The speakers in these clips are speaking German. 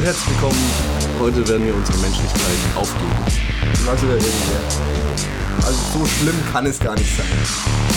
und herzlich willkommen. Heute werden wir unsere Menschlichkeit aufgeben. Was irgendwer. Also so schlimm kann es gar nicht sein.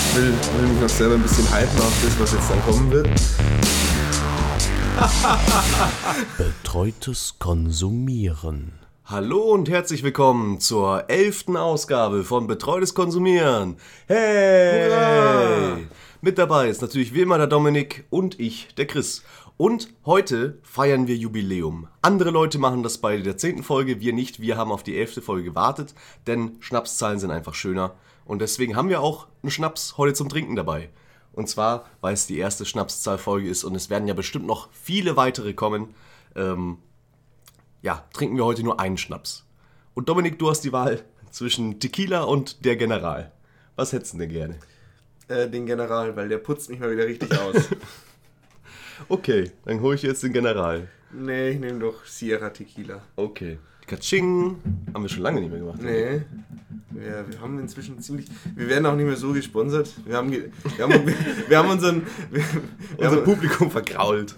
Ich will, will mich noch selber ein bisschen hypen auf das, was jetzt dann kommen wird. Betreutes Konsumieren. Hallo und herzlich willkommen zur elften Ausgabe von Betreutes Konsumieren. Hey! Hurra! Mit dabei ist natürlich wie immer der Dominik und ich, der Chris. Und heute feiern wir Jubiläum. Andere Leute machen das bei der zehnten Folge, wir nicht. Wir haben auf die elfte Folge gewartet, denn Schnapszahlen sind einfach schöner. Und deswegen haben wir auch einen Schnaps heute zum Trinken dabei. Und zwar, weil es die erste Schnapszahlfolge ist und es werden ja bestimmt noch viele weitere kommen. Ähm, ja, trinken wir heute nur einen Schnaps. Und Dominik, du hast die Wahl zwischen Tequila und der General. Was hättest du denn gerne? Äh, den General, weil der putzt mich mal wieder richtig aus. Okay, dann hole ich jetzt den General. nee, ich nehme doch Sierra Tequila. Okay. Katsching. Haben wir schon lange nicht mehr gemacht. Nee. Wir, wir haben inzwischen ziemlich. Wir werden auch nicht mehr so gesponsert. Wir haben, ge, wir haben, wir, haben unseren. Wir, wir Unser haben, Publikum vergrault.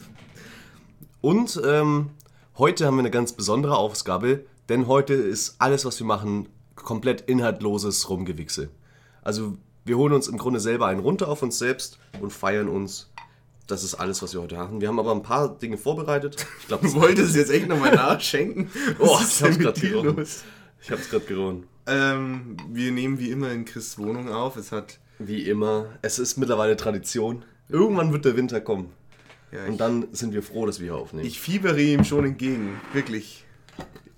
Und ähm, heute haben wir eine ganz besondere Ausgabe, denn heute ist alles, was wir machen, komplett inhaltloses Rumgewichse. Also wir holen uns im Grunde selber einen runter auf uns selbst und feiern uns. Das ist alles, was wir heute machen. Wir haben aber ein paar Dinge vorbereitet. Ich glaube, du wolltest jetzt echt nochmal nachschenken. Oh, Was ist ich hab's dir gerochen. Ich hab's gerade gerochen. Ähm, wir nehmen wie immer in Chris Wohnung auf. Es hat. Wie immer, es ist mittlerweile Tradition. Irgendwann wird der Winter kommen. Ja, Und dann sind wir froh, dass wir hier aufnehmen. ich fiebere ihm schon entgegen. Wirklich.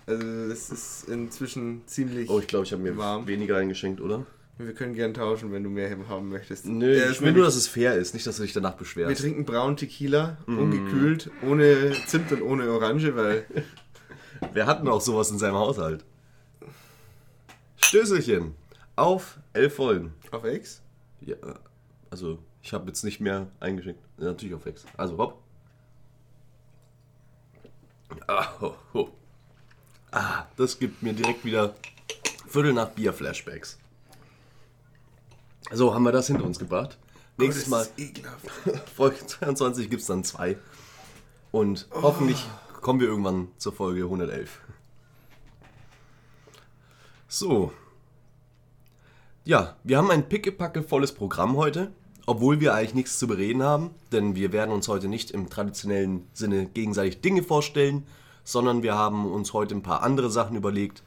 Also, es ist inzwischen ziemlich. oh, ich glaube, ich habe mir Warm. weniger eingeschenkt, oder? Wir können gern tauschen, wenn du mehr haben möchtest. Nö, Der ich will nur, dass es fair ist, nicht, dass du dich danach Wir beschwerst. trinken braun Tequila, Mm. ungekühlt, ohne Zimt und ohne Orange, weil Wer hat denn auch sowas in seinem Haushalt? Stößelchen. Auf elf Folgen. auf X. Ja, also ich habe jetzt nicht mehr eingeschenkt. Ja, natürlich auf Ex. Also hopp. Ah, ho, ho. ah, das gibt mir direkt wieder Viertel nach Bier-Flashbacks. So, haben wir das hinter uns gebracht. Nächstes Mal. Folge 22 gibt es dann zwei. Und hoffentlich kommen wir irgendwann zur Folge 111. So. Ja, wir haben ein pickepacke volles Programm heute, obwohl wir eigentlich nichts zu bereden haben, denn wir werden uns heute nicht im traditionellen Sinne gegenseitig Dinge vorstellen, sondern wir haben uns heute ein paar andere Sachen überlegt.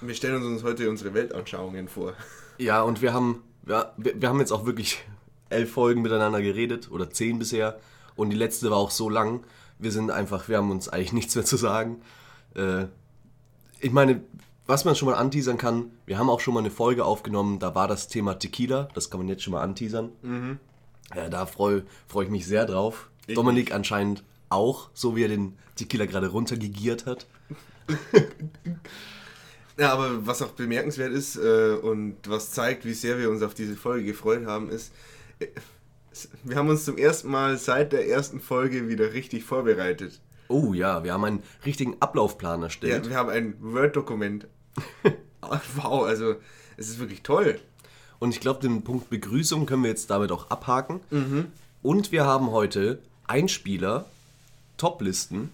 Wir stellen uns heute unsere Weltanschauungen vor. Ja, und wir haben, wir, wir haben jetzt auch wirklich elf Folgen miteinander geredet oder zehn bisher. Und die letzte war auch so lang. Wir sind einfach, wir haben uns eigentlich nichts mehr zu sagen. Äh, ich meine, was man schon mal anteasern kann, wir haben auch schon mal eine Folge aufgenommen, da war das Thema Tequila, das kann man jetzt schon mal anteasern. Ja, da freue freu ich mich sehr drauf. Ich Dominik anscheinend auch, so wie er den Tequila gerade runtergegiert hat. Ja, aber was auch bemerkenswert ist äh, und was zeigt, wie sehr wir uns auf diese Folge gefreut haben, ist, äh, wir haben uns zum ersten Mal seit der ersten Folge wieder richtig vorbereitet. Oh ja, wir haben einen richtigen Ablaufplan erstellt. Ja, wir haben ein Word-Dokument. Wow, also es ist wirklich toll. Und ich glaube, den Punkt Begrüßung können wir jetzt damit auch abhaken. Mhm. Und wir haben heute Einspieler, Toplisten,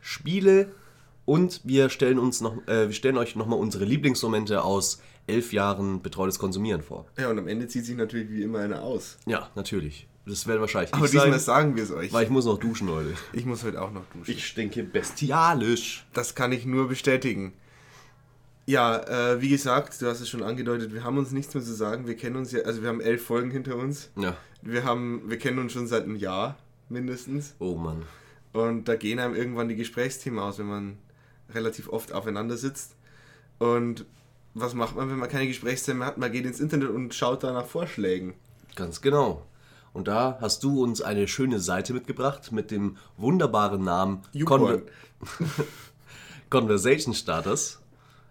Spiele und wir stellen uns noch, äh, wir stellen euch nochmal unsere Lieblingsmomente aus elf Jahren betreutes Konsumieren vor. Ja, und am Ende zieht sich natürlich wie immer einer aus. Ja, natürlich. Das wird wahrscheinlich Aber ich diesmal sein, sagen wir es euch. weil ich muss noch duschen, Leute. Ich muss heute auch noch duschen. Ich stinke bestialisch. Das kann ich nur bestätigen. Ja, äh, wie gesagt, du hast es schon angedeutet, wir haben uns nichts mehr zu sagen. Wir kennen uns ja, also wir haben elf Folgen hinter uns. Ja. Wir haben, wir kennen uns schon seit einem Jahr mindestens. Oh Mann. Und da gehen einem irgendwann die Gesprächsthemen aus, wenn man relativ oft aufeinander sitzt. Und was macht man, wenn man keine Gesprächsthemen hat? Man geht ins Internet und schaut da nach Vorschlägen. Ganz genau. Und da hast du uns eine schöne Seite mitgebracht mit dem wunderbaren Namen YouPorn. Conversation Starters.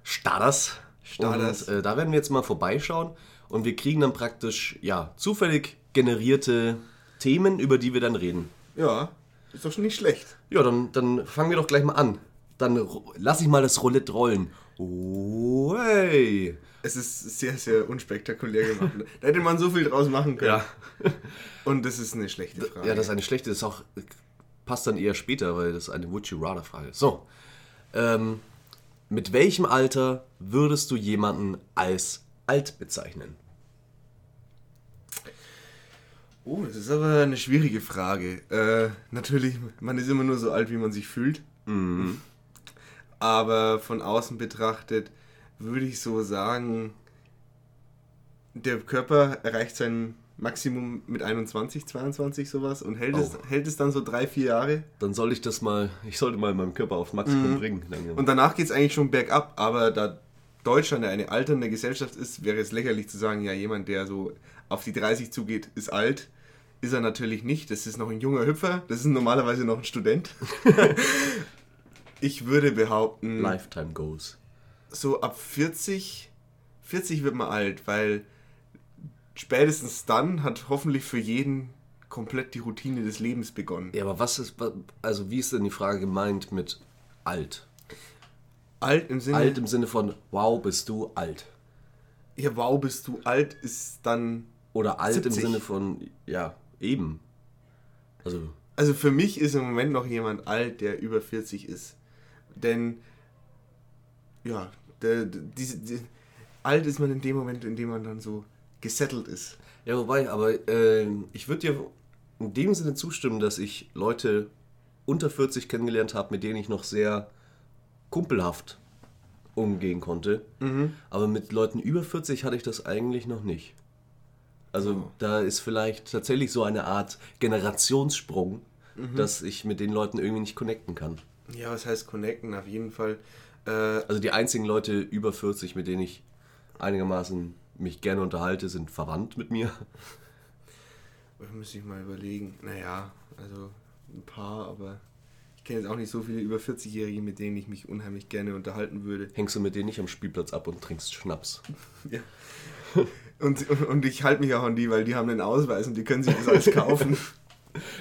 Starters. Starters. Und äh, da werden wir jetzt mal vorbeischauen und wir kriegen dann praktisch, ja, zufällig generierte Themen, über die wir dann reden. Ja, ist doch schon nicht schlecht. Ja, dann, dann fangen wir doch gleich mal an. Dann lass ich mal das Roulette rollen. Oh, hey. Es ist sehr, sehr unspektakulär gemacht. da hätte man so viel draus machen können. Ja. Und das ist eine schlechte Frage. Ja, das ist eine schlechte, das auch, passt dann eher später, weil das eine Would You Rather Frage ist. So, Ähm, mit welchem Alter würdest du jemanden als alt bezeichnen? Oh, das ist aber eine schwierige Frage. Äh, natürlich, man ist immer nur so alt, wie man sich fühlt. Aber von außen betrachtet würde ich so sagen, der Körper erreicht sein Maximum mit 21, 22 sowas und hält, es, Oh. hält es dann so drei, vier Jahre. Dann soll ich das mal, ich sollte mal meinem Körper auf Maximum bringen. Dann, Und danach geht es eigentlich schon bergab, aber da Deutschland ja eine alternde Gesellschaft ist, wäre es lächerlich zu sagen, ja, jemand, der so auf die 30 zugeht, ist alt. Ist er natürlich nicht. Das ist noch ein junger Hüpfer. Das ist normalerweise noch ein Student. ich würde behaupten, Lifetime Goals. so ab 40, 40 wird man alt, weil spätestens dann hat hoffentlich für jeden komplett die Routine des Lebens begonnen. Ja, aber was ist, also wie ist denn die Frage gemeint mit alt? Alt im Sinne, Alt im Sinne von, wow, bist du alt. ja, wow, bist du alt, ist dann Oder alt 70. im Sinne von, ja, eben. Also, Also für mich ist im Moment noch jemand alt, der über 40 ist. Denn, ja, der, der, diese, die, alt ist man in dem Moment, in dem man dann so gesettelt ist. ja, wobei, aber äh, ich würde dir in dem Sinne zustimmen, dass ich Leute unter 40 kennengelernt habe, mit denen ich noch sehr kumpelhaft umgehen konnte. Aber mit Leuten über 40 hatte ich das eigentlich noch nicht. Also da ist vielleicht tatsächlich so eine Art Generationssprung, dass ich mit den Leuten irgendwie nicht connecten kann. Ja, was heißt connecten? Auf jeden Fall. Äh, Also die einzigen Leute über 40, mit denen ich einigermaßen mich gerne unterhalte, sind verwandt mit mir. müsste ich mal überlegen. Naja, also ein paar, aber ich kenne jetzt auch nicht so viele über 40-Jährige, mit denen ich mich unheimlich gerne unterhalten würde. Hängst du mit denen nicht am Spielplatz ab und trinkst Schnaps. Ja. Und, und, und ich halte mich auch an die, weil die haben einen Ausweis und die können sich das alles kaufen.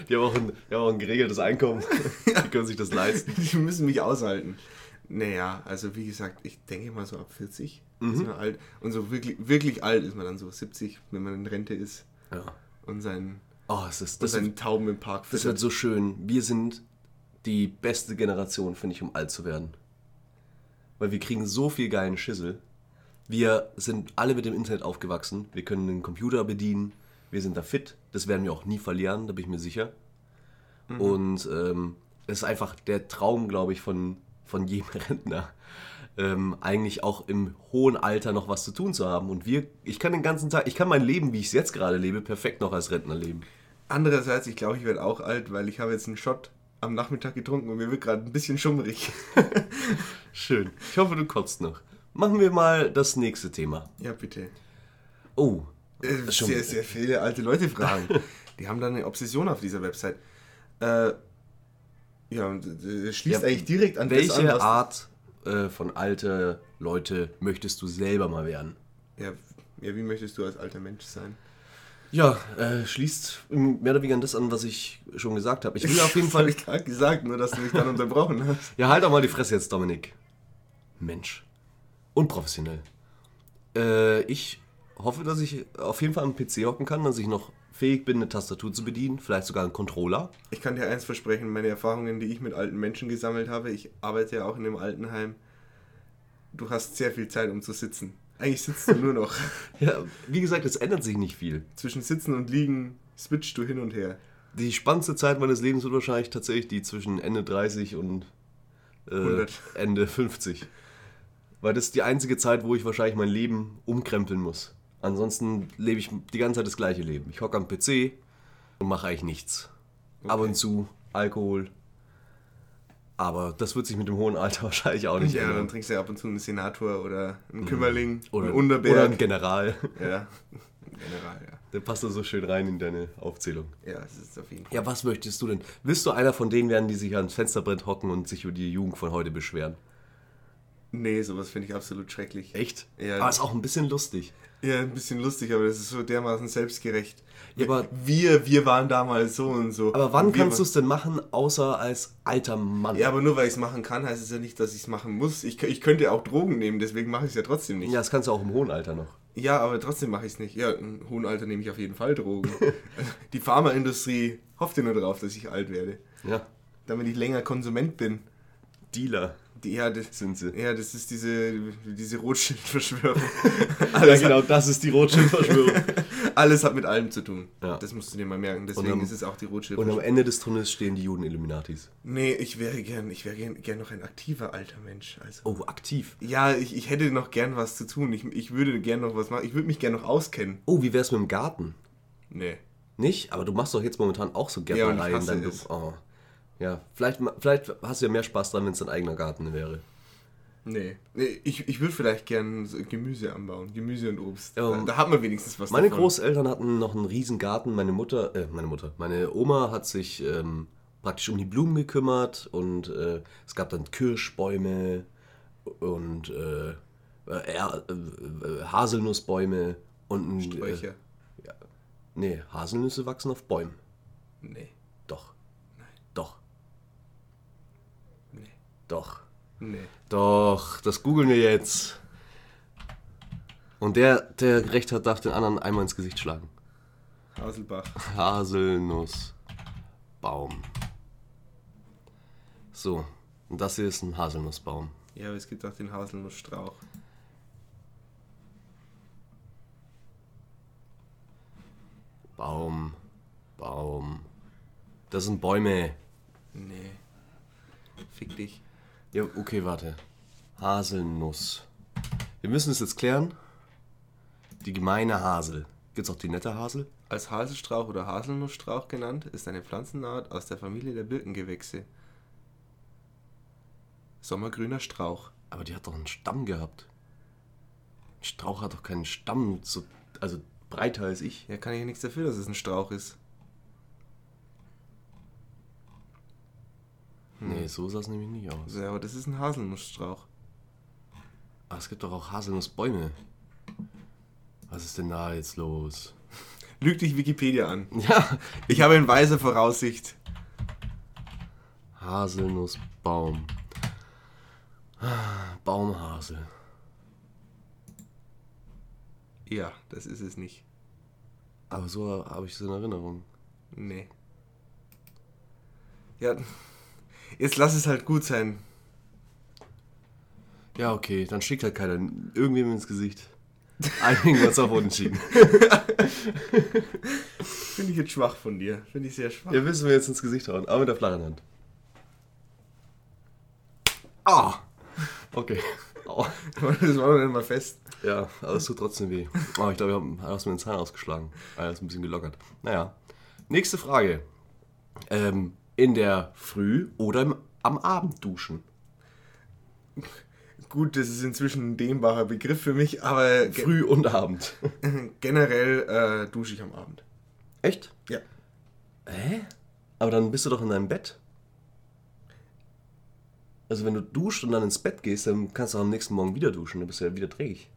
Die haben auch ein, haben auch ein geregeltes Einkommen. Die können sich das leisten. Die müssen mich aushalten. Naja, also wie gesagt, ich denke mal so ab 40 ist man alt. Und so wirklich, wirklich alt ist man dann so 70, wenn man in Rente ist Ja. und seinen, Oh, es ist, und das, seinen Tauben im Park das wird so schön. Wir sind die beste Generation, finde ich, um alt zu werden. Weil wir kriegen so viel geilen Schissel. Wir sind alle mit dem Internet aufgewachsen. Wir können den Computer bedienen. Wir sind da fit. Das werden wir auch nie verlieren, da bin ich mir sicher. Und ähm, es ist einfach der Traum, glaube ich, von, von jedem Rentner. Ähm, eigentlich auch im hohen Alter noch was zu tun zu haben. Und wir, ich kann den ganzen Tag, ich kann mein Leben, wie ich es jetzt gerade lebe, perfekt noch als Rentner leben. Andererseits, ich glaube, ich werde auch alt, weil ich habe jetzt einen Shot am Nachmittag getrunken und mir wird gerade ein bisschen schummrig. Schön. Ich hoffe, du kotzt noch. Machen wir mal das nächste Thema. ja, bitte. Oh. Äh, schon- sehr, sehr viele alte Leute fragen. Die haben da eine Obsession auf dieser Website. Äh, ja, und äh, schließt Ja, eigentlich direkt an Welche das an, was... Art äh, von alte Leute möchtest du selber mal werden? Ja, ja, wie möchtest du als alter Mensch sein? Ja, äh, schließt mehr oder weniger an das an, was ich schon gesagt habe. Ich will auf jeden Das Fall. ich gerade gesagt, nur dass du mich dann unterbrochen hast. Ja, halt doch mal die Fresse jetzt, Dominik. Mensch. Unprofessionell. Äh, ich hoffe, dass ich auf jeden Fall am PC hocken kann, dass ich noch fähig bin, eine Tastatur zu bedienen, vielleicht sogar einen Controller. Ich kann dir eins versprechen, meine Erfahrungen, die ich mit alten Menschen gesammelt habe, ich arbeite ja auch in einem Altenheim, du hast sehr viel Zeit, um zu sitzen. Eigentlich sitzt du nur noch. Ja, wie gesagt, es ändert sich nicht viel. Zwischen Sitzen und Liegen switchst du hin und her. Die spannendste Zeit meines Lebens wird wahrscheinlich tatsächlich die zwischen Ende 30 und äh, 100. Ende 50. Weil das ist die einzige Zeit, wo ich wahrscheinlich mein Leben umkrempeln muss. Ansonsten lebe ich die ganze Zeit das gleiche Leben. Ich hocke am PC und mache eigentlich nichts. Ab und zu Alkohol. Aber das wird sich mit dem hohen Alter wahrscheinlich auch nicht Ja, dann ändern. trinkst du ja ab und zu einen Senator oder einen Kümmerling, Mhm. Oder, einen oder Unterberg. ein General. ja, General, ja. Der passt da so schön rein in deine Aufzählung. Ja, das ist auf jeden Fall. Ja, was möchtest du denn? Willst du einer von denen werden, die sich ans Fensterbrett hocken und sich über die Jugend von heute beschweren? Nee, sowas finde ich absolut schrecklich. Echt? Ja. Aber ist auch ein bisschen lustig. Ja, ein bisschen lustig, aber das ist so dermaßen selbstgerecht. Ja, aber- wir, wir waren damals so und so. Aber wann kannst du es denn machen, außer als alter Mann? Ja, aber nur weil ich es machen kann, heißt es ja nicht, dass ich es machen muss. Ich, ich könnte auch Drogen nehmen, deswegen mache ich es ja trotzdem nicht. Ja, das kannst du auch im hohen Alter noch. Ja, aber trotzdem mache ich es nicht. Ja, im hohen Alter nehme ich auf jeden Fall Drogen. Die Pharmaindustrie hofft ja nur darauf, dass ich alt werde. Ja. Damit ich länger Konsument bin. Dealer. Ja, das, sind sie. ja, das ist diese, diese Rothschild-Verschwörung. Ja, genau, das ist die Rothschild-Verschwörung. alles hat mit allem zu tun. Ja. Das musst du dir mal merken. Deswegen am- ist es auch die Und am. Ende des Tunnels stehen die Juden-Illuminatis. Nee, ich wäre gern, ich wäre gern, gern noch ein aktiver alter Mensch. Also. Oh, aktiv. Ja, ich, ich hätte noch gern was zu tun. Ich, ich würde gern noch was machen. Ich würde mich gern noch auskennen. Oh, wie wär's mit dem Garten? Nee. Nicht? Aber du machst doch jetzt momentan auch so Ja, und ich Gärtnereien. hasse dann es. oh. Ja, vielleicht, vielleicht hast du ja mehr Spaß dran, wenn es dein eigener Garten wäre. Nee. nee ich ich würde vielleicht gern Gemüse anbauen. Gemüse und Obst. Ja, da, hat man wenigstens was Meine davon. Großeltern hatten noch einen riesen Garten. Meine Mutter, äh, meine Mutter, meine Oma hat sich ähm, praktisch um die Blumen gekümmert und äh, es gab dann Kirschbäume und äh, äh, äh, äh, Haselnussbäume und ein, Sträucher. Äh, nee, Haselnüsse wachsen auf Bäumen. Nee. Doch. Nee. Doch. Nee. Doch, das googeln wir jetzt. Und der, der recht hat, darf den anderen einmal ins Gesicht schlagen. Haselbach. Haselnussbaum. So, und das hier ist ein Haselnussbaum. Ja, aber es gibt auch den Haselnussstrauch. Baum, Baum. Das sind Bäume. Nee. Fick dich. Ja, okay, warte. Haselnuss. Wir müssen es jetzt klären. Die gemeine Hasel. Gibt's auch die nette Hasel? Als Haselstrauch oder Haselnussstrauch genannt, ist eine Pflanzenart aus der Familie der Birkengewächse. Sommergrüner Strauch. Aber die hat doch einen Stamm gehabt. Ein Strauch hat doch keinen Stamm, so, also breiter als ich. Ja, kann ich ja nichts dafür, dass es ein Strauch ist. Nee, so sah es nämlich nicht aus. Ja, aber das ist ein Haselnussstrauch. Aber es gibt doch auch Haselnussbäume. Was ist denn da jetzt los? Lügt dich Wikipedia an. Ja, Ich habe in weiser Voraussicht. Haselnussbaum. Baumhasel. Ja, das ist es nicht. Aber so habe ich es in Erinnerung. Nee. Ja, jetzt lass es halt gut sein. Ja, okay, dann schickt halt keiner irgendwem ins Gesicht. Einigen wir uns auf Unentschieden. Finde ich jetzt schwach von dir. Finde ich sehr schwach. Ja, müssen wir jetzt ins Gesicht hauen, aber mit der flachen Hand. Ah! Okay. Au. Das war doch nicht mal fest. Ja, aber es tut trotzdem weh. Oh, ich glaube, ich habe mir den Zahn ausgeschlagen. Alles ein bisschen gelockert. Naja. Nächste Frage. Ähm, in der Früh oder im, am Abend duschen? Gut, das ist inzwischen ein dehnbarer Begriff für mich, aber Früh und Abend. generell äh, dusche ich am Abend. Echt? Ja. Hä? Aber dann bist du doch in deinem Bett. Also wenn du duscht und dann ins Bett gehst, dann kannst du auch am nächsten Morgen wieder duschen. Dann bist du ja wieder dreckig.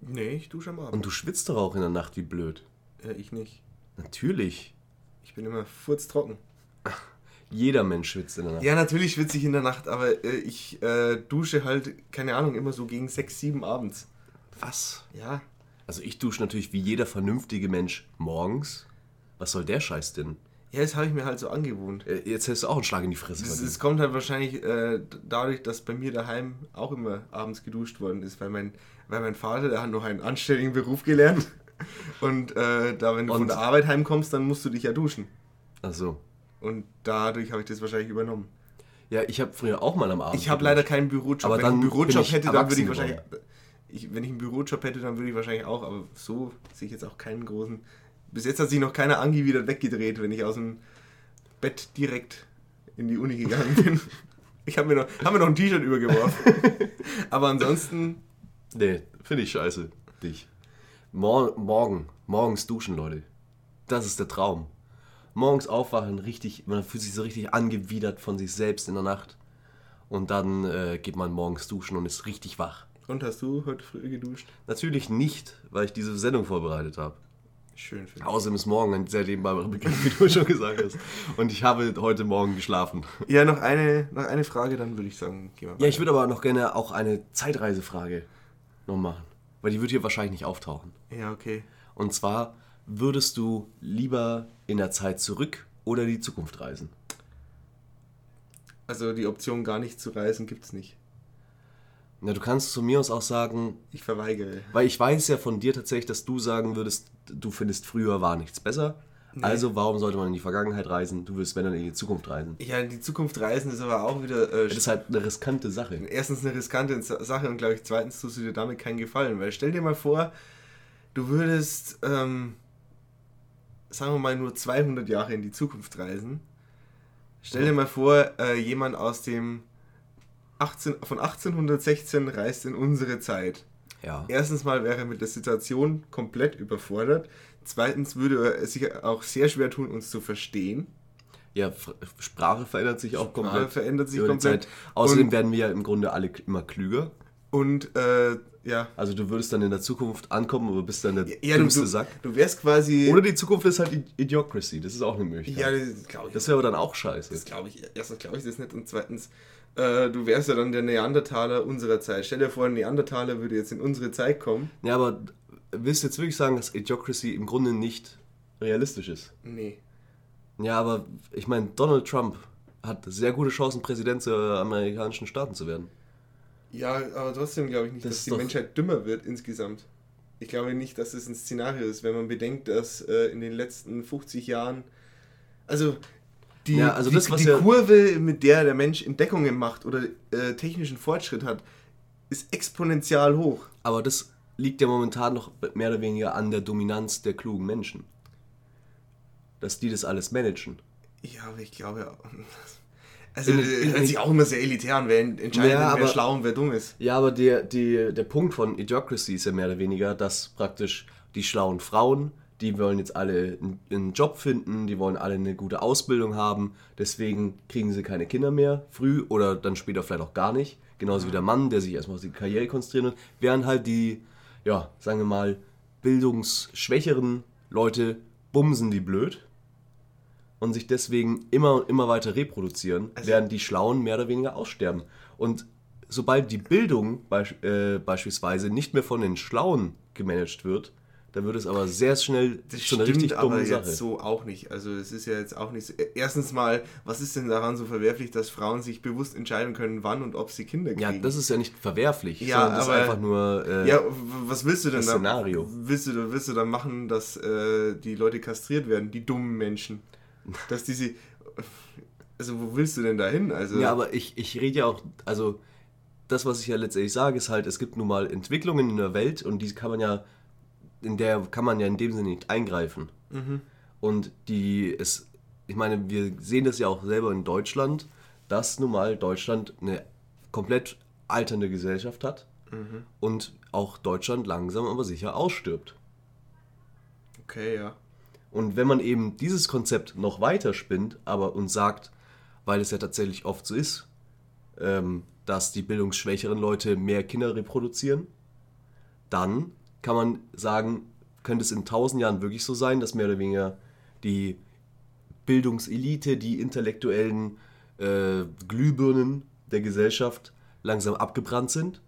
Nee, ich dusche am Abend. Und du schwitzt doch auch in der Nacht wie blöd. Ja, ich nicht. Natürlich. Ich bin immer furztrocken. Jeder Mensch schwitzt in der Nacht. Ja, natürlich schwitze ich in der Nacht, aber äh, ich äh, dusche halt, keine Ahnung, immer so gegen 6, 7 abends. Was? Ja. Also ich dusche natürlich wie jeder vernünftige Mensch morgens. Was soll der Scheiß denn? Ja, das habe ich mir halt so angewohnt. Äh, Jetzt hast du auch einen Schlag in die Fresse. Es, verdient. es kommt halt wahrscheinlich äh, dadurch, dass bei mir daheim auch immer abends geduscht worden ist, weil mein, weil mein Vater, der hat noch einen anständigen Beruf gelernt. Und äh, da, wenn du Und- von der Arbeit heimkommst, dann musst du dich ja duschen. Ach so. Und dadurch habe ich das wahrscheinlich übernommen. Ja, ich habe früher auch mal am Abend Ich habe leider keinen Bürojob. Aber wenn dann ich einen Bürojob ich hätte, dann würde ich wahrscheinlich. Ich, wenn ich einen Bürojob hätte, dann würde ich wahrscheinlich auch, aber so sehe ich jetzt auch keinen großen. Bis jetzt hat sich noch keiner angewidert weggedreht, wenn ich aus dem Bett direkt in die Uni gegangen bin. Ich habe mir, noch- hab mir noch ein T-Shirt übergeworfen. aber ansonsten, Nee, finde ich scheiße. Dich. Mor morgen. Morgens duschen, Leute. Das ist der Traum. Morgens aufwachen, richtig, man fühlt sich so richtig angewidert von sich selbst in der Nacht. Und dann äh, geht man morgens duschen und ist richtig wach. und hast du heute früh geduscht? Natürlich nicht, weil ich diese Sendung vorbereitet habe. Schön für dich. Außerdem ist morgen ein sehr dehnbarer Begriff, wie du schon gesagt hast. Und ich habe heute Morgen geschlafen. Ja, noch eine, noch eine Frage, dann würde ich sagen, gehen wir Ja, ich würde aber noch gerne auch eine Zeitreisefrage noch machen. Weil die wird hier wahrscheinlich nicht auftauchen. Ja, okay. Und zwar, würdest du lieber in der Zeit zurück oder die Zukunft reisen? Also die Option gar nicht zu reisen gibt es nicht. Na, du kannst zu mir aus auch sagen, Ich verweigere. weil ich weiß ja von dir tatsächlich, dass du sagen würdest, du findest früher war nichts besser. Also warum sollte man in die Vergangenheit reisen? Du willst, wenn dann in die Zukunft reisen. Ja, in die Zukunft reisen ist aber auch wieder äh, Das ist halt eine riskante Sache. erstens eine riskante Sa- Sache und glaube ich, zweitens tust du dir damit keinen Gefallen. Weil stell dir mal vor, du würdest, ähm, sagen wir mal, nur 200 Jahre in die Zukunft reisen. Stell dir mal vor, äh, jemand aus dem 18, von 1816 reist in unsere Zeit. Ja. Erstens mal wäre er mit der Situation komplett überfordert. Zweitens würde er sich auch sehr schwer tun, uns zu verstehen. Ja, Sprache verändert sich auch Sprache komplett. verändert sich komplett. Außerdem Und- werden wir ja im Grunde alle immer klüger. Und äh, ja, Also du würdest dann in der Zukunft ankommen, aber bist dann der ja du, dümmste du, Sack. du wärst quasi. Oder die Zukunft ist halt Idiocracy. Das ist auch eine Möglichkeit. ja, das glaube ich. das wäre aber dann auch scheiße. Das glaube ich, erstens glaube ich das nicht und zweitens, äh, du wärst ja dann der Neandertaler unserer Zeit. Stell dir vor, ein Neandertaler würde jetzt in unsere Zeit kommen. Ja, aber willst du jetzt wirklich sagen, dass Idiocracy im Grunde nicht realistisch ist? Nee. Ja, aber ich meine, Donald Trump hat sehr gute Chancen, Präsident der amerikanischen Staaten zu werden. Ja, aber trotzdem glaube ich nicht, Das dass die Menschheit dümmer wird insgesamt. Ich glaube nicht, dass es ein Szenario ist, wenn man bedenkt, dass äh, in den letzten 50 Jahren, also die, Ja, also die, das, die ja- Kurve, mit der der Mensch Entdeckungen macht oder äh, technischen Fortschritt hat, ist exponentiell hoch. Aber das liegt ja momentan noch mehr oder weniger an der Dominanz der klugen Menschen. Dass die das alles managen. Ja, aber ich glaube, also In- hört sich auch immer sehr elitär an, wer entscheidet, Ja, wer aber- schlau und wer dumm ist. Ja, aber der, die, der Punkt von Idiocracy ist ja mehr oder weniger, dass praktisch die schlauen Frauen, die wollen jetzt alle einen, einen Job finden, die wollen alle eine gute Ausbildung haben, deswegen kriegen sie keine Kinder mehr, früh oder dann später vielleicht auch gar nicht. Genauso wie der Mann, der sich erstmal auf die Karriere konzentrieren will. Während halt die, ja, sagen wir mal, bildungsschwächeren Leute bumsen die blöd und sich deswegen immer und immer weiter reproduzieren, Also- während die Schlauen mehr oder weniger aussterben. Und sobald die Bildung beisch, äh, beispielsweise nicht mehr von den Schlauen gemanagt wird, dann wird es aber sehr schnell Das zu einer stimmt richtig aber dummen Sache. jetzt so auch nicht. Also es ist ja jetzt auch nicht so. Erstens mal, was ist denn daran so verwerflich, dass Frauen sich bewusst entscheiden können, wann und ob sie Kinder kriegen? ja, das ist ja nicht verwerflich, Ja, das ist aber- einfach nur... Äh, Ja, was willst du denn Das da? Szenario. Willst du, willst du dann machen, dass äh, die Leute kastriert werden, die dummen Menschen? Dass die sie. Also, wo willst du denn da hin? Also, Ja, aber ich, ich rede ja auch, also das, was ich ja letztendlich sage, ist halt, es gibt nun mal Entwicklungen in der Welt und die kann man ja, in der kann man ja in dem Sinne nicht eingreifen. Und die, es, ich meine, wir sehen das ja auch selber in Deutschland, dass nun mal Deutschland eine komplett alternde Gesellschaft hat und auch Deutschland langsam aber sicher ausstirbt. okay, ja. Und wenn man eben dieses Konzept noch weiter spinnt, aber uns sagt, weil es ja tatsächlich oft so ist, ähm, dass die bildungsschwächeren Leute mehr Kinder reproduzieren, dann kann man sagen, könnte es in tausend Jahren wirklich so sein, dass mehr oder weniger die Bildungselite, die intellektuellen äh, Glühbirnen der Gesellschaft langsam abgebrannt sind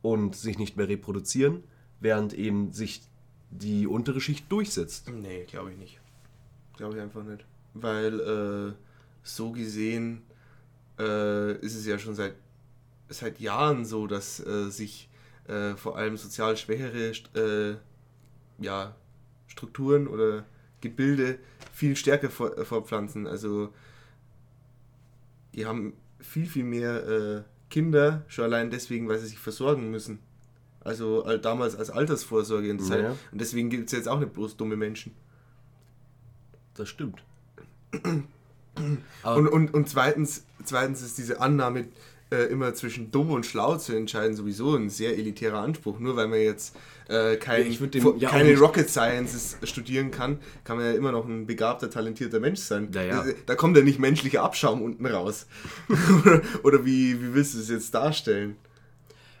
und sich nicht mehr reproduzieren, während eben sich die untere Schicht durchsetzt. Nee, glaube ich nicht. Glaube ich einfach nicht. Weil äh, so gesehen äh, ist es ja schon seit, seit Jahren so, dass äh, sich äh, vor allem sozial schwächere äh, ja, Strukturen oder Gebilde viel stärker äh, fortpflanzen. Also die haben viel, viel mehr Kinder, schon allein deswegen, weil sie sich versorgen müssen. Also all- damals als Altersvorsorge in der Zeit. Und deswegen gibt es jetzt auch nicht bloß dumme Menschen. Das stimmt. Und, und, und zweitens, zweitens ist diese Annahme, äh, immer zwischen dumm und schlau zu entscheiden, sowieso ein sehr elitärer Anspruch. Nur weil man jetzt äh, kein, Ja, dem ja keine Rocket Sciences studieren kann, kann man ja immer noch ein begabter, talentierter Mensch sein. Ja, ja. Da, kommt ja nicht menschlicher Abschaum unten raus. oder oder wie, wie willst du es jetzt darstellen?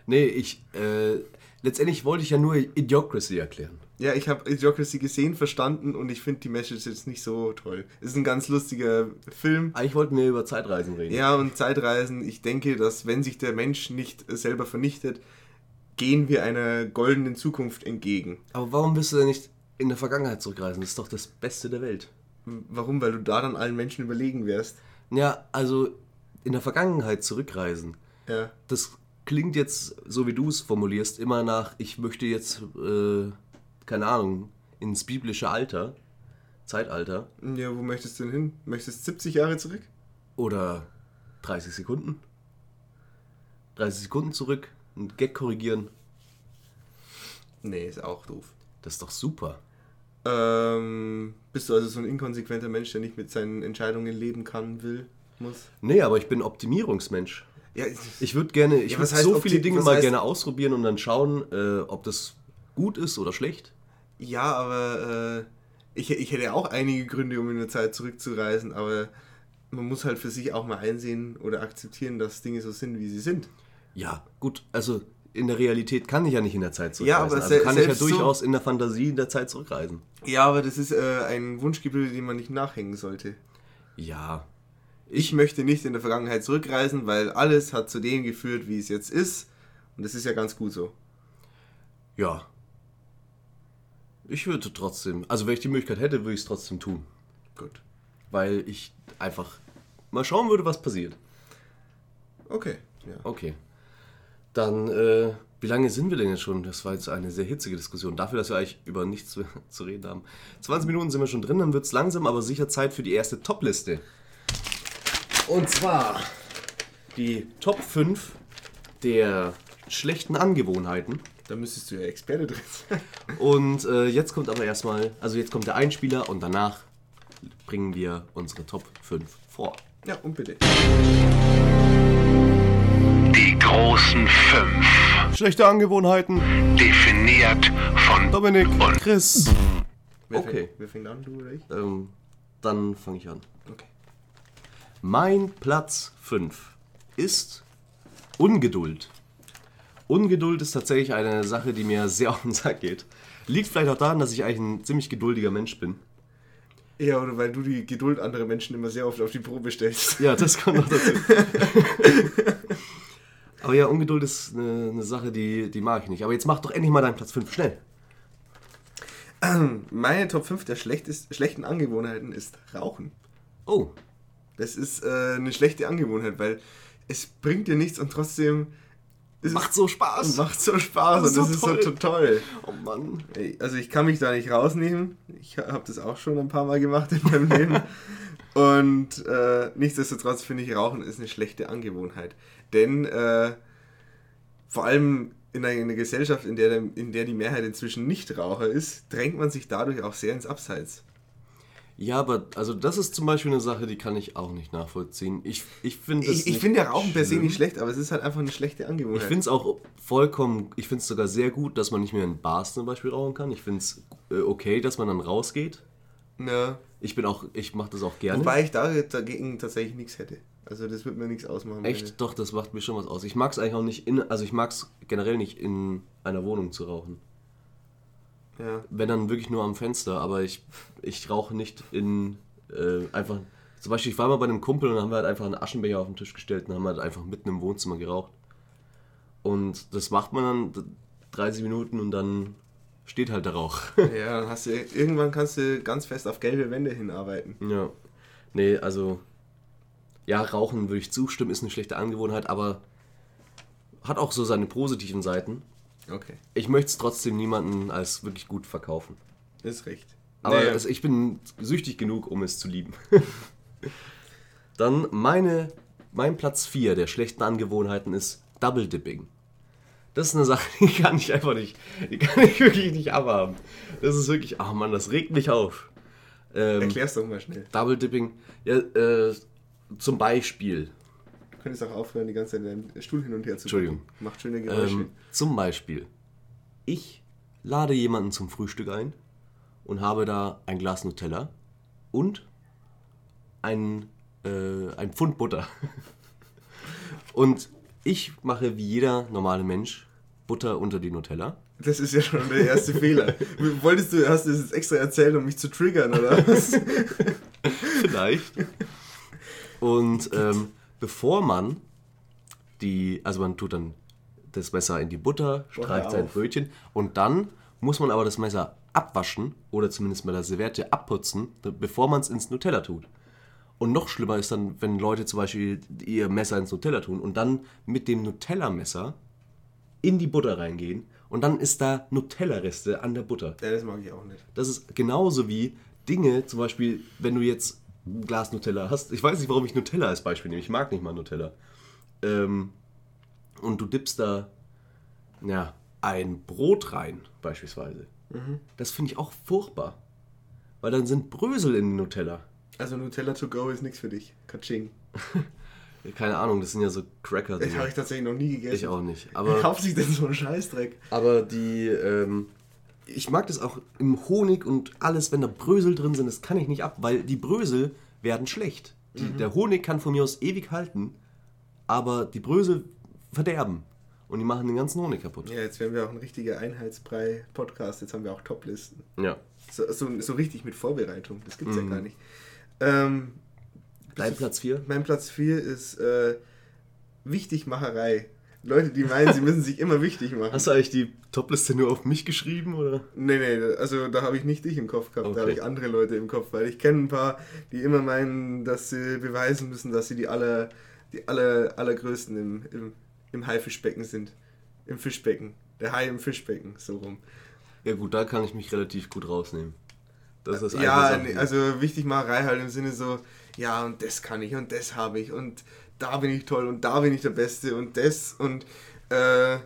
Nee, ich, äh, letztendlich wollte ich ja nur Idiocracy erklären. Ja, ich habe Idiocracy gesehen, verstanden und ich finde die Message jetzt nicht so toll. Es ist ein ganz lustiger Film. Eigentlich wollten wir über Zeitreisen reden. Ja, und Zeitreisen, ich denke, dass wenn sich der Mensch nicht selber vernichtet, gehen wir einer goldenen Zukunft entgegen. Aber warum willst du denn nicht in der Vergangenheit zurückreisen? Das ist doch das Beste der Welt. Warum? Weil du da dann allen Menschen überlegen wärst. Ja, also in der Vergangenheit zurückreisen. Ja. Das klingt jetzt, so wie du es formulierst, immer nach, ich möchte jetzt, äh, keine Ahnung, ins biblische Alter, Zeitalter Ja, wo möchtest du denn hin? Möchtest 70 Jahre zurück? oder 30 Sekunden. 30 Sekunden zurück, einen Gag korrigieren, Nee, ist auch doof. das ist doch super. Ähm, bist du also so ein inkonsequenter Mensch, der nicht mit seinen Entscheidungen leben kann, will, muss? Nee, aber ich bin Optimierungsmensch. Ja, Ich würde gerne, ich Ja, würde so viele Dinge mal heißt- gerne ausprobieren und dann schauen, äh, ob das gut ist oder schlecht. ja aber äh, ich, ich hätte auch einige Gründe, um in der Zeit zurückzureisen, aber man muss halt für sich auch mal einsehen oder akzeptieren, dass Dinge so sind, wie sie sind. Ja, gut, also in der Realität kann ich ja nicht in der Zeit Ja, zurückreisen. aber also kann ich ja selbst so- durchaus in der Fantasie in der Zeit zurückreisen. Ja, aber das ist äh, ein Wunschgebilde, dem man nicht nachhängen sollte. Ja, Ich möchte nicht in der Vergangenheit zurückreisen, weil alles hat zu dem geführt, wie es jetzt ist. Und das ist ja ganz gut so. ja. Ich würde trotzdem, also wenn ich die Möglichkeit hätte, würde ich es trotzdem tun. Gut. Weil ich einfach mal schauen würde, was passiert. Okay. Ja. Okay. Dann, äh, wie lange sind wir denn jetzt schon? Das war jetzt eine sehr hitzige Diskussion. Dafür, dass wir eigentlich über nichts zu, zu reden haben. 20 Minuten sind wir schon drin, dann wird es langsam, aber sicher Zeit für die erste Top-Liste. Und zwar die Top 5 der schlechten Angewohnheiten. Da müsstest du ja Experte drin sein. Und äh, jetzt kommt aber erstmal, also jetzt kommt der Einspieler und danach bringen wir unsere Top 5 vor. Ja, und bitte. Die großen fünf, Schlechte Angewohnheiten, definiert von Dominik und Chris. Wer Okay. Fängt, wer fängt an, du oder ich? Ähm, dann fange ich an. Mein Platz 5 ist Ungeduld. Ungeduld ist tatsächlich eine Sache, die mir sehr auf den Sack geht. Liegt vielleicht auch daran, dass ich eigentlich ein ziemlich geduldiger Mensch bin. Ja, oder weil du die Geduld anderer Menschen immer sehr oft auf die Probe stellst. Ja, das kommt noch dazu. Aber ja, Ungeduld ist eine, eine Sache, die, die mag ich nicht. Aber jetzt mach doch endlich mal deinen Platz 5 schnell. Meine Top 5 der schlechten Angewohnheiten ist Rauchen. Oh, Das ist äh, eine schlechte Angewohnheit, weil es bringt dir nichts und trotzdem macht so Spaß. macht so Spaß Das und das so ist so toll. Oh Mann. Also ich kann mich da nicht rausnehmen. Ich habe das auch schon ein paar Mal gemacht in meinem Leben. Und äh, nichtsdestotrotz finde ich, Rauchen ist eine schlechte Angewohnheit. Denn äh, vor allem in einer, in einer Gesellschaft, in der, in der die Mehrheit inzwischen Nichtraucher ist, drängt man sich dadurch auch sehr ins Abseits. Ja, aber also das ist zum Beispiel eine Sache, die kann ich auch nicht nachvollziehen. Ich, ich finde Ich, ich finde ja Rauchen per se nicht schlecht, aber es ist halt einfach eine schlechte Ich Angewohnheit. finde es auch vollkommen, ich finde es sogar sehr gut, dass man nicht mehr in Bars zum Beispiel rauchen kann. Ich finde es äh, okay, dass man dann rausgeht. ja. Ich bin auch, ich mache das auch gerne. Wobei ich da, dagegen tatsächlich nichts hätte. Also das wird mir nichts ausmachen. Echt? Doch, das macht mir schon was aus. Ich mag es eigentlich auch nicht in, also ich mag es generell nicht in einer Wohnung zu rauchen. Ja. Wenn dann wirklich nur am Fenster, aber ich, ich rauche nicht in, äh, einfach, zum Beispiel ich war mal bei einem Kumpel und haben wir halt einfach einen Aschenbecher auf den Tisch gestellt und haben halt einfach mitten im Wohnzimmer geraucht. Und das macht man dann 30 Minuten und dann steht halt der Rauch. Ja, dann hast du irgendwann kannst du ganz fest auf gelbe Wände hinarbeiten. Ja. Nee, also. Ja, Rauchen würde ich zustimmen, ist eine schlechte Angewohnheit, aber hat auch so seine positiven Seiten. Okay, Ich möchte es trotzdem niemandem als wirklich gut verkaufen. ist recht. Aber Naja, es, ich bin süchtig genug, um es zu lieben. Dann meine, mein Platz 4 der schlechten Angewohnheiten ist Double Dipping. Das ist eine Sache, die kann ich einfach nicht, die kann ich wirklich nicht abhaben. Das ist wirklich, ach man, das regt mich auf. Ähm, erklär's doch mal schnell. Double Dipping, ja, äh, zum Beispiel, könntest auch aufhören, die ganze Zeit deinen Stuhl hin und her zu Entschuldigung. drücken. Macht schöne Geräusche. ähm, zum Beispiel, ich lade jemanden zum Frühstück ein und habe da ein Glas Nutella und ein, äh, ein Pfund Butter. und ich mache wie jeder normale Mensch Butter unter die Nutella. das ist ja schon der erste Fehler. Wolltest du, hast du das jetzt extra erzählt, um mich zu triggern, oder was? Vielleicht. Und ähm, bevor man die, also man tut dann das Messer in die Butter, streicht sein. Brötchen und dann muss man aber das Messer abwaschen oder zumindest mit der Serviette abputzen, bevor man es ins Nutella tut. Und noch schlimmer ist dann, wenn Leute zum Beispiel ihr Messer ins Nutella tun und dann mit dem Nutella-Messer in die Butter reingehen und dann ist da Nutella-Reste an der Butter. Ja, das mag ich auch nicht. Das ist genauso wie Dinge, zum Beispiel, wenn du jetzt Glas Nutella hast. Ich weiß nicht, warum ich Nutella als Beispiel nehme. Ich mag nicht mal Nutella. Ähm, und du dippst da ja, ein Brot rein, beispielsweise. Das finde ich auch furchtbar. Weil dann sind Brösel in Nutella. Also Nutella to go ist nichts für dich. Katsching. Keine Ahnung, das sind ja so cracker Das habe ich tatsächlich noch nie gegessen. Ich auch nicht. Wer Aber, kauft sich denn so einen Scheißdreck? aber die, ähm, ich mag das auch im Honig und alles, wenn da Brösel drin sind, das kann ich nicht ab, weil die Brösel werden schlecht. Die, Der Honig kann von mir aus ewig halten, aber die Brösel verderben. Und die machen den ganzen Honig kaputt. Ja, jetzt werden wir auch ein richtiger Einheitsbrei-Podcast. Jetzt haben wir auch Toplisten. Ja. So, so, so richtig mit Vorbereitung. Das gibt's ja gar nicht. Ähm, Dein Platz 4? mein Platz 4 ist äh, Wichtigmacherei. Leute, die meinen, sie müssen sich immer wichtig machen. Hast du eigentlich die Topliste nur auf mich geschrieben, oder? Nee, nee, also da habe ich nicht dich im Kopf gehabt, Okay. da habe ich andere Leute im Kopf, weil ich kenne ein paar, die immer meinen, dass sie beweisen müssen, dass sie die aller, die aller, allergrößten im, im, im Haifischbecken sind. Im Fischbecken. Der Hai im Fischbecken, so rum. Ja gut, da kann ich mich relativ gut rausnehmen. Das ist Ja, nee, also wichtig Macherei halt im Sinne so, ja, und das kann ich und das habe ich und da bin ich toll und da bin ich der Beste und das und äh,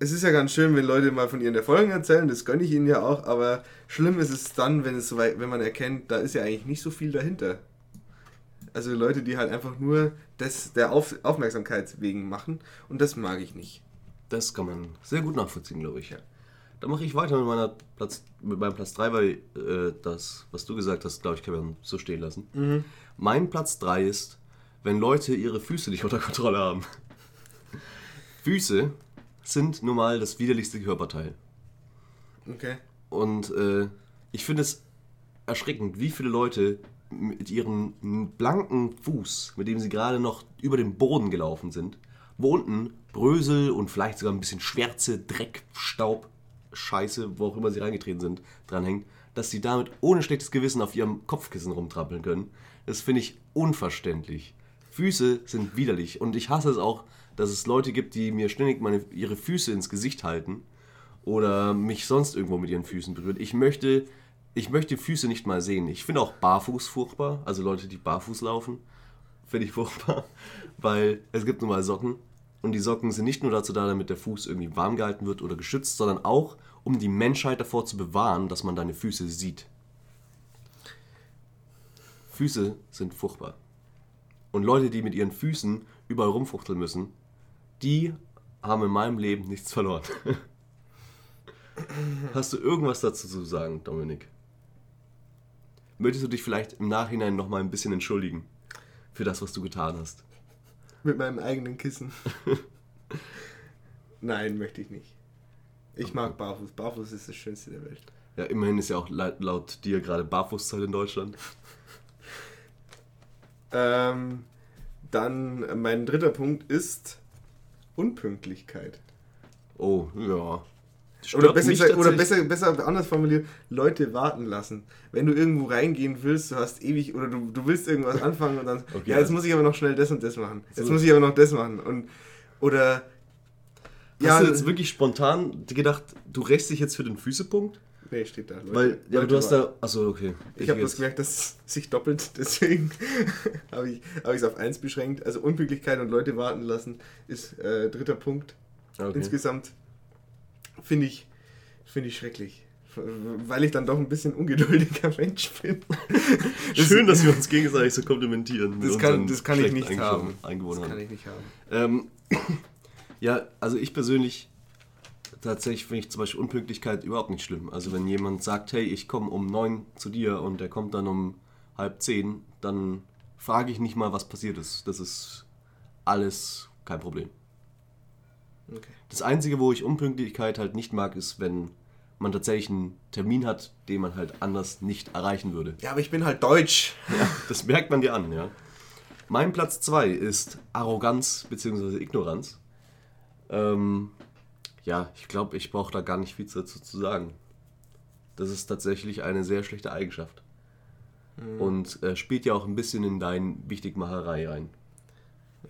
es ist ja ganz schön, wenn Leute mal von ihren Erfolgen erzählen, das gönne ich ihnen ja auch, aber schlimm ist es dann, wenn es so weit, wenn man erkennt, da ist ja eigentlich nicht so viel dahinter. Also Leute, die halt einfach nur das der Auf, Aufmerksamkeit wegen machen und das mag ich nicht. Das kann man sehr gut nachvollziehen, glaube ich. Dann mache ich weiter mit, meiner Platz, mit meinem Platz 3, weil äh, das, was du gesagt hast, glaube ich, kann man so stehen lassen. Mein Platz 3 ist, wenn Leute ihre Füße nicht unter Kontrolle haben. Füße sind nun mal das widerlichste Körperteil. Okay. Und äh, ich finde es erschreckend, wie viele Leute mit ihrem blanken Fuß, mit dem sie gerade noch über den Boden gelaufen sind, wo unten Brösel und vielleicht sogar ein bisschen Schwärze, Dreck, Staub, Scheiße, wo auch immer sie reingetreten sind, dranhängen, dass sie damit ohne schlechtes Gewissen auf ihrem Kopfkissen rumtrampeln können. Das finde ich unverständlich. Füße sind widerlich und ich hasse es auch, dass es Leute gibt, die mir ständig meine, ihre Füße ins Gesicht halten oder mich sonst irgendwo mit ihren Füßen berühren. Ich möchte, ich möchte Füße nicht mal sehen. Ich finde auch barfuß furchtbar, also Leute, die barfuß laufen, finde ich furchtbar, weil es gibt nun mal Socken und die Socken sind nicht nur dazu da, damit der Fuß irgendwie warm gehalten wird oder geschützt, sondern auch, um die Menschheit davor zu bewahren, dass man deine Füße sieht. Füße sind furchtbar. Und Leute, die mit ihren Füßen überall rumfuchteln müssen, die haben in meinem Leben nichts verloren. Hast du irgendwas dazu zu sagen, Dominik? Möchtest du dich vielleicht im Nachhinein noch mal ein bisschen entschuldigen für das, was du getan hast? Mit meinem eigenen Kissen. Nein, möchte ich nicht. Ich mag Barfuß. Barfuß ist das Schönste der Welt. Ja, immerhin ist ja auch laut, laut dir gerade Barfußzeit in Deutschland. Ähm, dann mein dritter Punkt ist Unpünktlichkeit. Oh, ja. Oder besser, oder besser, besser anders formuliert, Leute warten lassen. Wenn du irgendwo reingehen willst, du hast ewig, oder du, du willst irgendwas anfangen und dann, Okay, ja, jetzt muss ich aber noch schnell das und das machen. Jetzt So. muss ich aber noch das machen. Und, oder, Hast du jetzt wirklich spontan gedacht, du rächst dich jetzt für den Füßepunkt? Nee, steht da. Leute, Weil, ja, aber Leute du hast da. Achso, okay. Ich habe jetzt- bloß gemerkt, dass es sich doppelt, deswegen habe ich es auf eins beschränkt. Also Unpünktlichkeit und Leute warten lassen ist äh, dritter Punkt. Okay. Insgesamt finde ich, finde ich schrecklich. Weil ich dann doch ein bisschen ungeduldiger Mensch bin. Schön, dass wir uns gegenseitig so komplimentieren. Das kann, das kann ich nicht haben. Das kann ich nicht haben. Ähm, ja, also ich persönlich, tatsächlich finde ich zum Beispiel Unpünktlichkeit überhaupt nicht schlimm. Also wenn jemand sagt, hey, ich komme um neun zu dir und der kommt dann um halb zehn, dann frage ich nicht mal, was passiert ist. Das ist alles kein Problem. Okay. Das Einzige, wo ich Unpünktlichkeit halt nicht mag, ist, wenn man tatsächlich einen Termin hat, den man halt anders nicht erreichen würde. Ja, aber ich bin halt deutsch. Das merkt man dir an, ja. Mein Platz 2 ist Arroganz bzw. Ignoranz. Ähm, ja, ich glaube, ich brauche da gar nicht viel dazu zu sagen. Das ist tatsächlich eine sehr schlechte Eigenschaft. Und äh, spielt ja auch ein bisschen in dein Wichtigmacherei rein.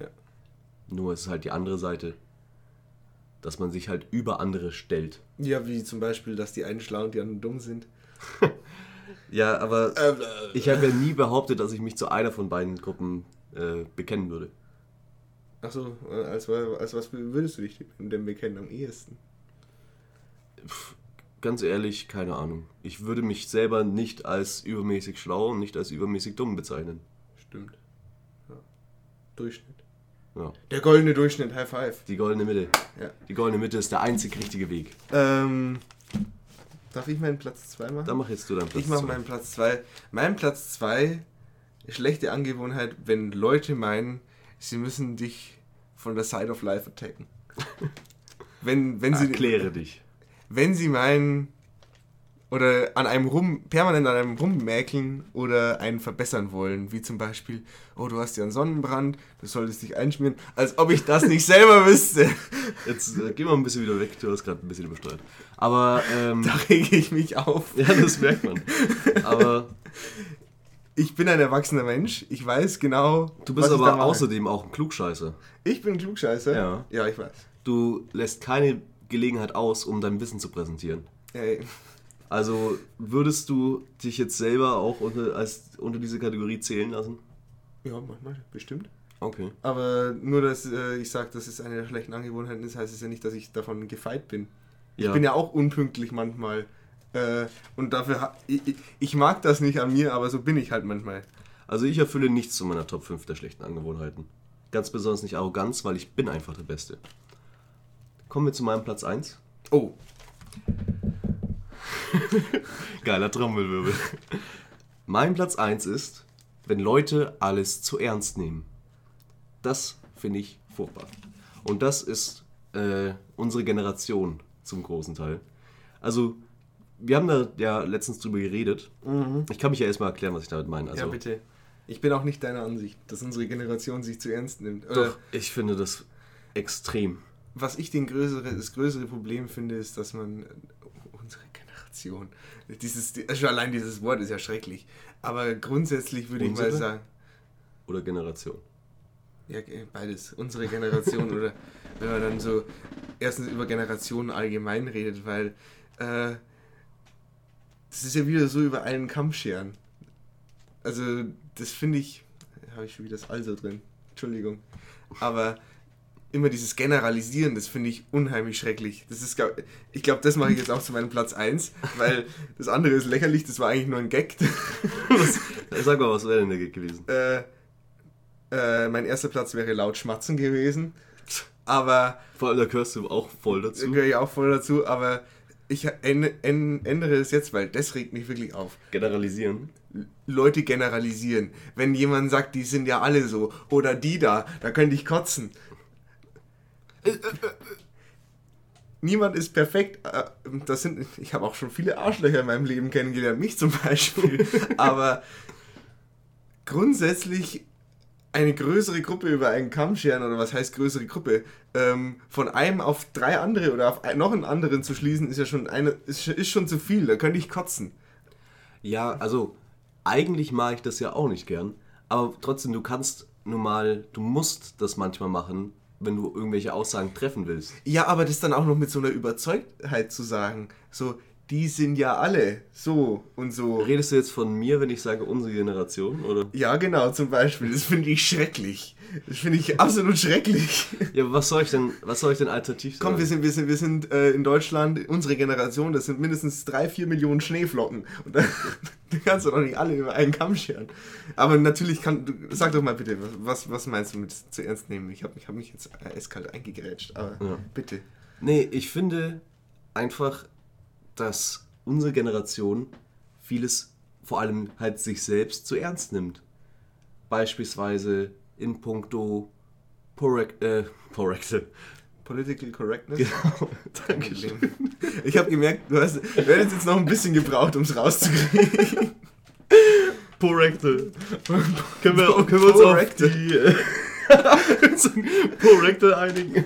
Ja. Nur es ist halt die andere Seite, dass man sich halt über andere stellt. Ja, wie zum Beispiel, dass die einen schlau und die anderen dumm sind. Ja, aber Äh, ich habe ja nie behauptet, dass ich mich zu einer von beiden Gruppen äh, bekennen würde. Achso, als, als was würdest du dich denn bekennen am ehesten? Ganz ehrlich, keine Ahnung. Ich würde mich selber nicht als übermäßig schlau und nicht als übermäßig dumm bezeichnen. Stimmt. Ja. Durchschnitt. Ja. Der goldene Durchschnitt, High Five. Die goldene Mitte. Ja. Die goldene Mitte ist der einzig richtige Weg. Ähm, darf ich meinen Platz 2 machen? Da mach jetzt du deinen Platz. ich mache zwei. meinen Platz 2. Mein Platz 2, schlechte Angewohnheit, wenn Leute meinen, sie müssen dich von der Side of Life attacken. wenn, wenn, sie, Erkläre dich. wenn sie meinen, oder an einem rum, permanent an einem rummäkeln oder einen verbessern wollen, wie zum Beispiel, oh, du hast ja einen Sonnenbrand, du solltest dich einschmieren, als ob ich das nicht selber wüsste. Jetzt äh, geh mal ein bisschen wieder weg, du hast gerade ein bisschen übersteuert. Aber, ähm, Da rege ich mich auf. ja, das merkt man. Aber Ich bin ein erwachsener Mensch, ich weiß genau, du bist ich aber außerdem auch ein Klugscheißer. Ich bin ein Klugscheißer? Ja. Ja, ich weiß. Du lässt keine Gelegenheit aus, um dein Wissen zu präsentieren. Ey, Also würdest du dich jetzt selber auch unter, als, unter diese Kategorie zählen lassen? ja, manchmal, bestimmt. Okay. Aber nur, dass äh, ich sage, dass es eine der schlechten Angewohnheiten ist, heißt es ja nicht, dass ich davon gefeit bin. Ich Ja. bin ja auch unpünktlich manchmal. Äh, und dafür, ha ich, ich- ich mag das nicht an mir, aber so bin ich halt manchmal. Also ich erfülle nichts zu meiner Top 5 der schlechten Angewohnheiten. Ganz besonders nicht Arroganz, weil ich bin einfach der Beste. Kommen wir zu meinem Platz 1. Oh, Geiler Trommelwirbel. Mein Platz 1 ist, wenn Leute alles zu ernst nehmen. Das finde ich furchtbar. Und das ist äh, unsere Generation zum großen Teil. Also, wir haben da ja letztens drüber geredet. Ich kann mich ja erstmal erklären, was ich damit meine. Also, ja bitte. Ich bin auch nicht deiner Ansicht, dass unsere Generation sich zu ernst nimmt. Oder Doch, ich finde das extrem. was ich den größere, das größere Problem finde, ist, dass man äh, unsere Generation, dieses, die- schon allein dieses Wort ist ja schrecklich. Aber grundsätzlich würde ich mal Unsere? sagen, Oder Generation. Ja, äh, beides. Unsere Generation oder wenn man dann so erstens über Generationen allgemein redet, weil äh, das ist ja wieder so über einen Kamm scheren. Also das finde ich, habe ich schon wieder das Also drin, Entschuldigung. Aber immer dieses Generalisieren, das finde ich unheimlich schrecklich. Das ist, ich glaube, das mache ich jetzt auch zu meinem Platz 1, weil das andere ist lächerlich, das war eigentlich nur ein Gag. Sag mal, was wäre denn der Gag gewesen? äh, äh, mein erster Platz wäre laut Schmatzen gewesen. Aber Vor allem, da gehörst du auch voll dazu. gehöre ich auch voll dazu, aber ich änd- änd- ändere es jetzt, weil das regt mich wirklich auf. Generalisieren. Leute generalisieren. Wenn jemand sagt, die sind ja alle so, oder die da, da könnte ich kotzen. Äh, äh, äh, Niemand ist perfekt. Das sind, ich habe auch schon viele Arschlöcher in meinem Leben kennengelernt, mich zum Beispiel. Aber grundsätzlich eine größere Gruppe über einen Kamm scheren, oder was heißt größere Gruppe, ähm, von einem auf drei andere oder auf ein- noch einen anderen zu schließen, ist ja schon eine, ist, ist schon zu viel. Da könnte ich kotzen. Ja, also eigentlich mag ich das ja auch nicht gern, aber trotzdem, du kannst nun mal, du musst das manchmal machen, wenn du irgendwelche Aussagen treffen willst. Ja, aber das dann auch noch mit so einer Überzeugtheit zu sagen, so, die sind ja alle so und so. Redest du jetzt von mir, wenn ich sage unsere Generation, oder? Ja, genau, zum Beispiel. Das finde ich schrecklich. Das finde ich absolut schrecklich. Ja, aber was soll ich denn, was soll ich denn alternativ sagen? Komm, wir sind, wir sind, wir sind äh, in Deutschland, unsere Generation, das sind mindestens drei, vier Millionen Schneeflocken. Und da, da kannst du doch nicht alle über einen Kamm scheren. Aber natürlich kann, du, sag doch mal bitte, was, was meinst du mit zu ernst nehmen? Ich habe ich hab mich jetzt eiskalt eingegrätscht, aber Ja. bitte. Nee, ich finde einfach, dass unsere Generation vieles, vor allem halt sich selbst, zu ernst nimmt. Beispielsweise in puncto Porrect, äh, Porrecte. Political Correctness? Genau, Dankeschön. Ich habe gemerkt, du hast, du hättest jetzt noch ein bisschen gebraucht, um es rauszukriegen. Porrecte. können, wir, können wir uns auf die äh, Porrecte einigen?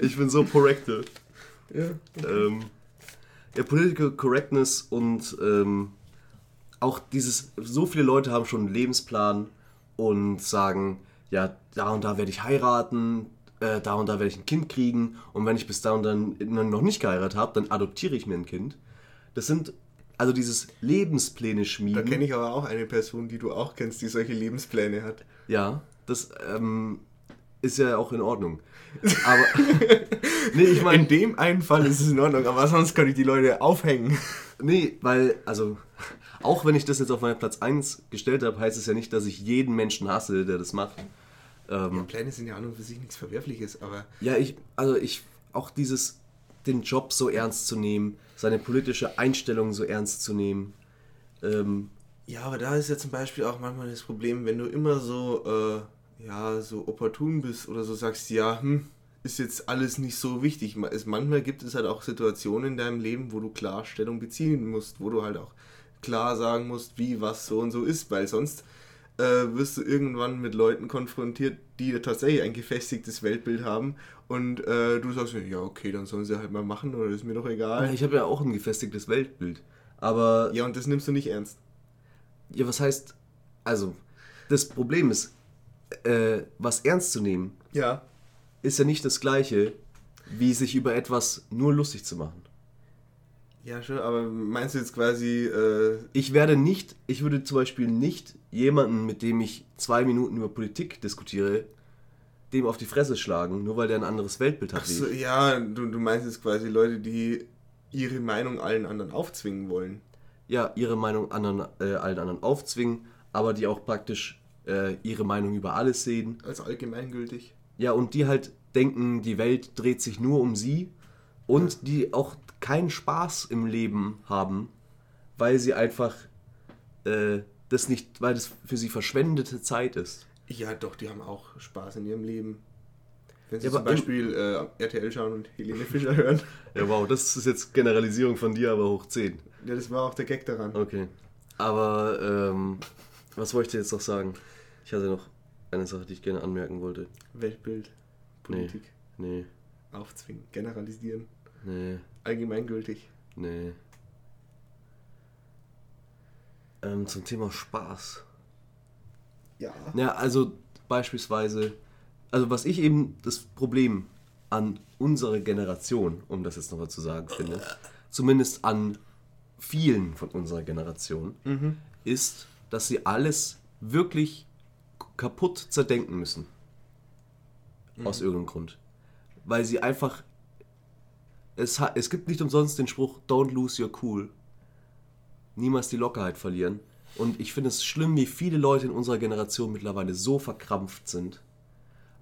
ich bin so Porrecte. Ja. Ähm, ja, Political Correctness und ähm, auch dieses, so viele Leute haben schon einen Lebensplan und sagen, ja, da und da werde ich heiraten, äh, da und da werde ich ein Kind kriegen und wenn ich bis da und dann noch nicht geheiratet habe, dann adoptiere ich mir ein Kind. Das sind also dieses Lebenspläne Da schmieden. kenne ich aber auch eine Person, die du auch kennst, die solche Lebenspläne hat. Ja, das ähm, ist ja auch in Ordnung. Aber nee, ich meine, In dem einen Fall ist es in Ordnung, aber sonst kann ich die Leute aufhängen. nee, weil also auch wenn ich das jetzt auf meinen Platz 1 gestellt habe, heißt es ja nicht, dass ich jeden Menschen hasse, der das macht. Ähm, Pläne sind ja an und für sich nichts Verwerfliches, aber Ja, ich, also ich, auch dieses, den Job so ernst zu nehmen, seine politische Einstellung so ernst zu nehmen. Ähm, Ja, aber da ist ja zum Beispiel auch manchmal das Problem, wenn du immer so, äh, ja, so opportun bist oder so sagst, ja, hm, ist jetzt alles nicht so wichtig. Es- Manchmal gibt es halt auch Situationen in deinem Leben, wo du klar Stellung beziehen musst, wo du halt auch klar sagen musst, wie was so und so ist, weil sonst äh, wirst du irgendwann mit Leuten konfrontiert, die tatsächlich ein gefestigtes Weltbild haben und äh, du sagst, ja, okay, dann sollen sie halt mal machen oder ist mir doch egal. ich habe ja auch ein gefestigtes Weltbild. Aber Ja, und das nimmst du nicht ernst. Ja, was heißt, also, das Problem ist, äh, was ernst zu nehmen, Ja. ist ja nicht das Gleiche, wie sich über etwas nur lustig zu machen. Ja, schon, aber meinst du jetzt quasi, äh, Ich werde nicht, ich würde zum Beispiel nicht jemanden, mit dem ich zwei Minuten über Politik diskutiere, dem auf die Fresse schlagen, nur weil der ein anderes Weltbild hat. ach so, ja, du, du meinst jetzt quasi Leute, die ihre Meinung allen anderen aufzwingen wollen. Ja, ihre Meinung anderen, äh, allen anderen aufzwingen, aber die auch praktisch äh, ihre Meinung über alles sehen. Als allgemeingültig. Ja, und die halt denken, die Welt dreht sich nur um sie und die auch keinen Spaß im Leben haben, weil sie einfach äh, das nicht, weil das für sie verschwendete Zeit ist. Ja, doch, die haben auch Spaß in ihrem Leben. Wenn sie Ja, zum Beispiel äh, RTL schauen und Helene Fischer hören. Ja, wow, das ist jetzt Generalisierung von dir, aber hoch 10. Ja, das war auch der Gag daran. Okay. Aber, ähm, was wollte ich dir jetzt noch sagen? Ich hatte noch eine Sache, die ich gerne anmerken wollte. Weltbild, Politik, Nee, aufzwingen, generalisieren, nee, allgemeingültig. nee. Ähm, zum Thema Spaß. Ja. Ja, also beispielsweise, also was ich eben das Problem an unserer Generation, um das jetzt nochmal zu sagen, finde, zumindest an vielen von unserer Generation, ist, dass sie alles wirklich kaputt zerdenken müssen. Aus irgendeinem Grund. Weil sie einfach. Es, es gibt nicht umsonst den Spruch, don't lose your cool. Niemals die Lockerheit verlieren. Und ich finde es schlimm, wie viele Leute in unserer Generation mittlerweile so verkrampft sind.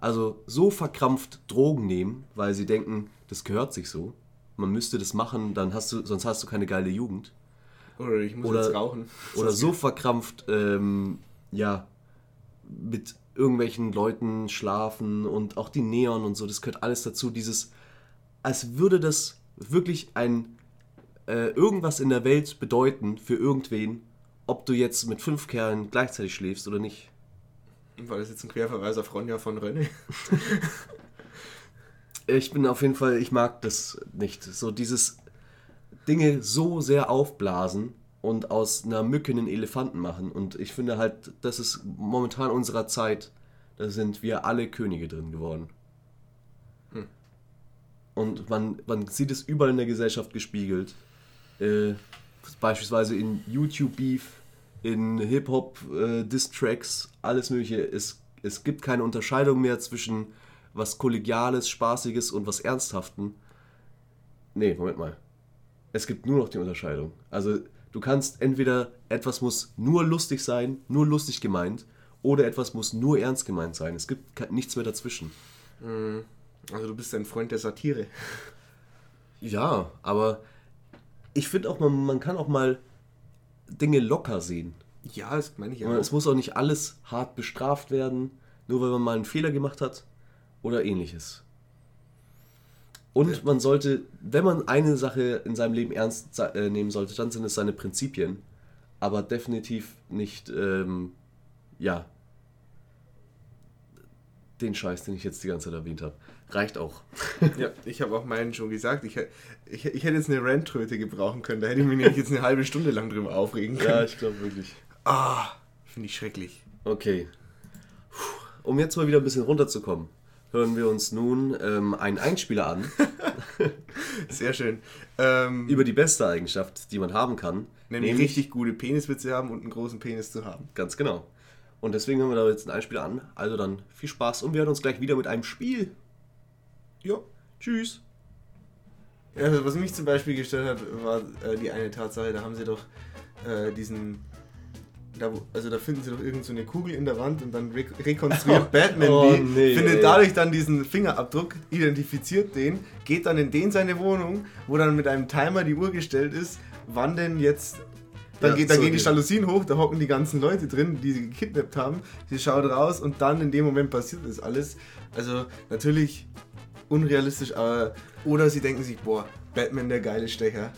Also so verkrampft Drogen nehmen, weil sie denken, das gehört sich so. Man müsste das machen, dann hast du, sonst hast du keine geile Jugend. Oder ich muss Oder- jetzt rauchen. Oder so verkrampft, ähm, ja, mit irgendwelchen Leuten schlafen und auch die Neon und so, das gehört alles dazu. Dieses, als würde das wirklich ein äh, irgendwas in der Welt bedeuten für irgendwen, ob du jetzt mit fünf Kerlen gleichzeitig schläfst oder nicht. War das jetzt ein Querverweis auf Ronja von Rönne? Ich bin auf jeden Fall, ich mag das nicht. So dieses Dinge so sehr aufblasen und aus einer Mücke einen Elefanten machen. Und ich finde halt, das ist momentan unserer Zeit, da sind wir alle Könige drin geworden. Und man, man sieht es überall in der Gesellschaft gespiegelt. Äh, beispielsweise in YouTube-Beef, in Hip-Hop-Diss-Tracks, alles mögliche. Es, es gibt keine Unterscheidung mehr zwischen was Kollegiales, Spaßiges und was Ernsthaften. Nee, Moment mal. Es gibt nur noch die Unterscheidung. Also du kannst entweder etwas muss nur lustig sein, nur lustig gemeint, oder etwas muss nur ernst gemeint sein. Es gibt nichts mehr dazwischen. Also du bist ein Freund der Satire. Ja, aber ich finde auch, man, man kann auch mal Dinge locker sehen. Ja, das meine ich ja. Es muss auch nicht alles hart bestraft werden, nur weil man mal einen Fehler gemacht hat oder ähnliches. Und man sollte, wenn man eine Sache in seinem Leben ernst äh, nehmen sollte, dann sind es seine Prinzipien. Aber definitiv nicht, ähm, ja, den Scheiß, den ich jetzt die ganze Zeit erwähnt habe. Reicht auch. Ja, ich habe auch meinen schon gesagt. Ich, ich, ich hätte jetzt eine Rant-Tröte gebrauchen können. Da hätte ich mich nämlich jetzt eine halbe Stunde lang drüber aufregen können. ich glaube wirklich. Ah, finde ich schrecklich. Okay. Um jetzt mal wieder ein bisschen runterzukommen, hören wir uns nun ähm, einen Einspieler an Sehr schön. Ähm, über die beste Eigenschaft, die man haben kann. nämlich richtig gute Peniswitze haben und einen großen Penis zu haben. Ganz genau. Und deswegen hören wir da jetzt einen Einspieler an. Also dann viel Spaß und wir hören uns gleich wieder mit einem Spiel. Ja. Tschüss. Also was mich zum Beispiel gestört hat, war äh, die eine Tatsache, da haben sie doch äh, diesen. Da, also da finden sie doch irgend so eine Kugel in der Wand und dann re rekonstruiert Batman Oh, die, nee, findet dadurch dann diesen Fingerabdruck, identifiziert den, geht dann in den seine Wohnung, wo dann mit einem Timer die Uhr gestellt ist, wann denn jetzt. Dann, Ja, geht, dann so gehen die. Jalousien hoch, da hocken die ganzen Leute drin, die sie gekidnappt haben. Sie schaut raus und dann in dem Moment passiert das alles. Also natürlich unrealistisch, aber. Oder sie denken sich, boah, Batman der geile Stecher,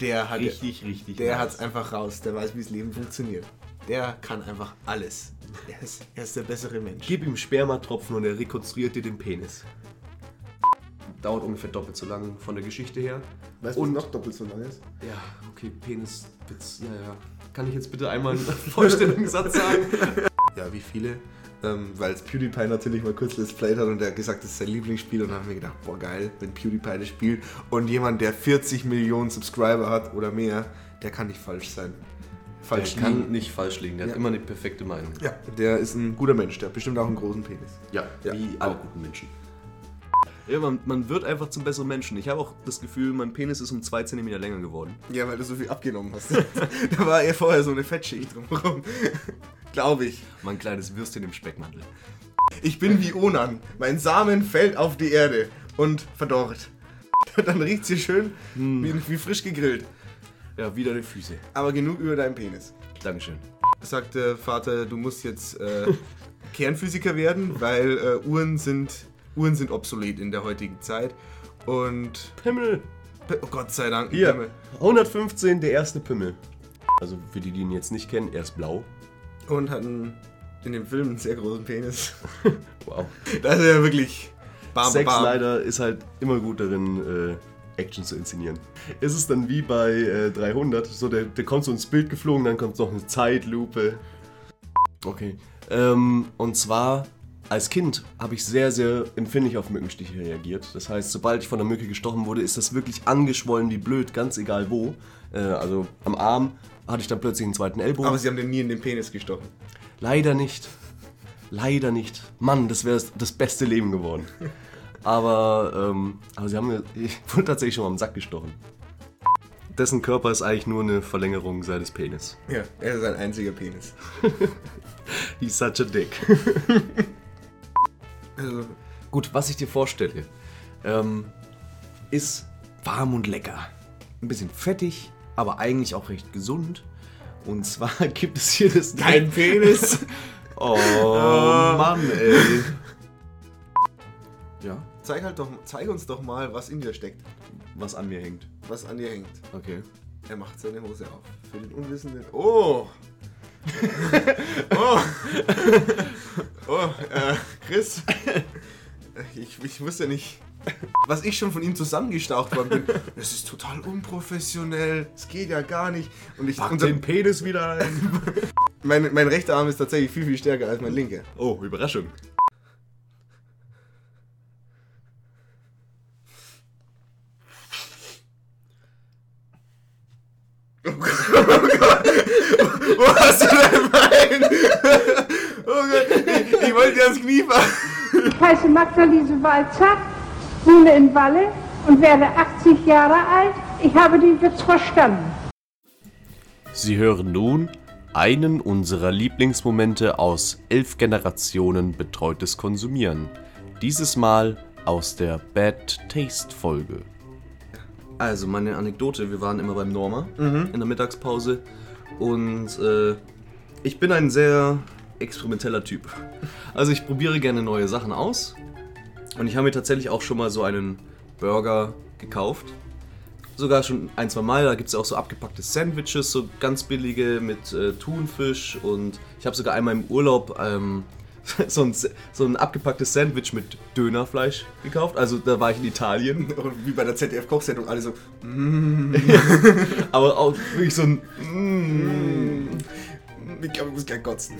der hat Richtig, richtig. der nice. hat's einfach raus, der weiß, wie das Leben funktioniert. Der kann einfach alles. Er ist, er ist der bessere Mensch. Gib ihm Spermatropfen und er rekonstruiert dir den Penis. Dauert ungefähr doppelt so lang von der Geschichte her. Weißt Und- noch doppelt so lang ist? Ja, okay, Peniswitz, ja, ja. Kann ich jetzt bitte einmal einen Vorstellungssatz sagen? Ja, wie viele? Ähm, Weil es PewDiePie natürlich mal kurz Let's Played hat und er hat gesagt, das ist sein Lieblingsspiel und dann haben wir gedacht, boah geil, wenn PewDiePie das spielt und jemand, der 40 Millionen Subscriber hat oder mehr, der kann nicht falsch sein. Der Falsch kann liegen. nicht falsch liegen, der Ja. hat immer eine perfekte Meinung. Ja, der ist ein guter Mensch, der hat bestimmt auch einen großen Penis. Ja, Ja. wie alle guten Menschen. Ja, man, man wird einfach zum besseren Menschen. Ich habe auch das Gefühl, mein Penis ist um zwei Zentimeter länger geworden. Ja, weil du so viel abgenommen hast. da war ja vorher so eine Fettschicht drumherum. Glaube ich. Mein kleines Würstchen im Speckmantel. Ich bin wie Onan. Mein Samen fällt auf die Erde und verdorrt. Dann riecht sie schön wie, wie frisch gegrillt. Ja, wieder die Füße. Aber genug über deinen Penis. Dankeschön. Sagt der Vater, du musst jetzt äh, Kernphysiker werden, weil äh, Uhren, sind, Uhren sind obsolet in der heutigen Zeit. Und Pimmel. oh Gott sei Dank, Hier, Pimmel. 115, der erste Pimmel. Also für die, die ihn jetzt nicht kennen, er ist blau. Und hat einen, in dem Film einen sehr großen Penis. Wow. Da ist er ja wirklich bam, Zack bam. Snyder ist halt immer gut darin, äh, Action zu inszenieren. Ist es dann wie bei äh, 300, so der, der kommt so ins Bild geflogen, dann kommt noch eine Zeitlupe. Okay. Ähm, und zwar, als Kind habe ich sehr, sehr empfindlich auf Mückenstiche reagiert. Das heißt, sobald ich von der Mücke gestochen wurde, ist das wirklich angeschwollen wie blöd, ganz egal wo. Äh, also am Arm hatte ich dann plötzlich einen zweiten Ellbogen. Aber sie haben den nie in den Penis gestochen. Leider nicht. Leider nicht. Mann, das wäre das beste Leben geworden. Aber, ähm, aber sie haben mir, ich wurde tatsächlich schon mal am Sack gestochen. Dessen Körper ist eigentlich nur eine Verlängerung seines Penis. Ja, er ist ein einziger Penis. He's such a dick. Also, Gut, was ich dir vorstelle, ähm, ist warm und lecker. Ein bisschen fettig, aber eigentlich auch recht gesund. Und zwar gibt es hier das... kein Penis. Oh, Mann, ey. Zeig, halt doch, zeig uns doch mal, was in dir steckt. was an mir hängt. Was an dir hängt. Okay. Er macht seine Hose auf. Für den Unwissenden. Oh! oh! oh, äh, Chris. Ich, ich wusste nicht, was ich schon von ihm zusammengestaucht worden bin. Das ist total unprofessionell. Es geht ja gar nicht. Und ich, Pack den Penis wieder ein. mein, mein rechter Arm ist tatsächlich viel, viel stärker als mein linker. Oh, Überraschung. Wo hast du dein Bein? Oh Gott, ich, ich wollte dir ans Knie fassen. Ich heiße Magdalise Walzer, wohne in Walle und werde 80 Jahre alt. Ich habe den Witz verstanden. Sie hören nun einen unserer Lieblingsmomente aus elf Generationen betreutes Konsumieren. Dieses Mal aus der Bad Taste Folge. Also, meine Anekdote, wir waren immer beim Norma in der Mittagspause und äh, ich bin ein sehr experimenteller Typ. Also ich probiere gerne neue Sachen aus und ich habe mir tatsächlich auch schon mal so einen Burger gekauft. Sogar schon ein, zwei Mal, da gibt es auch so abgepackte Sandwiches, so ganz billige mit äh, Thunfisch und ich habe sogar einmal im Urlaub ähm, so ein, so ein abgepacktes Sandwich mit Dönerfleisch gekauft. Also da war ich in Italien. Und wie bei der ZDF-Kochsendung, alle so, Aber auch wirklich so ein. Mm. ich glaube, ich muss gleich kotzen.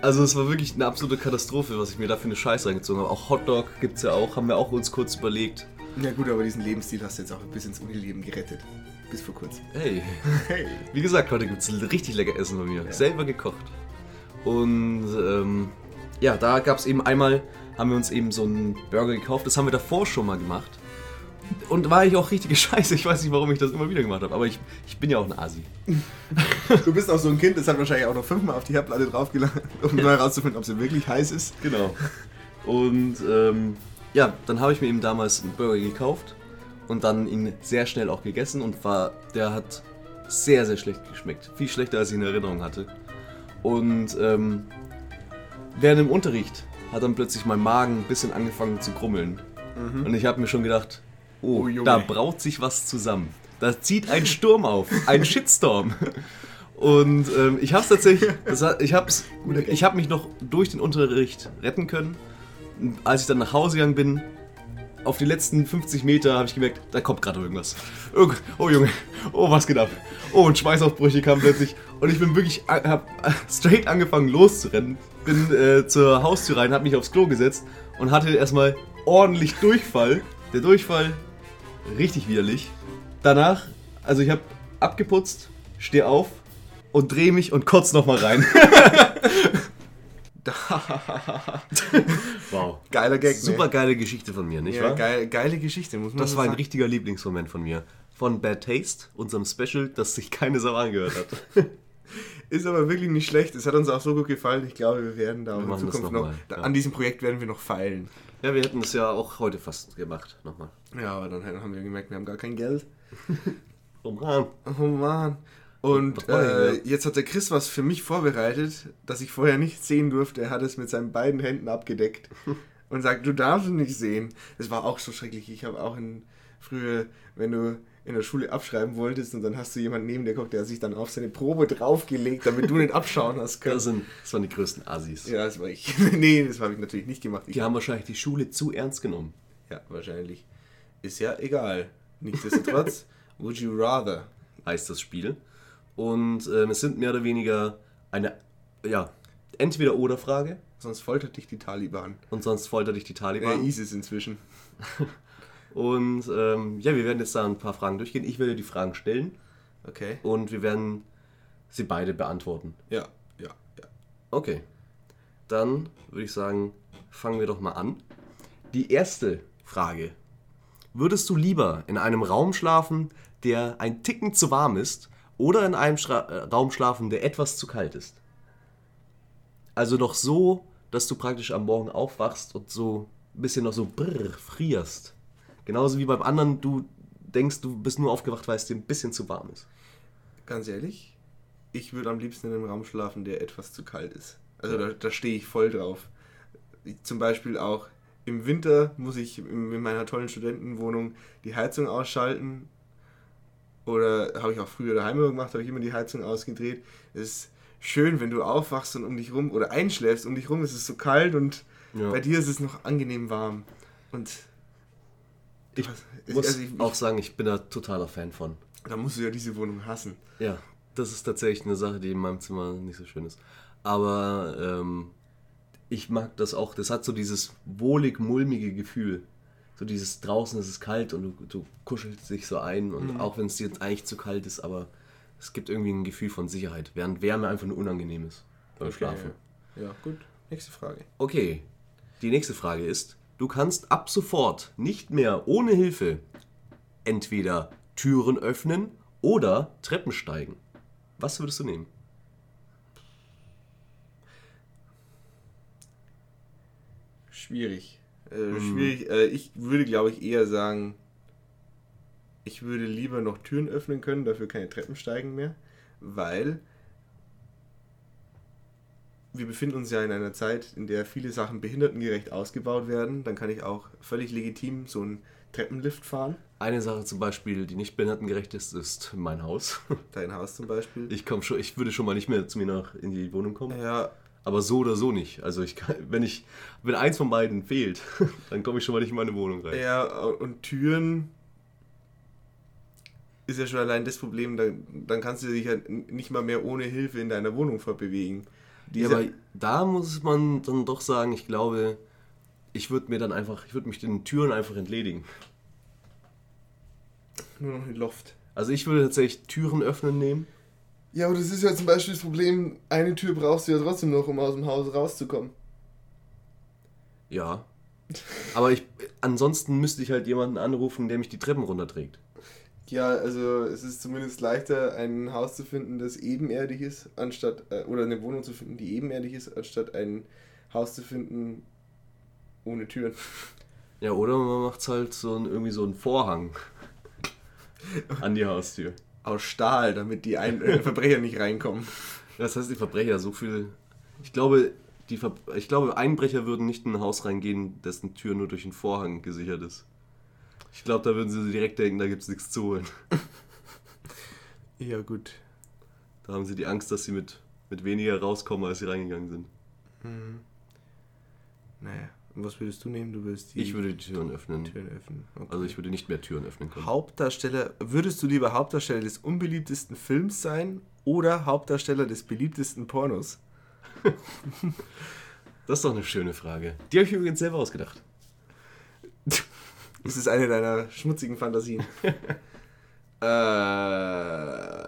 Also es war wirklich eine absolute Katastrophe, was ich mir da für eine Scheiße reingezogen habe. Auch Hotdog gibt's ja auch, haben wir auch uns kurz überlegt. Ja gut, aber diesen Lebensstil hast du jetzt auch bis ins Unileben gerettet. Bis vor kurzem. Hey, Hey. wie gesagt, heute gibt's richtig lecker Essen bei mir. Selber gekocht. Und ähm, ja, da gab's eben einmal, haben wir uns eben so einen Burger gekauft. Das haben wir davor schon mal gemacht. Und war ich auch richtige Scheiße. Ich weiß nicht, warum ich das immer wieder gemacht habe. Aber ich, ich bin ja auch ein Asi. Du bist auch so ein Kind, das hat wahrscheinlich auch noch fünfmal auf die Herdplatte draufgeladen, um mal herauszufinden, ob sie wirklich heiß ist. Genau. Und ähm, ja, dann habe ich mir eben damals einen Burger gekauft und dann ihn sehr schnell auch gegessen und war, der hat sehr, sehr schlecht geschmeckt. Viel schlechter, als ich in Erinnerung hatte. Und ähm, während dem Unterricht hat dann plötzlich mein Magen ein bisschen angefangen zu grummeln. Und ich habe mir schon gedacht, oh, Oh, da braut sich was zusammen. Da zieht ein Sturm auf, ein Shitstorm. Und ähm, ich habe es tatsächlich, hat, ich habe ich hab mich noch durch den Unterricht retten können. Und als ich dann nach Hause gegangen bin, auf die letzten 50 Meter habe ich gemerkt, da kommt gerade irgendwas. Irgend, oh Junge, oh was geht ab? Oh und Schweißausbrüche kamen plötzlich und ich bin wirklich, äh, hab äh, straight angefangen loszurennen. Bin äh, zur Haustür rein, habe mich aufs Klo gesetzt und hatte erstmal ordentlich Durchfall. Der Durchfall richtig widerlich. Danach, also ich habe abgeputzt, stehe auf und drehe mich und kotz nochmal rein. wow. Geiler Gag, Super ne? geile Geschichte von mir, nicht Ja, wahr? geil, geile Geschichte, muss man Das so war ein sagen. richtiger Lieblingsmoment von mir. Von Bad Taste, unserem Special, das sich keine Sau angehört hat. Ist aber wirklich nicht schlecht. Es hat uns auch so gut gefallen. Ich glaube, wir werden da auch in Zukunft noch noch. ja. An diesem Projekt werden wir noch feilen. ja, wir hätten das ja auch heute fast gemacht. Nochmal. Ja, aber dann haben wir gemerkt, wir haben gar kein Geld. Oh Mann. Oh Mann. Und äh, jetzt hat der Chris was für mich vorbereitet, das ich vorher nicht sehen durfte. Er hat es mit seinen beiden Händen abgedeckt und sagt, du darfst es nicht sehen. Das war auch so schrecklich. Ich habe auch in, früher, wenn du in der Schule abschreiben wolltest und dann hast du jemanden neben dir guckt, der sich dann auf seine Probe draufgelegt, damit du nicht abschauen hast können. Das, sind, das waren die größten Assis. ja, das war ich. nee, das habe ich natürlich nicht gemacht. Ich Die haben wahrscheinlich die Schule zu ernst genommen. ja, wahrscheinlich. Ist ja egal. Nichtsdestotrotz, would you rather? heißt das Spiel. Und ähm, es sind mehr oder weniger eine, ja, Entweder-Oder-Frage Sonst foltert dich die Taliban. und sonst foltert dich die Äh, Taliban. ISIS inzwischen. und ähm, ja, wir werden jetzt da ein paar Fragen durchgehen. Ich werde die Fragen stellen Okay. und wir werden sie beide beantworten. Ja, ja, ja. Okay. Dann würde ich sagen, fangen wir doch mal an. Die erste Frage. Würdest du lieber in einem Raum schlafen, der ein Ticken zu warm ist, oder in einem Schra äh, Raum schlafen, der etwas zu kalt ist? Also noch so, dass du praktisch am Morgen aufwachst und so ein bisschen noch so brrr, frierst. Genauso wie beim anderen, du denkst, du bist nur aufgewacht, weil es dir ein bisschen zu warm ist. Ganz ehrlich, ich würde am liebsten in einem Raum schlafen, der etwas zu kalt ist. Also da, da stehe ich voll drauf. Ich, zum Beispiel auch im Winter muss ich in, in meiner tollen Studentenwohnung die Heizung ausschalten. Oder habe ich auch früher daheim gemacht, habe ich immer die Heizung ausgedreht. Es ist schön, wenn du aufwachst und um dich rum oder einschläfst, um dich rum ist es so kalt und Ja. bei dir ist es noch angenehm warm. Und Ich ich- muss also ich- auch sagen, ich bin da totaler Fan von. da musst du ja diese Wohnung hassen. Ja, das ist tatsächlich eine Sache, die in meinem Zimmer nicht so schön ist. Aber ähm, ich mag das auch. Das hat so dieses wohlig-mulmige Gefühl. So dieses draußen ist es kalt und du, du kuschelst dich so ein. Und auch wenn es dir jetzt eigentlich zu kalt ist, aber es gibt irgendwie ein Gefühl von Sicherheit. Während Wärme einfach nur unangenehm ist beim Schlafen. Ja, gut. Nächste Frage. Okay, die nächste Frage ist, du kannst ab sofort nicht mehr ohne Hilfe entweder Türen öffnen oder Treppen steigen. Was würdest du nehmen? Schwierig. Äh, Schwierig. Äh, ich würde, glaube ich, eher sagen, ich würde lieber noch Türen öffnen können, dafür keine Treppen steigen mehr, weil wir befinden uns ja in einer Zeit, in der viele Sachen behindertengerecht ausgebaut werden. Dann kann ich auch völlig legitim so einen Treppenlift fahren. Eine Sache zum Beispiel, die nicht behindertengerecht ist, ist mein Haus. Dein Haus zum Beispiel. Ich, komm schon, ich würde schon mal nicht mehr zu mir nach in die Wohnung kommen. ja, Aber so oder so nicht. Also ich kann, wenn ich, wenn eins von beiden fehlt, dann komme ich schon mal nicht in meine Wohnung rein. Ja, und Türen ist ja schon allein das Problem, dann, dann kannst du dich halt nicht mal mehr ohne Hilfe in deiner Wohnung vorbewegen. Ja, aber da muss man dann doch sagen, ich glaube, ich würde mir dann einfach, ich würde mich den Türen einfach entledigen. nur noch ein Loft. Also ich würde tatsächlich Türen öffnen nehmen. Ja, aber das ist ja zum Beispiel das Problem, eine Tür brauchst du ja trotzdem noch, um aus dem Haus rauszukommen. Ja. Aber ich, ansonsten müsste ich halt jemanden anrufen, der mich die Treppen runterträgt. Ja, also es ist zumindest leichter, ein Haus zu finden, das ebenerdig ist, anstatt, äh, oder eine Wohnung zu finden, die ebenerdig ist, anstatt ein Haus zu finden ohne Türen. Ja, oder man macht halt so ein, irgendwie so einen Vorhang an die Haustür. Aus Stahl, damit die ein äh, Verbrecher nicht reinkommen. Das heißt, die Verbrecher so viel. Ich glaube, die Ver ich glaube, Einbrecher würden nicht in ein Haus reingehen, dessen Tür nur durch einen Vorhang gesichert ist. Ich glaube, da würden sie direkt denken, da gibt es nichts zu holen. Ja, gut. Da haben sie die Angst, dass sie mit, mit weniger rauskommen, als sie reingegangen sind. Naja, und was würdest du nehmen? Du würdest die Ich würde die Türen öffnen. Türen öffnen. Okay. Also ich würde nicht mehr Türen öffnen können. Hauptdarsteller, würdest du lieber Hauptdarsteller des unbeliebtesten Films sein oder Hauptdarsteller des beliebtesten Pornos? Das ist doch eine schöne Frage. Die habe ich übrigens selber ausgedacht. Das ist eine deiner schmutzigen Fantasien. äh,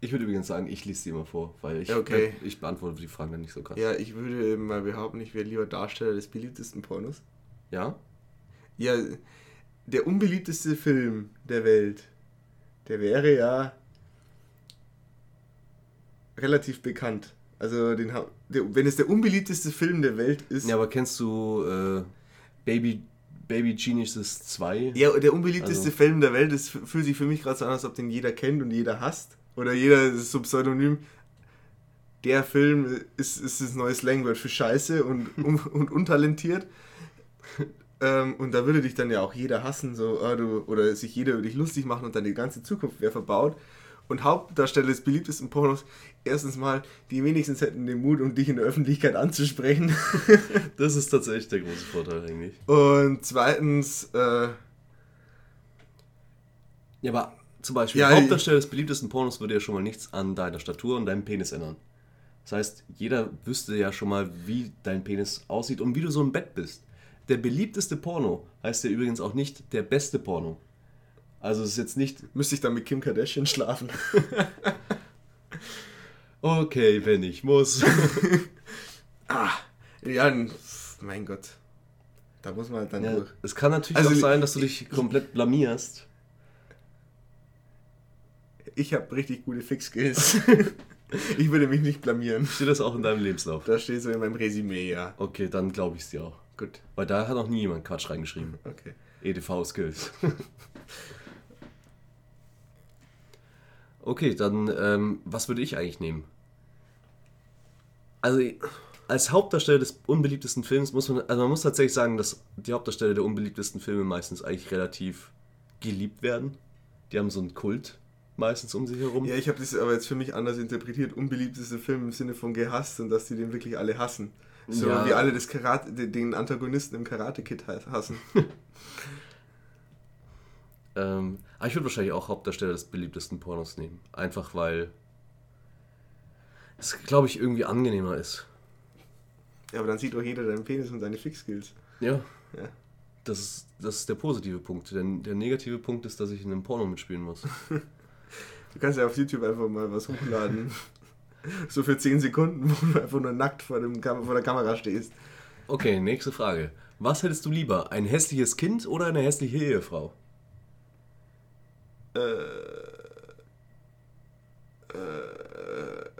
Ich würde übrigens sagen, ich lese sie immer vor, weil ich, Okay. ich beantworte die Fragen dann nicht so krass. ja, ich würde mal behaupten, ich wäre lieber Darsteller des beliebtesten Pornos. Ja? Ja, der unbeliebteste Film der Welt, der wäre ja relativ bekannt. Also, den, der, wenn es der unbeliebteste Film der Welt ist, Ja, aber kennst du äh, Baby, Baby Geniuses 2? Ja, der unbeliebteste Also- Film der Welt ist, fühlt sich für mich gerade so an, als ob den jeder kennt und jeder hasst. Oder jeder ist so Pseudonym. Der Film ist, ist das neue Slangwort für Scheiße und, un, und untalentiert. Ähm, und da würde dich dann ja auch jeder hassen, so, ah, du, oder sich jeder über dich lustig machen und dann die ganze Zukunft wäre verbaut. Und Hauptdarsteller des beliebtesten Pornos, erstens mal, die wenigstens hätten den Mut, um dich in der Öffentlichkeit anzusprechen. Das ist tatsächlich der große Vorteil eigentlich. Und zweitens, äh, Ja, aber zum Beispiel, Ja, Hauptdarsteller des beliebtesten Pornos würde ja schon mal nichts an deiner Statur und deinem Penis ändern. Das heißt, jeder wüsste ja schon mal, wie dein Penis aussieht und wie du so im Bett bist. Der beliebteste Porno heißt ja übrigens auch nicht der beste Porno. Also es ist jetzt nicht, müsste ich dann mit Kim Kardashian schlafen. okay, wenn ich muss. Ja, n- mein Gott. Da muss man halt dann ja, durch. es kann natürlich Also, auch sein, dass du dich komplett blamierst. Ich habe richtig gute Fix-Skills. ich würde mich nicht blamieren. Steht das auch in deinem Lebenslauf? Da steht so in meinem Resümee, ja. Okay, dann glaube ich es dir auch. Gut. Weil da hat noch nie jemand Quatsch reingeschrieben. Okay. EDV-Skills. Okay, dann ähm, was würde ich eigentlich nehmen? Also als Hauptdarsteller des unbeliebtesten Films muss man, also man muss tatsächlich sagen, dass die Hauptdarsteller der unbeliebtesten Filme meistens eigentlich relativ geliebt werden. Die haben so einen Kult meistens um sich herum. Ja, ich habe das aber jetzt für mich anders interpretiert. Unbeliebteste Film im Sinne von gehasst und dass die den wirklich alle hassen. So Ja. wie alle das Karate, den- Antagonisten im Karate Kid ha- hassen. Ähm, aber ich würde wahrscheinlich auch Hauptdarsteller des beliebtesten Pornos nehmen. Einfach weil es, glaube ich, irgendwie angenehmer ist. Ja, aber dann sieht doch jeder deinen Penis und deine Fix-Skills. Ja. Ja. Das ist, das ist der positive Punkt. Denn der negative Punkt ist, dass ich in einem Porno mitspielen muss. Du kannst ja auf YouTube einfach mal was hochladen. so für 10 Sekunden, wo du einfach nur nackt vor, dem Kam vor der Kamera stehst. Okay, nächste Frage. Was hättest du lieber? Ein hässliches Kind oder eine hässliche Ehefrau? Äh, äh,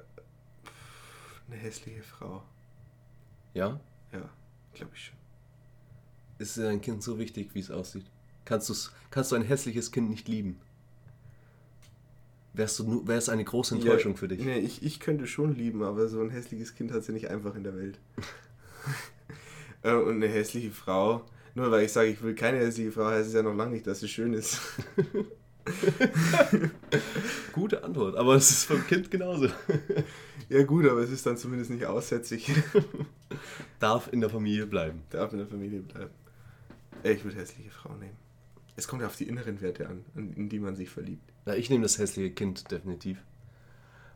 eine hässliche Frau. Ja? Ja, glaube ich schon. Ist dir dein Kind so wichtig, wie es aussieht? Kannst, du's, kannst du ein hässliches Kind nicht lieben? Wärst du, es eine große Enttäuschung ja, für dich? Nee, ich, ich könnte schon lieben, aber so ein hässliches Kind hat sie nicht einfach in der Welt. Äh, Und eine hässliche Frau, nur weil ich sage, ich will keine hässliche Frau, heißt es ja noch lange nicht, dass sie schön ist. Gute Antwort, aber es ist vom Kind genauso. Ja gut, aber es ist dann zumindest nicht aussätzlich. Darf in der Familie bleiben. Darf in der Familie bleiben. Ich würde hässliche Frau nehmen. Es kommt ja auf die inneren Werte an, in die man sich verliebt. Ja, ich nehme das hässliche Kind definitiv.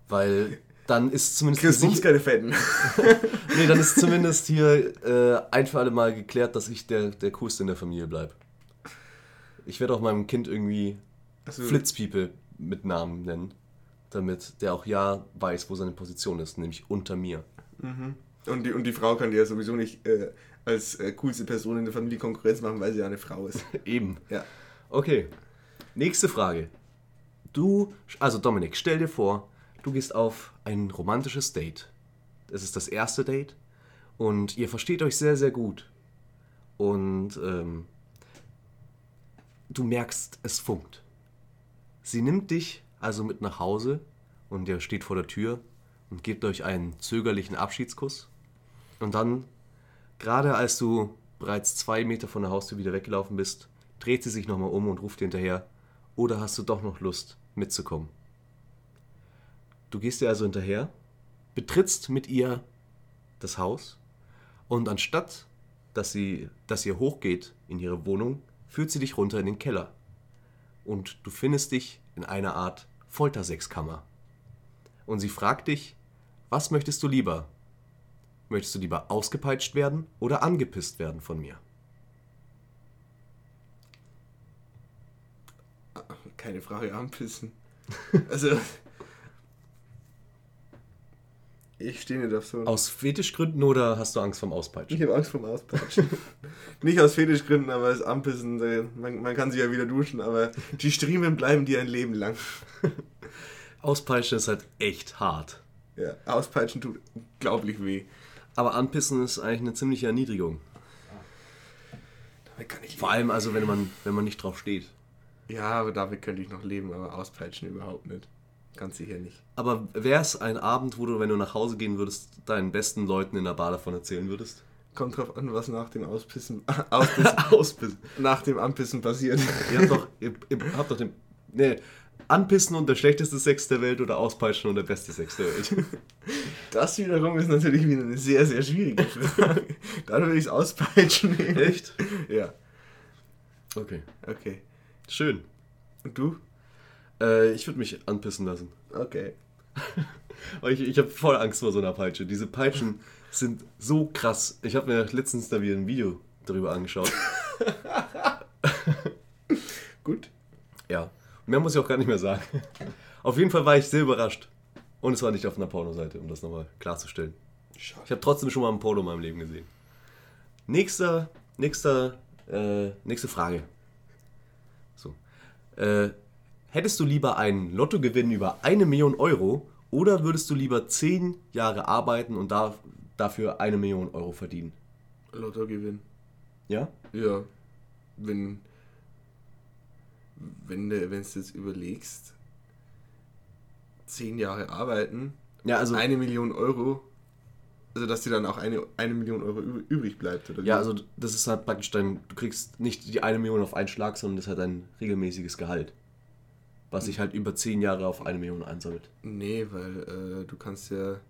Weil dann ist zumindest Chris, gesichert- keine Fetten. Nee, dann ist zumindest hier äh, ein für alle Mal geklärt, dass ich der, der Coolste in der Familie bleibe. Ich werde auch meinem Kind irgendwie Also, Flitzpiepe mit Namen nennen, damit der auch ja weiß, wo seine Position ist, nämlich unter mir. Und die, und die Frau kann dir ja sowieso nicht äh, als äh, coolste Person in der Familie Konkurrenz machen, weil sie ja eine Frau ist. Eben. Ja. Okay. Nächste Frage. Du, also Dominik, stell dir vor, du gehst auf ein romantisches Date. Es ist das erste Date und ihr versteht euch sehr, sehr gut. Und ähm, du merkst, es funkt. Sie nimmt dich also mit nach Hause und ihr steht vor der Tür und gebt euch einen zögerlichen Abschiedskuss. Und dann, gerade als du bereits zwei Meter von der Haustür wieder weggelaufen bist, dreht sie sich nochmal um und ruft dir hinterher, oder hast du doch noch Lust mitzukommen? Du gehst ihr also hinterher, betrittst mit ihr das Haus und anstatt, dass, sie, dass ihr hochgeht in ihre Wohnung, führt sie dich runter in den Keller. Und du findest dich in einer Art Foltersechskammer. Und sie fragt dich, was möchtest du lieber? Möchtest du lieber ausgepeitscht werden oder angepisst werden von mir? Keine Frage, anpissen. Also. Ich stehe nicht auf so. Aus Fetischgründen oder hast du Angst vom Auspeitschen? Ich habe Angst vom Auspeitschen. nicht aus Fetischgründen, aber das Anpissen, man, man kann sich ja wieder duschen, aber die Striemen bleiben dir ein Leben lang. Auspeitschen ist halt echt hart. Ja, Auspeitschen tut unglaublich weh. Aber anpissen ist eigentlich eine ziemliche Erniedrigung. Damit kann ich Vor allem also, wenn man, wenn man nicht drauf steht. Ja, aber damit könnte ich noch leben, aber auspeitschen überhaupt nicht. Ganz sicher nicht. Aber wäre es ein Abend, wo du, wenn du nach Hause gehen würdest, deinen besten Leuten in der Bar davon erzählen würdest? Kommt drauf an, was nach dem Auspissen, Auspissen Auspissen. nach dem Anpissen passiert. Ihr habt doch, ihr, ihr habt doch den. Nee, anpissen und der schlechteste Sex der Welt oder auspeitschen und der beste Sex der Welt. Das wiederum ist natürlich wieder eine sehr, sehr schwierige Frage. Dann würde ich es auspeitschen nehmen. Echt? Ja, Okay. okay. Schön. Und du? Äh, ich würde mich anpissen lassen. Okay. Ich, ich habe voll Angst vor so einer Peitsche. Diese Peitschen sind so krass. Ich habe mir letztens da wieder ein Video darüber angeschaut. Gut. Ja. Mehr muss ich auch gar nicht mehr sagen. Auf jeden Fall war ich sehr überrascht. Und es war nicht auf einer Pornoseite, um das nochmal klarzustellen. Ich habe trotzdem schon mal ein Porno in meinem Leben gesehen. Nächster, nächster, äh, nächste Frage. So. Äh, hättest du lieber einen Lottogewinn über eine Million Euro oder würdest du lieber zehn Jahre arbeiten und da, dafür eine Million Euro verdienen? Lottogewinn. Ja? Ja. Wenn. Wenn du du jetzt überlegst, zehn Jahre arbeiten, Ja, also, eine Million Euro, also dass dir dann auch eine, eine Million Euro übrig bleibt, oder? ja, also das ist halt praktisch dein, du kriegst nicht die eine Million auf einen Schlag, sondern das ist halt ein regelmäßiges Gehalt. Was sich halt über zehn Jahre auf eine Million einsammelt. Nee, weil äh, du kannst ja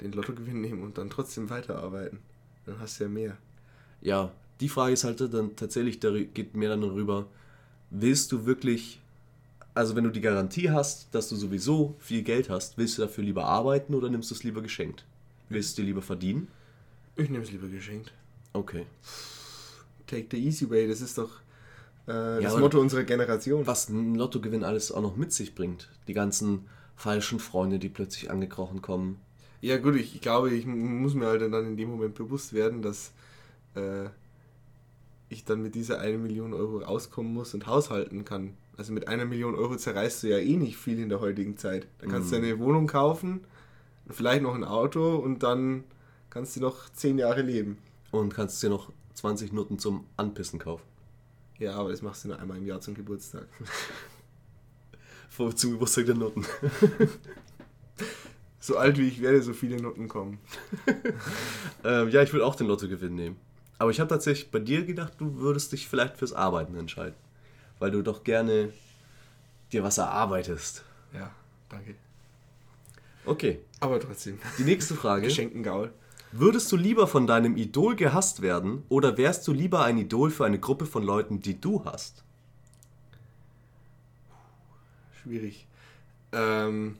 den Lottogewinn nehmen und dann trotzdem weiterarbeiten. Dann hast du ja mehr. Ja, die Frage ist halt dann tatsächlich, da geht mehr dann darüber, willst du wirklich, also wenn du die Garantie hast, dass du sowieso viel Geld hast, willst du dafür lieber arbeiten oder nimmst du es lieber geschenkt? Willst du dir lieber verdienen? Ich nehme es lieber geschenkt. Okay. Take the easy way, das ist doch äh, das aber- Motto unserer Generation. Was ein Lottogewinn alles auch noch mit sich bringt. Die ganzen falschen Freunde, die plötzlich angekrochen kommen. Ja gut, ich, ich glaube, ich muss mir halt dann in dem Moment bewusst werden, dass äh, ich dann mit dieser eine Million Euro auskommen muss und haushalten kann. Also mit einer Million Euro zerreißt du ja eh nicht viel in der heutigen Zeit. Da kannst du eine Wohnung kaufen, vielleicht noch ein Auto und dann kannst du noch zehn Jahre leben. Und kannst dir noch 20 Nutten zum Anpissen kaufen. Ja, aber das machst du nur einmal im Jahr zum Geburtstag. Vor- Zum Geburtstag der Nutten. So alt wie ich werde, so viele Noten kommen. Ähm, ja, ich würde auch den Lottogewinn nehmen. Aber ich habe tatsächlich bei dir gedacht, du würdest dich vielleicht fürs Arbeiten entscheiden. Weil du doch gerne dir was erarbeitest. Ja, danke. Okay, Aber trotzdem. die nächste Frage. Geschenken Gaul. Würdest du lieber von deinem Idol gehasst werden oder wärst du lieber ein Idol für eine Gruppe von Leuten, die du hast? Schwierig. Ähm,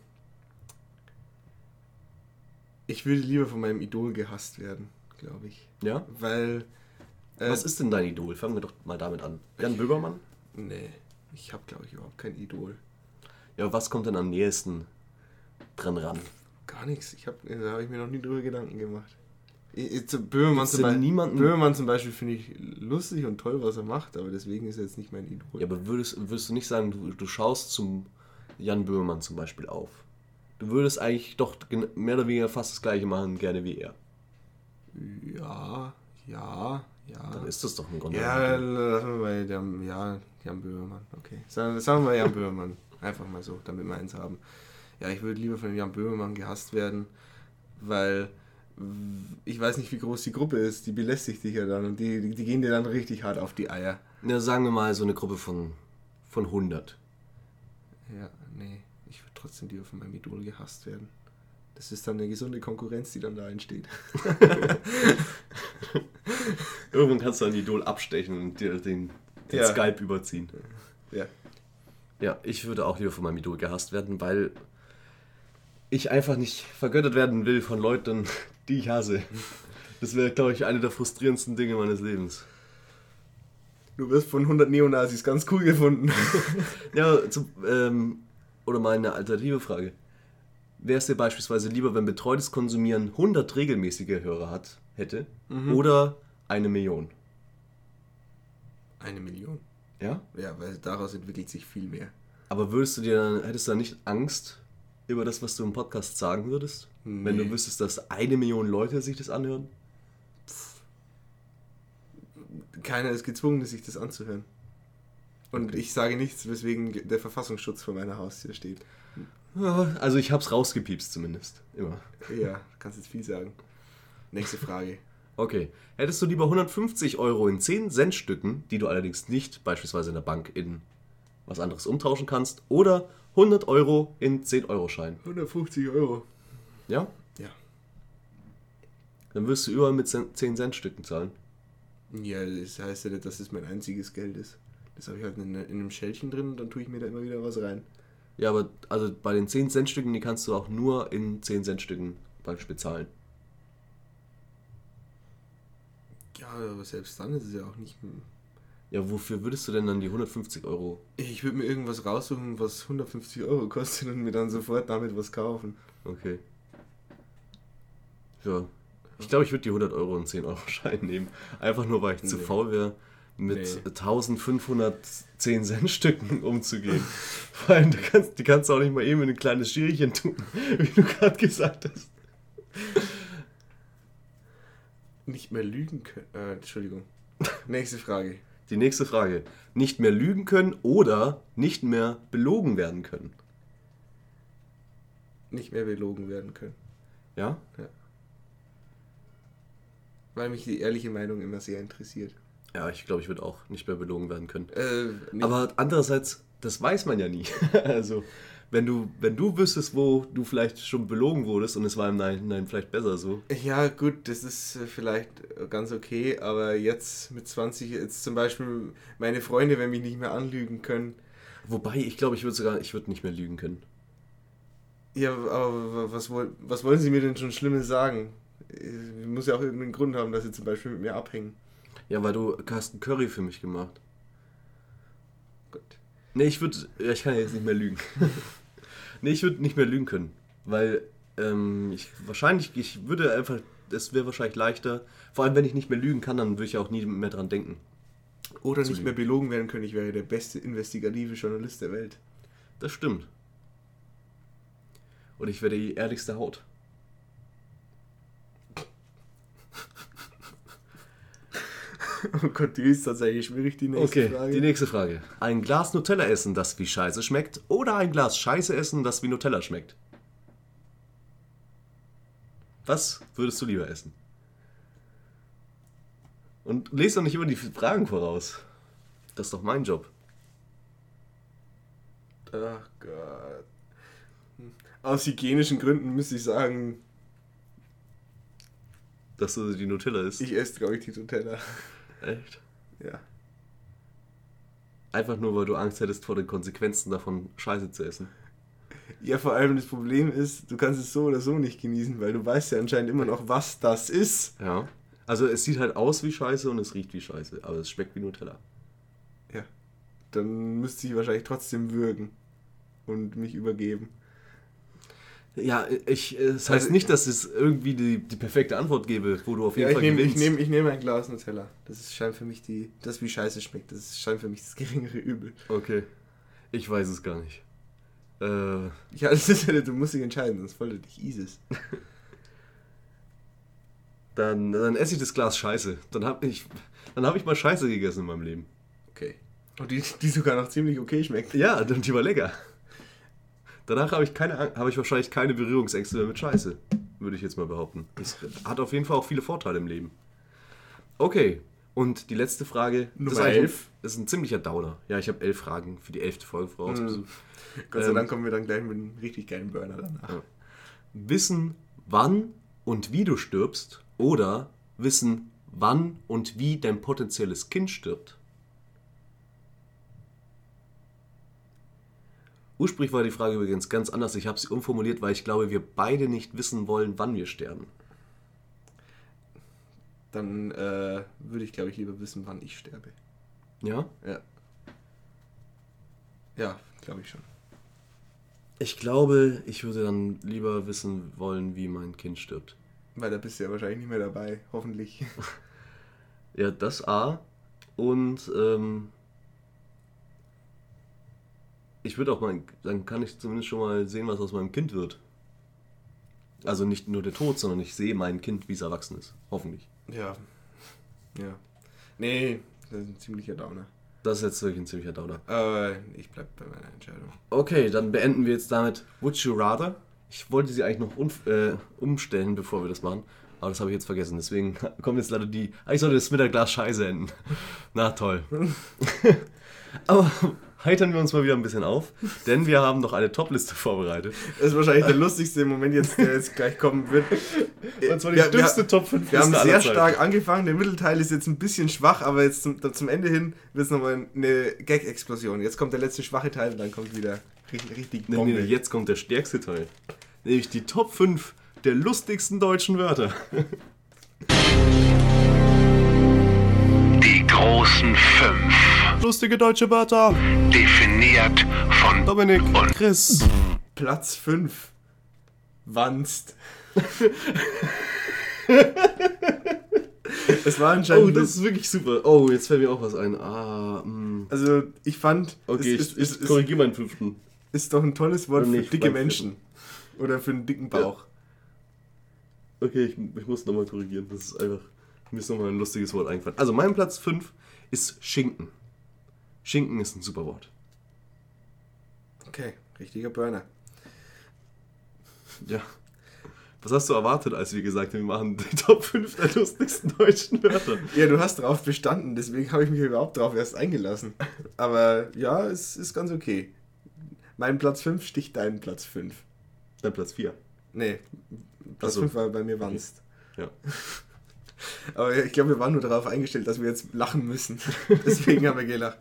ich würde lieber von meinem Idol gehasst werden, glaube ich. Ja? Weil. Äh, Was ist denn dein Idol? Fangen wir doch mal damit an. Jan Böhmermann? Nee, ich habe, glaube ich, überhaupt kein Idol. Ja, was kommt denn am nächsten dran ran? Gar nichts. Ich hab, da habe ich mir noch nie drüber Gedanken gemacht. Böhmermann, zum, denn Be niemanden- Böhmermann zum Beispiel finde ich lustig und toll, was er macht, aber deswegen ist er jetzt nicht mein Idol. Ja, aber würdest, würdest du nicht sagen, du, du schaust zum Jan Böhmermann zum Beispiel auf? Du würdest eigentlich doch mehr oder weniger fast das gleiche machen, gerne wie er. Ja, ja, ja. Dann ist das doch ein Grunde. Ja, lassen wir mal Jan, ja, Jan Böhmermann, okay. Sagen, sagen wir Jan Böhmermann. Einfach mal so, damit wir eins haben. Ja, ich würde lieber von Jan Böhmermann gehasst werden, weil ich weiß nicht, wie groß die Gruppe ist. Die belästigt dich ja dann und die, die, die gehen dir dann richtig hart auf die Eier. Ja, sagen wir mal so eine Gruppe von, von 100. Ja, nee, ich würde trotzdem lieber von meinem Idol gehasst werden. Das ist dann eine gesunde Konkurrenz, die dann da entsteht. Irgendwann kannst du ein Idol abstechen und dir den, den Ja. Skype überziehen. Ja. Ja, ich würde auch lieber von meinem Idol gehasst werden, weil ich einfach nicht vergöttert werden will von Leuten, die ich hasse. Das wäre, glaube ich, eine der frustrierendsten Dinge meines Lebens. Du wirst von 100 Neonazis ganz cool gefunden. Ja, zum, ähm, oder mal eine alternative Frage. Wäre es dir beispielsweise lieber, wenn betreutes Konsumieren 100 regelmäßige Hörer hat, hätte oder eine Million? Eine Million. Ja? Ja, weil daraus entwickelt sich viel mehr. Aber würdest du dir dann, hättest du dann nicht Angst über das, was du im Podcast sagen würdest? Wenn du Nee. wüsstest, dass eine Million Leute sich das anhören? Keiner ist gezwungen, sich das anzuhören. Und ich sage nichts, weswegen der Verfassungsschutz vor meiner Haustür steht. Ja, also ich hab's rausgepiepst zumindest. Immer. Ja, du kannst jetzt viel sagen. Nächste Frage. Okay. Hättest du lieber 150 Euro in 10 Cent Stücken, die du allerdings nicht beispielsweise in der Bank in was anderes umtauschen kannst, oder 100 Euro in 10 Euro Schein? 150 Euro. Ja? Ja. Dann wirst du überall mit 10 Cent Stücken zahlen. Ja, das heißt ja nicht, dass es mein einziges Geld ist. Das habe ich halt in, in einem Schälchen drin und dann tue ich mir da immer wieder was rein. Ja, aber also bei den 10 Cent Stücken, die kannst du auch nur in 10 Cent Stücken praktisch bezahlen. Ja, aber selbst dann ist es ja auch nicht. Ja, wofür würdest du denn dann die 150 Euro? Ich würde mir irgendwas raussuchen, was 150 Euro kostet und mir dann sofort damit was kaufen. Okay. Ja. Ich glaube, ich würde die 100 Euro und 10 Euro Schein nehmen. Einfach nur, weil ich zu Nee. faul wäre, mit Nee. 1510 Cent Stücken umzugehen. Vor allem, du kannst, die kannst du auch nicht mal eben in ein kleines Schälchen tun, wie du gerade gesagt hast. Nicht mehr lügen können. Äh, Entschuldigung. Nächste Frage. Die nächste Frage. Nicht mehr lügen können oder nicht mehr belogen werden können. Nicht mehr belogen werden können. Ja? Weil mich die ehrliche Meinung immer sehr interessiert. Ja, ich glaube, ich würde auch nicht mehr belogen werden können. Äh, Aber andererseits, das weiß man ja nie. also, wenn du, wenn du wüsstest, wo du vielleicht schon belogen wurdest und es war im Nachhinein vielleicht besser so. Ja, gut, das ist äh, vielleicht ganz okay, aber jetzt mit 20, jetzt zum Beispiel meine Freunde, wenn mich nicht mehr anlügen können. Wobei, ich glaube, ich würde sogar, ich würde nicht mehr lügen können. Ja, aber was, was wollen sie mir denn schon Schlimmes sagen? Äh, Muss ja auch irgendeinen Grund haben, dass sie zum Beispiel mit mir abhängen. Ja, weil du hast einen Curry für mich gemacht. Gut. Nee, ich würde, ich kann ja jetzt nicht mehr lügen. nee, ich würde nicht mehr lügen können. Weil, ähm, ich, wahrscheinlich, ich würde einfach, es wäre wahrscheinlich leichter. Vor allem, wenn ich nicht mehr lügen kann, dann würde ich auch nie mehr dran denken. Oder nicht mehr belogen werden können, ich wäre der beste investigative Journalist der Welt. Das stimmt. Und ich wäre die ehrlichste Haut. Oh Gott, die ist tatsächlich schwierig, die nächste Okay, Frage. die nächste Frage. Ein Glas Nutella essen, das wie Scheiße schmeckt, oder ein Glas Scheiße essen, das wie Nutella schmeckt? Was würdest du lieber essen? Und lese doch nicht immer die Fragen voraus. Das ist doch mein Job. Ach Gott. Aus hygienischen Gründen müsste ich sagen, Dass das die Nutella ist. ich esse, glaube ich, die Nutella. Echt? Ja. Einfach nur, weil du Angst hättest vor den Konsequenzen davon, Scheiße zu essen. Ja, vor allem das Problem ist, du kannst es so oder so nicht genießen, weil du weißt ja anscheinend immer noch, was das ist. Ja. Also es sieht halt aus wie Scheiße und es riecht wie Scheiße, aber es schmeckt wie Nutella. Ja. Dann müsste ich wahrscheinlich trotzdem würgen und mich übergeben. Ja, ich, es heißt Also- nicht, dass es irgendwie die, die perfekte Antwort gebe, wo du auf jeden Ja, ich Fall nehme ich gewinnst. nehm, ich nehm ein Glas Nutella. Das ist scheint für mich die, das wie Scheiße schmeckt. Das ist scheint für mich das geringere Übel. Okay. Ich weiß es gar nicht. Äh, Ja, das ist du musst dich entscheiden, sonst wollte dich Isis. dann, dann esse ich das Glas Scheiße. Dann habe ich, dann hab ich mal Scheiße gegessen in meinem Leben. Okay. Und die, die sogar noch ziemlich okay schmeckt. Ja, dann die war lecker. Danach habe ich, keine, habe ich wahrscheinlich keine Berührungsängste mehr mit Scheiße, würde ich jetzt mal behaupten. Das hat auf jeden Fall auch viele Vorteile im Leben. Okay, und die letzte Frage. Nummer das ist eigentlich- elf. Das ist ein ziemlicher Downer. Ja, ich habe elf Fragen für die elfte Folge vorausgesucht. Gott sei Ähm, Dank kommen wir dann gleich mit einem richtig geilen Burner danach. Ja. Wissen, wann und wie du stirbst oder wissen, wann und wie dein potenzielles Kind stirbt. Ursprünglich war die Frage übrigens ganz anders. Ich habe sie umformuliert, weil ich glaube, wir beide nicht wissen wollen, wann wir sterben. Dann äh, würde ich, glaube ich, lieber wissen, wann ich sterbe. Ja? Ja. Ja, glaube ich schon. Ich glaube, ich würde dann lieber wissen wollen, wie mein Kind stirbt. Weil da bist du ja wahrscheinlich nicht mehr dabei, hoffentlich. Ja, das A. Und ähm, ich würde auch mal, dann kann ich zumindest schon mal sehen, was aus meinem Kind wird. Also nicht nur der Tod, sondern ich sehe mein Kind, wie es erwachsen ist. Hoffentlich. Ja. Ja. Nee, das ist ein ziemlicher Downer. Das ist jetzt wirklich ein ziemlicher Downer. Aber ich bleib bei meiner Entscheidung. Okay, dann beenden wir jetzt damit Would You Rather. Ich wollte sie eigentlich noch um, äh, umstellen, bevor wir das machen. Aber das habe ich jetzt vergessen. Deswegen kommt jetzt leider die. Eigentlich sollte das mit der Glas Scheiße enden. Na toll. Aber heitern wir uns mal wieder ein bisschen auf, denn wir haben noch eine Topliste vorbereitet. Das ist wahrscheinlich der lustigste Moment jetzt, der jetzt gleich kommen wird. Und zwar die Wir- wir- dümmste Top 5 Wir haben sehr stark angefangen, der Mittelteil ist jetzt ein bisschen schwach, aber jetzt zum, zum Ende hin wird es nochmal eine Gag-Explosion. Jetzt kommt der letzte schwache Teil und dann kommt wieder richtig, richtig Nee, Bombe. nee, jetzt kommt der stärkste Teil. Nämlich die Top 5 der lustigsten deutschen Wörter. Die großen fünf. Lustige deutsche Wörter. Definiert von Dominik und Chris. Platz 5. Wanst. es war anscheinend. Oh, das ist wirklich super. Oh, jetzt fällt mir auch was ein. Ah, mh. also, ich fand, Okay, es, ich, es, ich korrigiere meinen fünften. ist doch ein tolles Wort Oder für dicke Menschen. Oder für einen dicken Bauch. Okay, ich, ich muss nochmal korrigieren. Das ist einfach. Mir ist nochmal ein lustiges Wort eingefallen. Also, mein Platz 5 ist Schinken. Schinken ist ein super Wort. Okay, richtiger Burner. Ja. Was hast du erwartet, als wir gesagt haben, wir machen die Top 5 der lustigsten deutschen Wörter? Ja, du hast darauf bestanden, deswegen habe ich mich überhaupt darauf erst eingelassen. Aber ja, es ist ganz okay. Mein Platz 5 sticht deinen Platz 5. Dann Platz 4. Nee, Platz Ach so. 5 war bei mir Wanst. Ja. Aber ich glaube, wir waren nur darauf eingestellt, dass wir jetzt lachen müssen. Deswegen haben wir gelacht.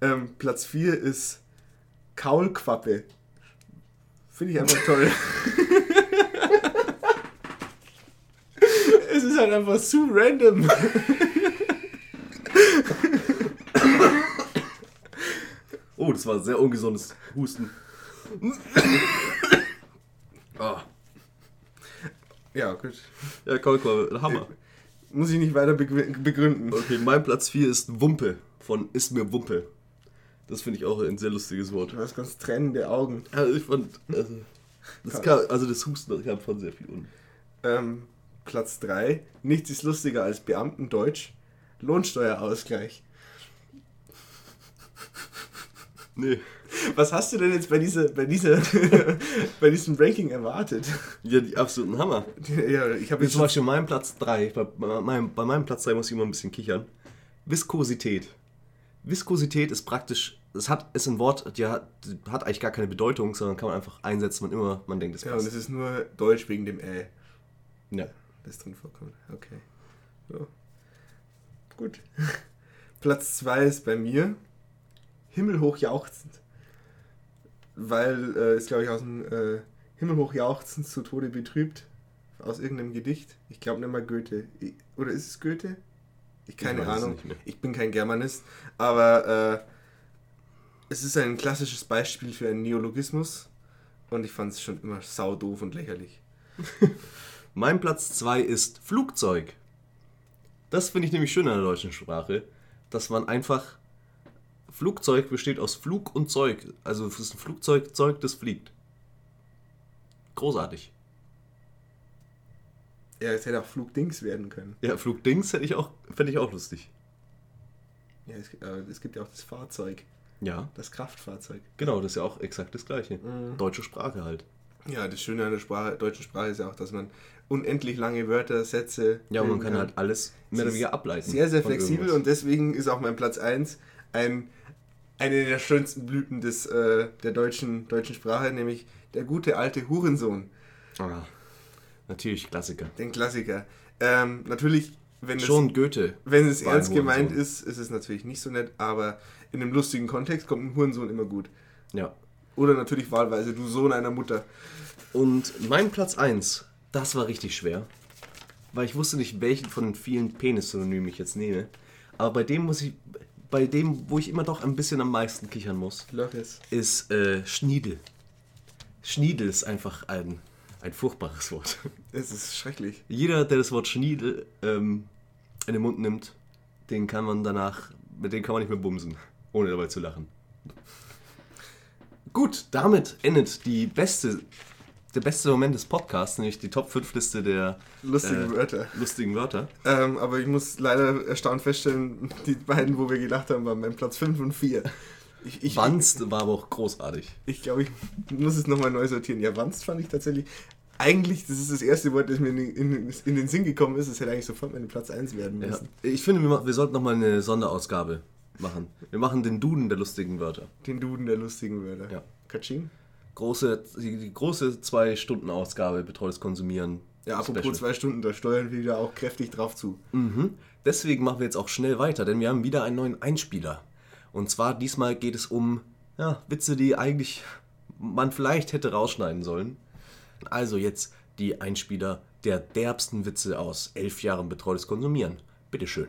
Ähm, Platz 4 ist Kaulquappe. Finde ich einfach toll. es ist halt einfach zu random. Oh, das war sehr ungesundes Husten. Ah. Ja, gut. Ja, Kaulquappe, Hammer. Muss ich nicht weiter begrü- begründen. Okay, mein Platz 4 ist Wumpe von Ist mir Wumpe. Das finde ich auch ein sehr lustiges Wort. Du hast ganz tränende Augen. Also ich fand, also das, kam, also das Husten kam von sehr viel unten. Ähm, Platz 3. Nichts ist lustiger als Beamtendeutsch. Lohnsteuerausgleich. Nee. Was hast du denn jetzt bei dieser, bei dieser, bei diesem Ranking erwartet? Ja, die absoluten Hammer. ja, ich habe jetzt zum Beispiel mein Platz 3, bei, bei, meinem, bei meinem Platz 3 muss ich immer ein bisschen kichern. Viskosität. Viskosität ist praktisch es hat, ist ein Wort, die hat, die hat eigentlich gar keine Bedeutung, sondern kann man einfach einsetzen, wann immer man denkt, es Ja, und passt. es ist nur Deutsch wegen dem Ä, Ja. das drin vorkommt. Okay. So. Gut. Platz 2 ist bei mir Himmelhoch jauchzend. Weil äh, ist, glaube ich, aus dem äh, Himmelhoch jauchzend zu Tode betrübt. Aus irgendeinem Gedicht. Ich glaube nicht mal Goethe. Ich, oder ist es Goethe? Ich keine es Ahnung. Ich bin kein Germanist. Aber äh, es ist ein klassisches Beispiel für einen Neologismus. Und ich fand es schon immer sau doof und lächerlich. Mein Platz 2 ist Flugzeug. Das finde ich nämlich schön an der deutschen Sprache, dass man einfach. Flugzeug besteht aus Flug und Zeug. Also es ist ein Flugzeug, Zeug, das fliegt. Großartig. Ja, es hätte auch Flugdings werden können. Ja, Flugdings hätte ich auch, fände ich auch lustig. Ja, es, gibt- aber es gibt ja auch das Fahrzeug, Ja, das Kraftfahrzeug. genau, das ist ja auch exakt das gleiche. Mhm. Deutsche Sprache halt. Ja, das Schöne an der Sprache, deutschen Sprache ist ja auch, dass man unendlich lange Wörter, Sätze. Ja, und man bilden kann halt alles mehr oder weniger ableiten. Sehr, sehr flexibel irgendwas. und deswegen ist auch mein Platz 1 ein, eine der schönsten Blüten des, äh, der deutschen, deutschen Sprache, nämlich der gute alte Hurensohn, Ah, natürlich Klassiker. den Klassiker. Ähm, natürlich, wenn es, Schon Goethe. wenn es ernst gemeint ist, ist es natürlich nicht so nett, aber in einem lustigen Kontext kommt ein Hurensohn immer gut. Ja. Oder natürlich wahlweise du Sohn einer Mutter. Und mein Platz 1, das war richtig schwer. Weil ich wusste nicht, welchen von den vielen Penis-Synonymen ich jetzt nehme. Aber bei dem muss ich, bei dem, wo ich immer doch ein bisschen am meisten kichern muss, Loris. ist äh, Schniedel. Schniedel ist einfach ein, ein furchtbares Wort. Es ist schrecklich. Jeder, der das Wort Schniedel ähm, in den Mund nimmt, den kann man danach, mit dem kann man nicht mehr bumsen, ohne dabei zu lachen. Gut, damit endet die beste, der beste Moment des Podcasts, nämlich die Top 5 Liste der Lustigen äh, Wörter. lustigen Wörter. Ähm, aber ich muss leider erstaunt feststellen, die beiden, wo wir gelacht haben, waren mein Platz 5 und 4. Ich, ich, Wanst war aber auch großartig. ich glaube, ich muss es nochmal neu sortieren. Ja, Wanst fand ich tatsächlich. Eigentlich, das ist das erste Wort, das mir in, den- in, in den Sinn gekommen ist. Es hätte eigentlich sofort mein Platz 1 werden Ja. müssen. Ich finde, wir, wir sollten nochmal eine Sonderausgabe machen. Wir machen den Duden der lustigen Wörter. Den Duden der lustigen Wörter. Ja. Katsching? Große, die, die große Zwei-Stunden-Ausgabe betreutes Konsumieren. Ja, apropos Special. zwei Stunden, da steuern wir wieder auch kräftig drauf zu. Mhm. Deswegen machen wir jetzt auch schnell weiter, denn wir haben wieder einen neuen Einspieler. Und zwar diesmal geht es um ja, Witze, die eigentlich man vielleicht hätte rausschneiden sollen. Also jetzt die Einspieler der derbsten Witze aus elf Jahren betreutes Konsumieren. Bitteschön.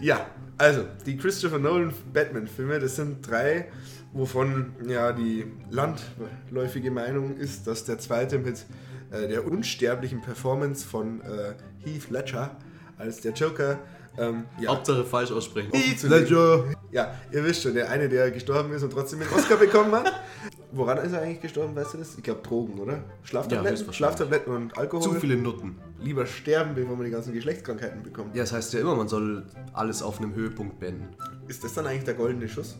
Ja, also die Christopher Nolan Batman-Filme, das sind drei, wovon ja die landläufige Meinung ist, dass der zweite mit äh, der unsterblichen Performance von äh, Heath Ledger als der Joker ähm, ja, Hauptsache falsch aussprechen. Heath Ledger. Ja, ihr wisst schon, der eine, der gestorben ist und trotzdem den Oscar bekommen hat. Woran ist er eigentlich gestorben, weißt du das? Ich glaube Drogen, oder? Ja, Schlaftabletten, höchstwahrscheinlich. Schlaftabletten und Alkohol. Zu viele Nutten. Lieber sterben, bevor man die ganzen Geschlechtskrankheiten bekommt. Ja, das heißt ja immer, man soll alles auf einem Höhepunkt beenden. Ist das dann eigentlich der goldene Schuss?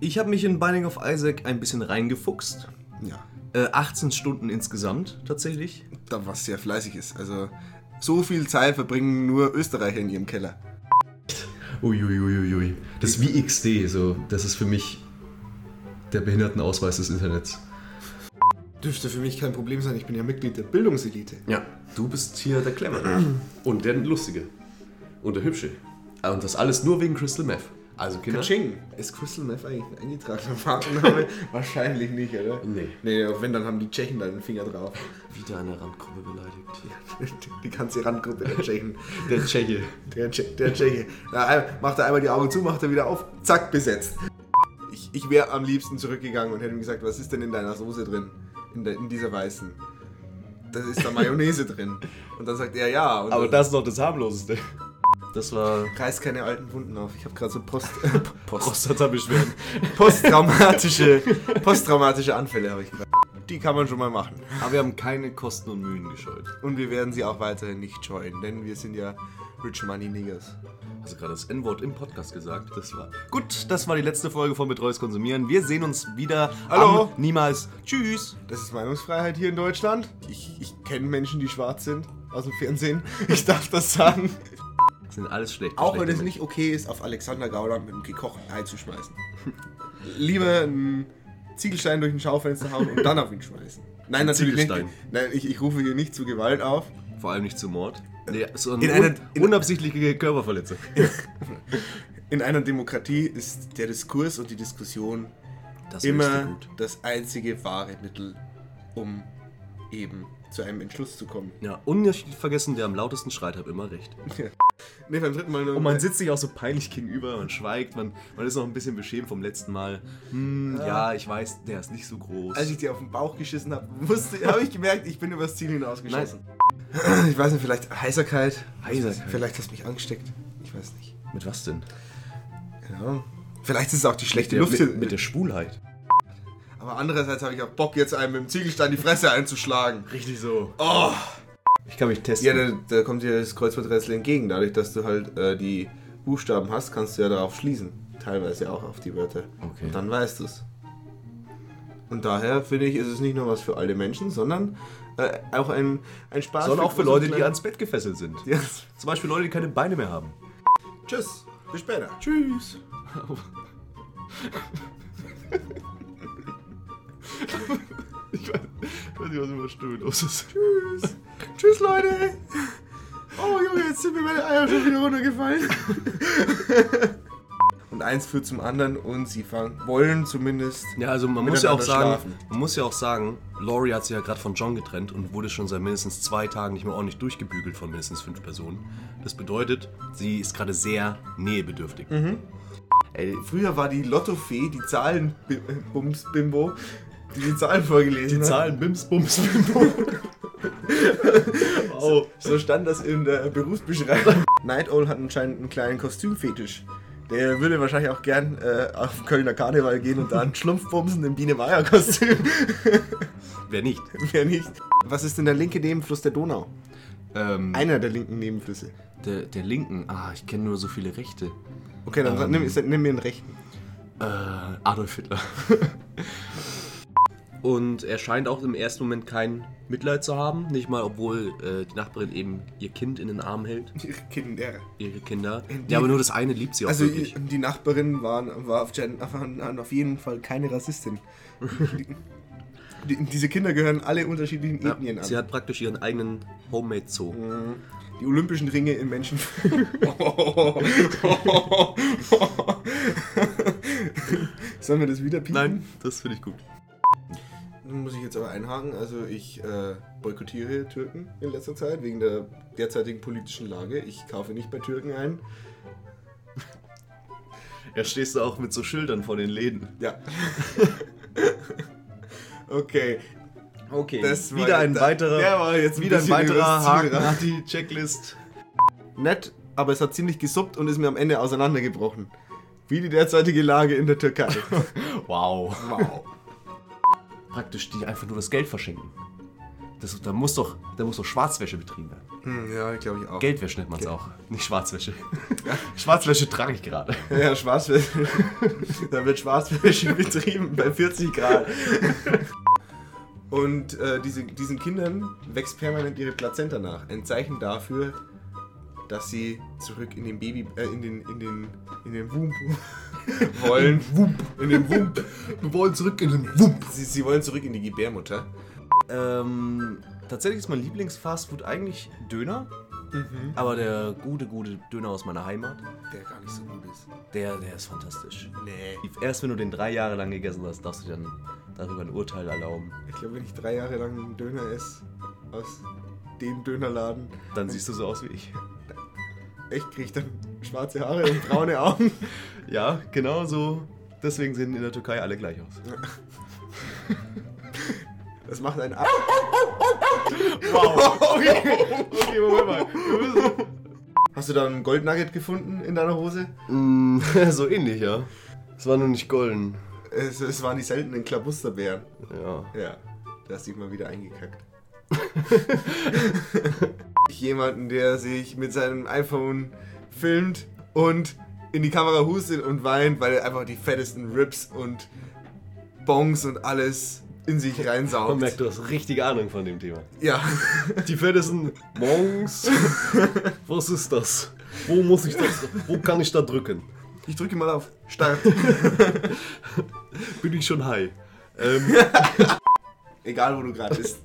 Ich habe mich in Binding of Isaac ein bisschen reingefuchst. Ja. Äh, 18 Stunden insgesamt tatsächlich. Da was sehr fleißig ist. Also so viel Zeit verbringen nur Österreicher in ihrem Keller. Uiuiuiui. Das ist wie XD, so. Das ist für mich der Behindertenausweis des Internets. Dürfte für mich kein Problem sein, ich bin ja Mitglied der Bildungselite. Ja. Du bist hier der Klemmer. Und der Lustige. Und der Hübsche. Ah, Und das alles nur wegen Crystal Meth. Also Kinder. Kaching. Ist Crystal Meth eigentlich ein eingetragener Markenname? Wahrscheinlich nicht, oder? Nee. Nee, wenn, dann haben die Tschechen da den Finger drauf. Wieder eine Randgruppe beleidigt. Die ganze Randgruppe der Tschechen. Der Tscheche. Der, Tsche der Tscheche. Na, macht er einmal die Augen zu, macht er wieder auf, zack, besetzt. Ich, ich wäre am liebsten zurückgegangen und hätte ihm gesagt, was ist denn in deiner Soße drin? In, der, in dieser weißen. Da ist da Mayonnaise drin. Und dann sagt er ja. Und Aber das ist noch das harmloseste. Das war Reiß keine alten Wunden auf. Ich habe gerade so Post, Post, Prostata-Beschwerden. posttraumatische, posttraumatische Anfälle habe ich gerade. Die kann man schon mal machen. Aber wir haben keine Kosten und Mühen gescheut. Und wir werden sie auch weiterhin nicht scheuen, denn wir sind ja Rich Money Niggers. Also gerade das N-Wort im Podcast gesagt. Das war gut. Das war die letzte Folge von Betreues Konsumieren. Wir sehen uns wieder. Hallo. Am Niemals. Tschüss. Das ist Meinungsfreiheit hier in Deutschland. Ich, ich kenne Menschen, die schwarz sind aus dem Fernsehen. Ich darf das sagen. Das sind alles schlecht. Auch wenn es nicht okay ist, auf Alexander Gauland mit einem gekochten Ei zu schmeißen. lieber einen Ziegelstein durch ein Schaufenster hauen und dann auf ihn schmeißen. Nein, natürlich nicht. Nein, ich, ich rufe hier nicht zu Gewalt auf. Vor allem nicht zu Mord. Nee, so In eine einer- un in- unabsichtliche Körperverletzung. In einer Demokratie ist der Diskurs und die Diskussion Das immer das einzige wahre Mittel, um eben zu einem Entschluss zu kommen. Ja, und nicht vergessen, der am lautesten schreit, hat immer recht. Ne, beim dritten Mal nur. Und man sitzt sich auch so peinlich gegenüber, man schweigt, man, man ist noch ein bisschen beschämt vom letzten Mal. Hm, ja. ich weiß, der ist nicht so groß. Als ich dir auf den Bauch geschissen habe, habe ich gemerkt, ich bin übers Ziel hinausgeschossen. Ich weiß nicht, vielleicht Heiserkeit. Heiserkeit. Vielleicht hast du mich angesteckt. Ich weiß nicht. mit was denn? Ja. Vielleicht ist es auch die schlechte Der, Luft hier. mit, mit der Schwulheit. Aber andererseits habe ich auch Bock, jetzt einem mit dem Ziegelstein die Fresse einzuschlagen. Richtig so. Oh! Ich kann mich testen. Ja, da, da kommt dir das Kreuzworträtsel entgegen. Dadurch, dass du halt äh, die Buchstaben hast, kannst du ja darauf schließen. Teilweise auch auf die Wörter. Okay. Und dann weißt du es. Und daher finde ich, ist es nicht nur was für alle Menschen, sondern äh, auch ein, ein Spaß. Sondern auch für Leute, die ans Bett gefesselt sind. Ja. Zum Beispiel Leute, die keine Beine mehr haben. Tschüss. Bis später. Tschüss. ich, weiß, ich weiß nicht, was immer Stimme los ist. Tschüss. Tschüss, Leute. Oh, Junge, jetzt sind mir meine Eier schon wieder runtergefallen. Und eins führt zum anderen und sie fangen, wollen zumindest. Ja, also man muss ja auch sagen, schlafen. man muss ja auch sagen, Laurie hat sich ja gerade von John getrennt und wurde schon seit mindestens zwei Tagen nicht mehr ordentlich durchgebügelt von mindestens fünf Personen. Das bedeutet, sie ist gerade sehr nähebedürftig. Ey, früher war die Lottofee, die Zahlen-Bums-Bimbo, die Zahlen vorgelesen Die hat. Zahlen Bims, Bums, Bimbo. Oh, so stand das in der Berufsbeschreibung. Night Owl hat anscheinend einen kleinen Kostümfetisch. Der würde wahrscheinlich auch gern äh, auf den Kölner Karneval gehen und da einen Schlumpfbumsen im Biene-Meier-Kostüm. Wer nicht? Wer nicht? Was ist denn der linke Nebenfluss der Donau? Ähm, Einer der linken Nebenflüsse. der, der Linken. Ah, ich kenne nur so viele Rechte. Okay, dann Ähm. nimm, nimm mir einen rechten. Äh, Adolf Hitler. Und er scheint auch im ersten Moment kein Mitleid zu haben. Nicht mal, obwohl äh, die Nachbarin eben ihr Kind in den Arm hält. Ihre Kinder. Ihre Kinder. Die- ja, aber nur das eine liebt sie auch Also wirklich. die Nachbarin waren, war auf, waren auf jeden Fall keine Rassistin. Die, die, diese Kinder gehören alle unterschiedlichen Ja, Ethnien an. sie hat praktisch ihren eigenen Homemade Zoo. Die Olympischen Ringe in Menschen. Sollen wir das wieder piepen? Nein, das finde ich gut. Muss ich jetzt aber einhaken. Also ich äh, boykottiere Türken in letzter Zeit wegen der derzeitigen politischen Lage. Ich kaufe nicht bei Türken ein. Ja, stehst du auch mit so Schildern vor den Läden. Ja. okay. Okay, Das war wieder ein jetzt- weiterer, der war jetzt wieder ein weiterer Haken nach die Checklist. Nett, aber es hat ziemlich gesuppt und ist mir am Ende auseinandergebrochen. Wie die derzeitige Lage in der Türkei. Wow. wow. Praktisch die einfach nur das Geld verschenken. Das, da, muss doch, da muss doch Schwarzwäsche betrieben werden. Hm, ja, glaube ich auch. Geldwäsche nennt man es auch, nicht Schwarzwäsche. Schwarzwäsche trage ich gerade. Ja, Schwarzwäsche. da wird Schwarzwäsche betrieben bei 40 Grad. Und äh, diese, diesen Kindern wächst permanent ihre Plazenta nach. Ein Zeichen dafür, dass sie zurück in den Baby, äh, in den, in den, in den Wump wollen. Wump. In den Wump. Wir wollen zurück in den Wump. Sie, sie wollen zurück in die Gebärmutter. Ähm, tatsächlich ist mein Lieblingsfastfood eigentlich Döner. Aber der gute, gute Döner aus meiner Heimat, Der gar nicht so gut ist. der, der ist fantastisch. Nee. Erst wenn du den drei Jahre lang gegessen hast, darfst du dir dann darüber ein Urteil erlauben. Ich glaube, wenn ich drei Jahre lang einen Döner esse aus dem Dönerladen, Dann siehst du so aus wie ich. Echt kriege ich dann schwarze Haare und braune Augen. Ja, genau so. Deswegen sehen in der Türkei alle gleich aus. Das macht einen ab. Wow. Okay, okay Moment mal. Hast du da einen Goldnugget gefunden in deiner Hose? Mm, so ähnlich, ja. Es war nur nicht golden. Es, es waren die seltenen Klabusterbeeren. Ja. Ja, da hast du dich mal wieder eingekackt. Jemanden, der sich mit seinem iPhone filmt und in die Kamera hustet und weint, weil er einfach die fettesten Rips und Bongs und alles in sich Man reinsaugt. merkt, du hast richtig Ahnung von dem Thema. Ja, Die fettesten Monks. Was ist das? Wo muss ich das? Wo kann ich da drücken? Ich drücke mal auf Start. Bin ich schon high. Ähm, Egal, wo du gerade bist.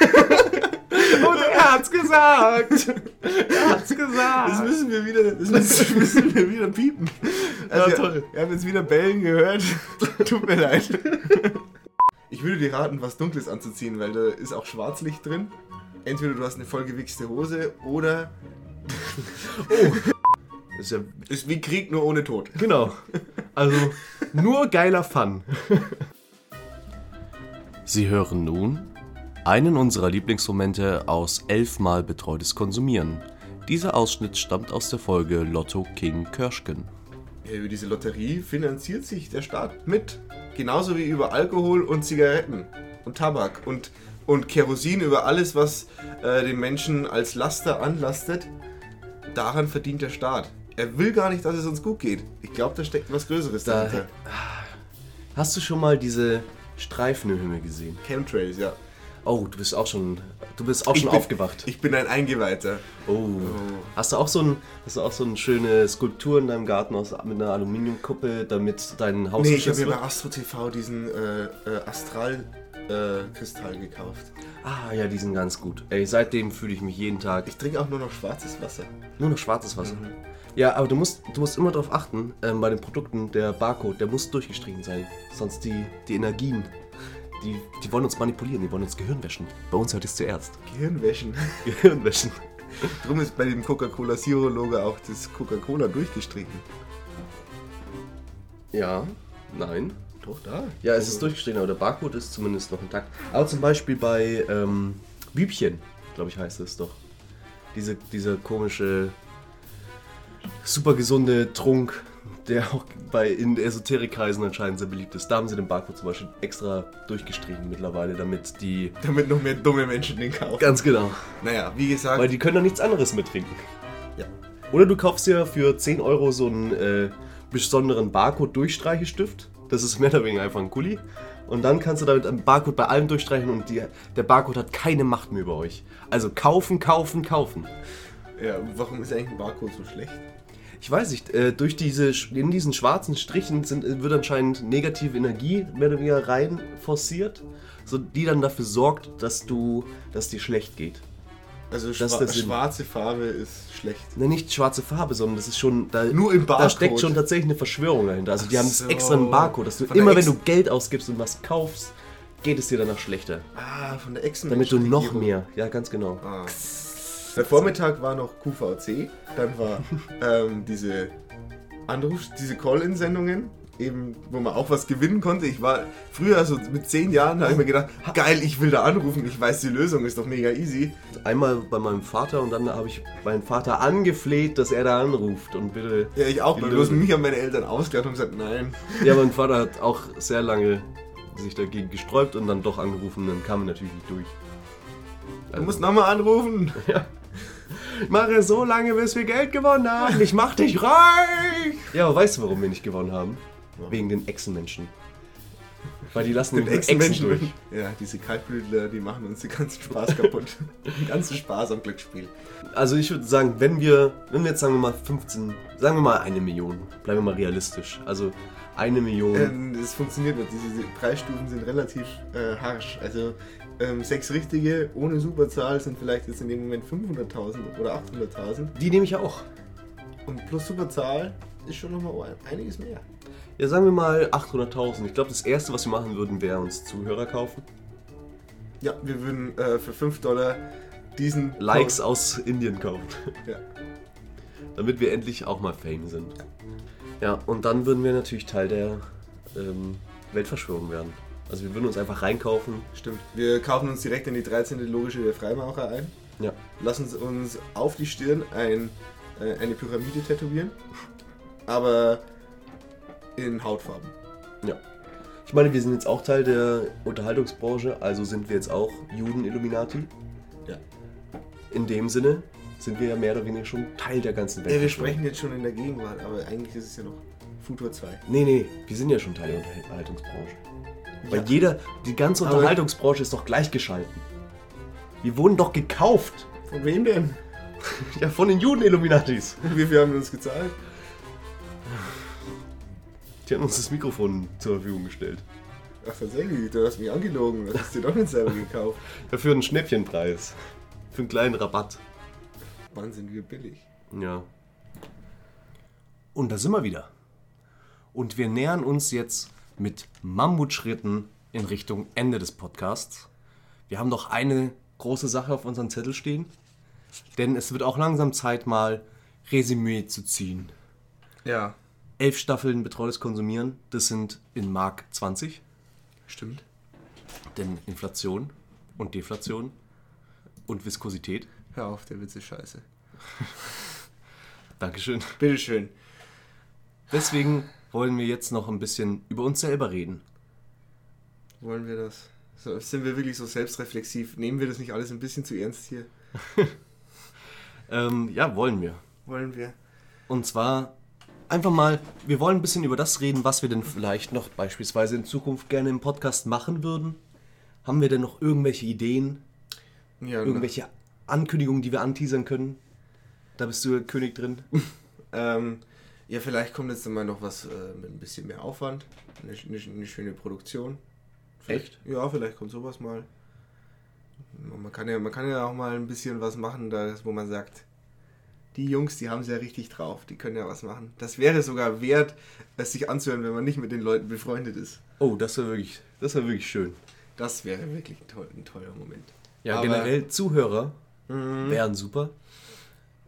und er hat's gesagt. Er hat's Das gesagt. müssen wir wieder, das müssen, müssen wir wieder piepen. Also, Ja, toll. Wir haben jetzt wieder Bellen gehört. Tut mir leid. Ich würde dir raten, was Dunkles anzuziehen, weil da ist auch Schwarzlicht drin. Entweder du hast eine vollgewichste Hose oder Ist ja, ist wie Krieg nur ohne Tod. genau. Also nur geiler Fun. Sie hören nun einen unserer Lieblingsmomente aus elfmal betreutes Konsumieren. Dieser Ausschnitt stammt aus der Folge Lotto King Kirschken. Ja, über diese Lotterie finanziert sich der Staat mit. Genauso wie über Alkohol und Zigaretten und Tabak und, und Kerosin, über alles, was äh, den Menschen als Laster anlastet. Daran verdient der Staat. Er will gar nicht, dass es uns gut geht. Ich glaube, da steckt was Größeres Da- dahinter. Hast du schon mal diese Streifen im Himmel gesehen? Chemtrails, ja. Oh, du bist auch schon, du bist auch Ich schon bin- aufgewacht. Ich bin ein Eingeweihter. Oh. Hast du auch so ein, hast du auch so eine schöne Skulptur in deinem Garten aus, mit einer Aluminiumkuppe, damit dein Haus Nee, ich habe mir bei? Astro TV diesen äh, äh, Astral-Kristall gekauft. Ah ja, die sind ganz gut. Ey, seitdem fühle ich mich jeden Tag Ich trinke auch nur noch schwarzes Wasser. nur noch schwarzes Wasser. Mhm. Ja, aber du musst, du musst immer darauf achten, ähm, bei den Produkten, der Barcode, der muss durchgestrichen sein. Sonst die, die Energien, die, die wollen uns manipulieren, die wollen uns Gehirn wäschen. Bei uns hört es zuerst. Gehirnwäschen. Gehirn wäschen. Drum ist bei dem Coca-Cola Zero-Logo auch das Coca-Cola durchgestrichen. Ja, nein. Doch, da. Ja, es ist durchgestrichen, aber der Barcode ist zumindest noch intakt. Aber zum Beispiel bei ähm, Bübchen, glaube ich, heißt es doch. Diese, dieser komische, super gesunde Trunk, der auch bei in Esoterikkreisen anscheinend sehr beliebt ist. Da haben sie den Barcode zum Beispiel extra durchgestrichen mittlerweile, damit die. Damit noch mehr dumme Menschen den kaufen. Ganz genau. Naja, wie gesagt, Weil die können doch nichts anderes mittrinken. ja. Oder du kaufst dir für 10 Euro so einen äh, besonderen Barcode-Durchstreichestift. Das ist mehr oder weniger einfach ein Kuli. Und dann kannst du damit einen Barcode bei allem durchstreichen und die, der Barcode hat keine Macht mehr über euch. Also kaufen, kaufen, kaufen. ja, warum ist eigentlich ein Barcode so schlecht? Ich weiß nicht, äh, durch diese, in diesen schwarzen Strichen sind, äh, wird anscheinend negative Energie mehr oder weniger rein forciert, so, die dann dafür sorgt, dass du, dass dir schlecht geht. Also Das schwa schwarze Farbe ist schlecht. Ne, nicht schwarze Farbe, sondern das ist schon. Da, Nur im Da Barcode. steckt schon tatsächlich eine Verschwörung dahinter. Also, die Ach haben so. extra einen Barcode, dass du Von immer, wenn du Geld ausgibst und was kaufst, geht es dir danach schlechter. Ah, von der Echsen. Damit du noch mehr. Ja, ganz genau. Ah. Der Vormittag war noch QVC, dann war ähm, diese Anruf, diese Call-In-Sendungen, eben, wo man auch was gewinnen konnte. Ich war früher, so mit zehn Jahren, da habe ich mir gedacht, geil, ich will da anrufen, ich weiß die Lösung, ist doch mega easy. Einmal bei meinem Vater und dann habe ich meinen Vater angefleht, dass er da anruft und bitte. Ja, ich auch, Die bloß Lösung. mich haben meine Eltern ausgelacht und gesagt, nein. Ja, mein Vater hat auch sehr lange sich dagegen gesträubt und dann doch angerufen, dann kam er natürlich nicht durch. Du musst nochmal anrufen. Ich mache so lange, bis wir Geld gewonnen haben. Ich mach dich reich. Ja, aber weißt du, warum wir nicht gewonnen haben? Wegen den Echsenmenschen. Weil die lassen Den Echsen Echsenmenschen durch. Ja, diese Kaltblütler, die machen uns den ganzen Spaß kaputt. den ganzen Spaß am Glücksspiel. Also ich würde sagen, wenn wir, wenn wir jetzt sagen wir mal 15, sagen wir mal eine Million, bleiben wir mal realistisch. Also eine Million. Ähm, es funktioniert nicht. Diese Preisstufen sind relativ äh, harsch. Also ähm, sechs richtige ohne Superzahl sind vielleicht jetzt in dem Moment 500.000 oder 800.000. die nehme ich auch. Und plus Superzahl ist schon nochmal einiges mehr. Ja, sagen wir mal 800.000. Ich glaube, das erste, was wir machen würden, wäre uns Zuhörer kaufen. Ja, wir würden äh, für 5 Dollar diesen Likes aus Indien kaufen. Ja. Damit wir endlich auch mal Fame sind. Ja, und dann würden wir natürlich Teil der ähm, Weltverschwörung werden. Also wir würden uns einfach reinkaufen. Stimmt. Wir kaufen uns direkt in die 13. Logische der Freimaurer ein. Ja. Lassen uns auf die Stirn ein, äh, eine Pyramide tätowieren. Aber in Hautfarben. Ja. Ich meine, wir sind jetzt auch Teil der Unterhaltungsbranche, also sind wir jetzt auch Juden-Illuminati. Ja. In dem Sinne sind wir ja mehr oder weniger schon Teil der ganzen Welt. Ja, wir sprechen jetzt schon in der Gegenwart, aber eigentlich ist es ja noch Futur 2. Nee, nee, wir sind ja schon Teil der Unterhaltungsbranche. Weil Ja. jeder, die ganze Unterhaltungsbranche ist doch gleichgeschalten. Wir wurden doch gekauft Von wem denn? Ja, von den Juden-Illuminatis. Wie viel haben wir uns gezahlt? Die haben uns das Mikrofon zur Verfügung gestellt. Ach, tatsächlich, du hast mich angelogen. Du hast dir doch nicht selber gekauft. Dafür einen Schnäppchenpreis. Für einen kleinen Rabatt. Wahnsinn, wie billig. Ja. Und da sind wir wieder. Und wir nähern uns jetzt mit Mammutschritten in Richtung Ende des Podcasts. Wir haben noch eine große Sache auf unserem Zettel stehen. Denn es wird auch langsam Zeit, mal Resümee zu ziehen. Ja, Elf Staffeln betreutes Konsumieren, das sind in Mark 20. stimmt. Denn Inflation und Deflation und Viskosität. Hör auf, der Witz ist scheiße. Dankeschön. Bitteschön. Deswegen wollen wir jetzt noch ein bisschen über uns selber reden. Wollen wir das? So, sind wir wirklich so selbstreflexiv? Nehmen wir das nicht alles ein bisschen zu ernst hier? Ähm, ja, wollen wir. Wollen wir? Und zwar einfach mal, wir wollen ein bisschen über das reden, was wir denn vielleicht noch beispielsweise in Zukunft gerne im Podcast machen würden. Haben wir denn noch irgendwelche Ideen, Ja, irgendwelche Ankündigungen, die wir anteasern können? Da bist du König drin. Ähm, ja, vielleicht kommt jetzt mal noch was äh, mit ein bisschen mehr Aufwand. Eine, eine, eine schöne Produktion. Vielleicht, Ja, vielleicht kommt sowas mal. Man kann, ja, man kann ja auch mal ein bisschen was machen, da, wo man sagt, die Jungs, die haben es ja richtig drauf, die können ja was machen. Das wäre sogar wert, es sich anzuhören, wenn man nicht mit den Leuten befreundet ist. Oh, das wäre wirklich, das wäre wirklich schön. Das wäre wirklich ein, toll, ein toller Moment. Ja, Aber- generell Zuhörer wären super.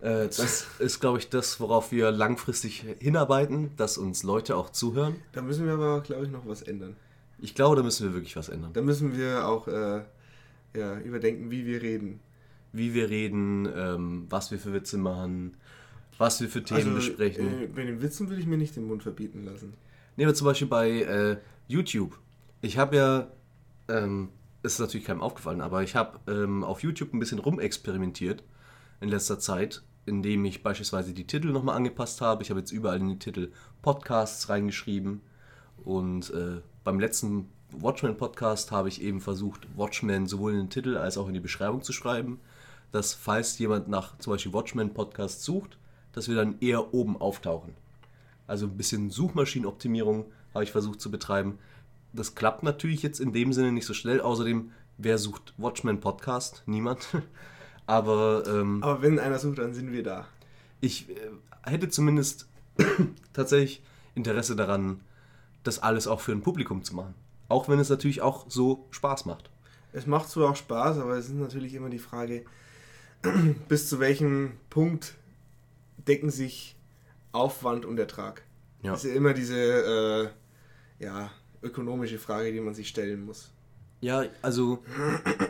Äh, das ist, glaube ich, das, worauf wir langfristig hinarbeiten, dass uns Leute auch zuhören. Da müssen wir aber, glaube ich, noch was ändern. Ich glaube, da müssen wir wirklich was ändern. Da müssen wir auch äh, ja, überdenken, wie wir reden. Wie wir reden, ähm, was wir für Witze machen, was wir für Themen besprechen. Äh, bei den Witzen würde ich mir nicht den Mund verbieten lassen. Nehmen wir zum Beispiel bei äh, YouTube. Ich habe ja, ähm, ist natürlich keinem aufgefallen, aber ich habe ähm, auf YouTube ein bisschen rumexperimentiert in letzter Zeit, indem ich beispielsweise die Titel nochmal angepasst habe. Ich habe jetzt überall in die Titel Podcasts reingeschrieben und äh, beim letzten Watchmen-Podcast habe ich eben versucht, Watchmen sowohl in den Titel als auch in die Beschreibung zu schreiben, dass falls jemand nach zum Beispiel Watchmen-Podcast sucht, dass wir dann eher oben auftauchen. Also ein bisschen Suchmaschinenoptimierung habe ich versucht zu betreiben. Das klappt natürlich jetzt in dem Sinne nicht so schnell. Außerdem, wer sucht Watchmen Podcast? Niemand. Aber ähm, Aber wenn einer sucht, dann sind wir da. ich äh, hätte zumindest tatsächlich Interesse daran, das alles auch für ein Publikum zu machen. Auch wenn es natürlich auch so Spaß macht. Es macht zwar auch Spaß, aber es ist natürlich immer die Frage, bis zu welchem Punkt decken sich Aufwand und Ertrag. Ja. Das ist ja immer diese äh, ja, ökonomische Frage, die man sich stellen muss. Ja, also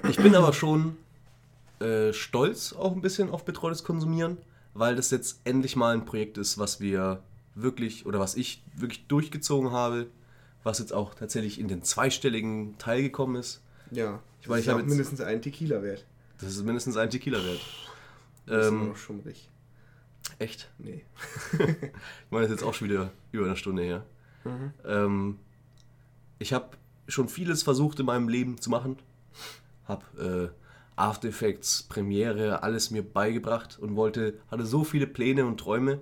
ich bin aber schon äh, stolz auch ein bisschen auf betreutes Konsumieren, weil das jetzt endlich mal ein Projekt ist, was wir wirklich oder was ich wirklich durchgezogen habe, was jetzt auch tatsächlich in den zweistelligen Teil gekommen ist. Ja, Ich meine, ich ist habe mindestens einen Tequila wert. Das ist mindestens ein Tequila wert. Das ist Ähm, noch schummrig. echt? Nee. Ich meine, das ist jetzt auch schon wieder über eine Stunde her. Ähm, ich habe schon vieles versucht in meinem Leben zu machen. Habe äh, After Effects, Premiere, alles mir beigebracht und wollte, hatte so viele Pläne und Träume.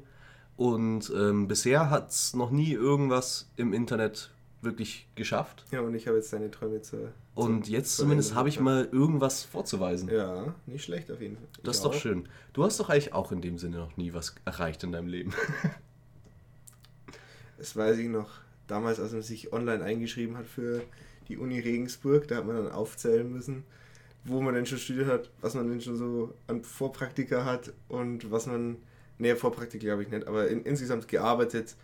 Und ähm, bisher hat es noch nie irgendwas im Internet wirklich geschafft. Ja, und ich habe jetzt deine Träume zur. Und jetzt zur zumindest habe ich mal irgendwas vorzuweisen. Ja, nicht schlecht auf jeden Fall. Das Ich ist doch auch. schön. Du hast doch eigentlich auch in dem Sinne noch nie was erreicht in deinem Leben. Das weiß ich noch. Damals, als man sich online eingeschrieben hat für die Uni Regensburg, da hat man dann aufzählen müssen, wo man denn schon studiert hat, was man denn schon so an Vorpraktika hat und was man, nee, Vorpraktika glaube ich nicht, aber in, insgesamt gearbeitet,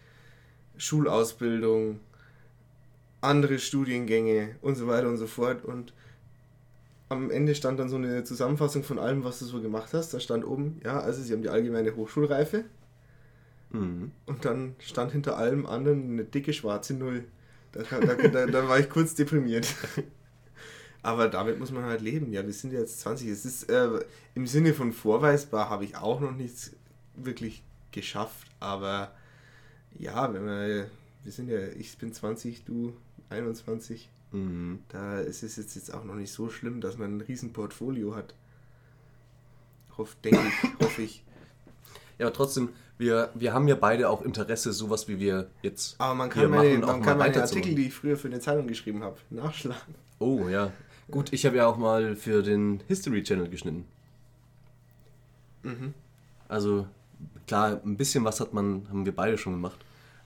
Schulausbildung, andere Studiengänge und so weiter und so fort. Und am Ende stand dann so eine Zusammenfassung von allem, was du so gemacht hast. Da stand oben, ja, also sie haben die allgemeine Hochschulreife. Mhm. Und dann stand hinter allem anderen eine dicke schwarze Null. Da, da, da, da war ich kurz deprimiert. Aber damit muss man halt leben. Ja, wir sind jetzt 20. Es ist äh, im Sinne von vorweisbar habe ich auch noch nichts wirklich geschafft. Aber ja, wenn wir, wir sind ja, ich bin 20, du 21. Mhm. Da ist es jetzt, jetzt auch noch nicht so schlimm, dass man ein riesen Portfolio hat. Hoff, denke ich, hoffe ich. Ja, aber trotzdem, wir, wir haben ja beide auch Interesse, sowas wie wir jetzt Aber man kann meine, machen, auch man mal kann meine. Artikel, die ich früher für eine Zeitung geschrieben habe, nachschlagen. Oh, ja. Gut, ich habe ja auch mal für den History Channel geschnitten. Mhm. Also, klar, ein bisschen was hat man, haben wir beide schon gemacht.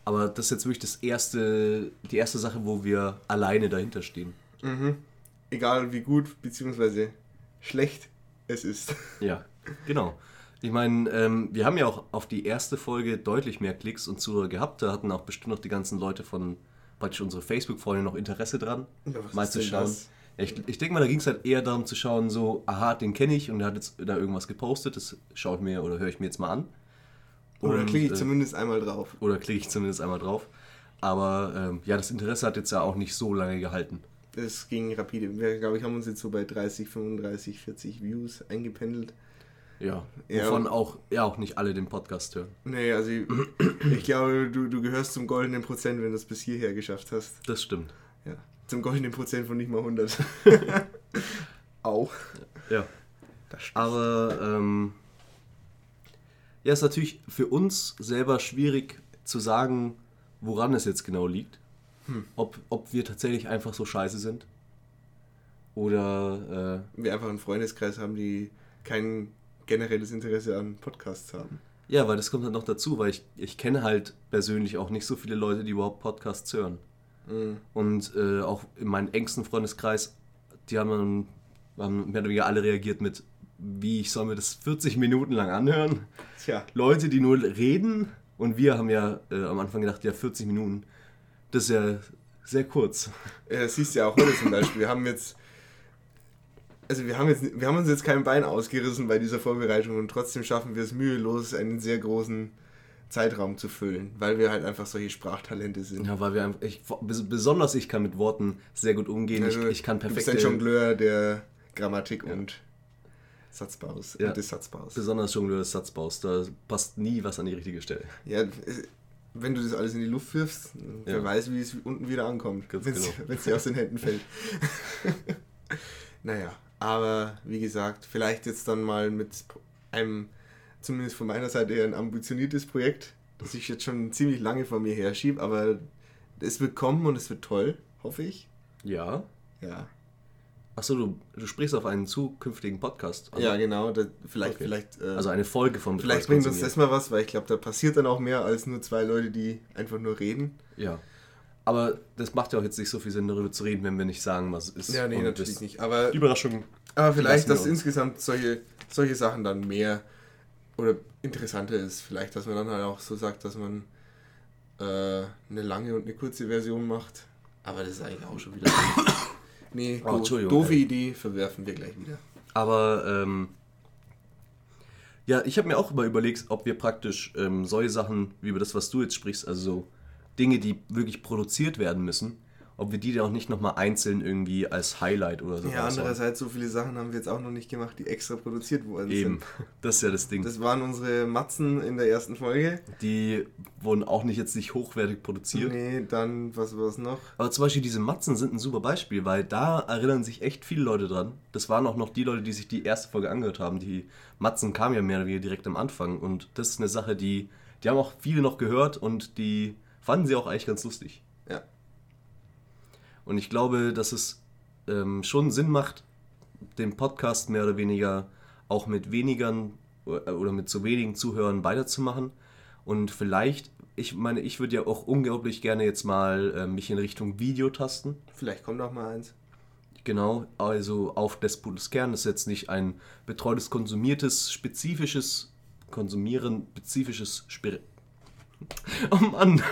Aber das ist jetzt wirklich das erste, die erste Sache, wo wir alleine dahinter stehen. Egal wie gut bzw. schlecht es ist. Ja, genau. Ich meine, ähm, wir haben ja auch auf die erste Folge deutlich mehr Klicks und Zuhörer gehabt. Da hatten auch bestimmt noch die ganzen Leute von praktisch unsere Facebook-Freunde noch Interesse dran, Ja, mal zu schauen. Ja, ich ich denke mal, da ging es halt eher darum zu schauen, so, aha, den kenne ich und der hat jetzt da irgendwas gepostet, das schaue ich mir oder höre ich mir jetzt mal an. Oder Und, klicke ich äh, zumindest einmal drauf. Oder klicke ich zumindest einmal drauf. Aber ähm, ja, das Interesse hat jetzt ja auch nicht so lange gehalten. Es ging rapide. Wir, glaube ich, haben uns jetzt so bei 30, 35, 40 Views eingependelt. Ja, Ja, wovon und- auch, ja, auch nicht alle den Podcast hören. Nee, also ich, ich glaube, du, du gehörst zum goldenen Prozent, wenn du es bis hierher geschafft hast. Das stimmt. Ja. Zum goldenen Prozent von nicht mal 100. Auch. Ja. Aber ähm, ja, ist natürlich für uns selber schwierig zu sagen, woran es jetzt genau liegt. Ob, ob wir tatsächlich einfach so scheiße sind. Oder Wir einfach einen Freundeskreis haben, die kein generelles Interesse an Podcasts haben. ja, weil das kommt dann noch dazu, weil ich, ich kenne halt persönlich auch nicht so viele Leute, die überhaupt Podcasts hören. Und äh, auch in meinem engsten Freundeskreis, die haben dann haben mehr oder weniger alle reagiert mit, wie ich soll mir das 40 Minuten lang anhören. Tja. Leute, die nur reden. Und wir haben ja äh, am Anfang gedacht, ja, 40 Minuten, das ist ja sehr kurz. Ja, das siehst du ja auch heute zum Beispiel. Wir haben jetzt. Also wir haben, jetzt, wir haben uns jetzt kein Bein ausgerissen bei dieser Vorbereitung und trotzdem schaffen wir es mühelos, einen sehr großen Zeitraum zu füllen, weil wir halt einfach solche Sprachtalente sind. Ja, weil wir einfach, ich, bes- besonders ich kann mit Worten sehr gut umgehen. Also, ich, ich kann Du bist perfekt. ein Jongleur der Grammatik und Satzbaus, Ja. und des Satzbaus. Besonders Jongleur des Satzbaus. Da passt nie was an die richtige Stelle. Ja, wenn du das alles in die Luft wirfst, wer Ja. weiß, wie es unten wieder ankommt, wenn es genau. dir aus den Händen fällt. naja, aber wie gesagt, vielleicht jetzt dann mal mit einem, zumindest von meiner Seite eher ein ambitioniertes Projekt, das ich jetzt schon ziemlich lange vor mir herschiebe, aber es wird kommen und es wird toll, hoffe ich. Ja. Ja, Achso, du, du sprichst auf einen zukünftigen Podcast. an. ja genau, da, vielleicht, Okay. vielleicht... äh, Also eine Folge vom Vielleicht bringt uns das mal was, weil ich glaube, da passiert dann auch mehr als nur zwei Leute, die einfach nur reden. Ja. Aber das macht ja auch jetzt nicht so viel Sinn, darüber zu reden, wenn wir nicht sagen, was es ist. Ja, nee, natürlich nicht. Aber, Überraschung. aber vielleicht, dass insgesamt solche, solche Sachen dann mehr oder interessanter ist. Vielleicht, dass man dann halt auch so sagt, dass man äh, eine lange und eine kurze Version macht. Aber das ist eigentlich auch schon wieder. nee, Oh, doofe ey. Idee, verwerfen wir gleich wieder. Aber ähm, ja, ich habe mir auch mal überlegt, ob wir praktisch ähm, solche Sachen, wie über das, was du jetzt sprichst, also so Dinge, die wirklich produziert werden müssen, ob wir die dann auch nicht nochmal einzeln irgendwie als Highlight oder so Ja, raushauen. andererseits, so viele Sachen haben wir jetzt auch noch nicht gemacht, die extra produziert worden Eben, das ist ja das Ding. Das waren unsere Matzen in der ersten Folge. die wurden auch nicht jetzt nicht hochwertig produziert. Nee, dann, was war es noch? Aber zum Beispiel diese Matzen sind ein super Beispiel, weil da erinnern sich echt viele Leute dran. Das waren auch noch die Leute, die sich die erste Folge angehört haben. Die Matzen kamen ja mehr oder weniger direkt am Anfang. Und das ist eine Sache, die, die haben auch viele noch gehört und die fanden sie auch eigentlich ganz lustig. Ja. Und ich glaube, dass es ähm, schon Sinn macht, den Podcast mehr oder weniger auch mit wenigern oder mit so wenigen Zuhörern weiterzumachen. Und vielleicht, ich meine, ich würde ja auch unglaublich gerne jetzt mal äh, mich in Richtung Video tasten. Vielleicht kommt noch mal eins. Genau, also auf Despot's Kern ist jetzt nicht ein betreutes, konsumiertes, spezifisches, konsumieren, spezifisches, Spe oh Mann,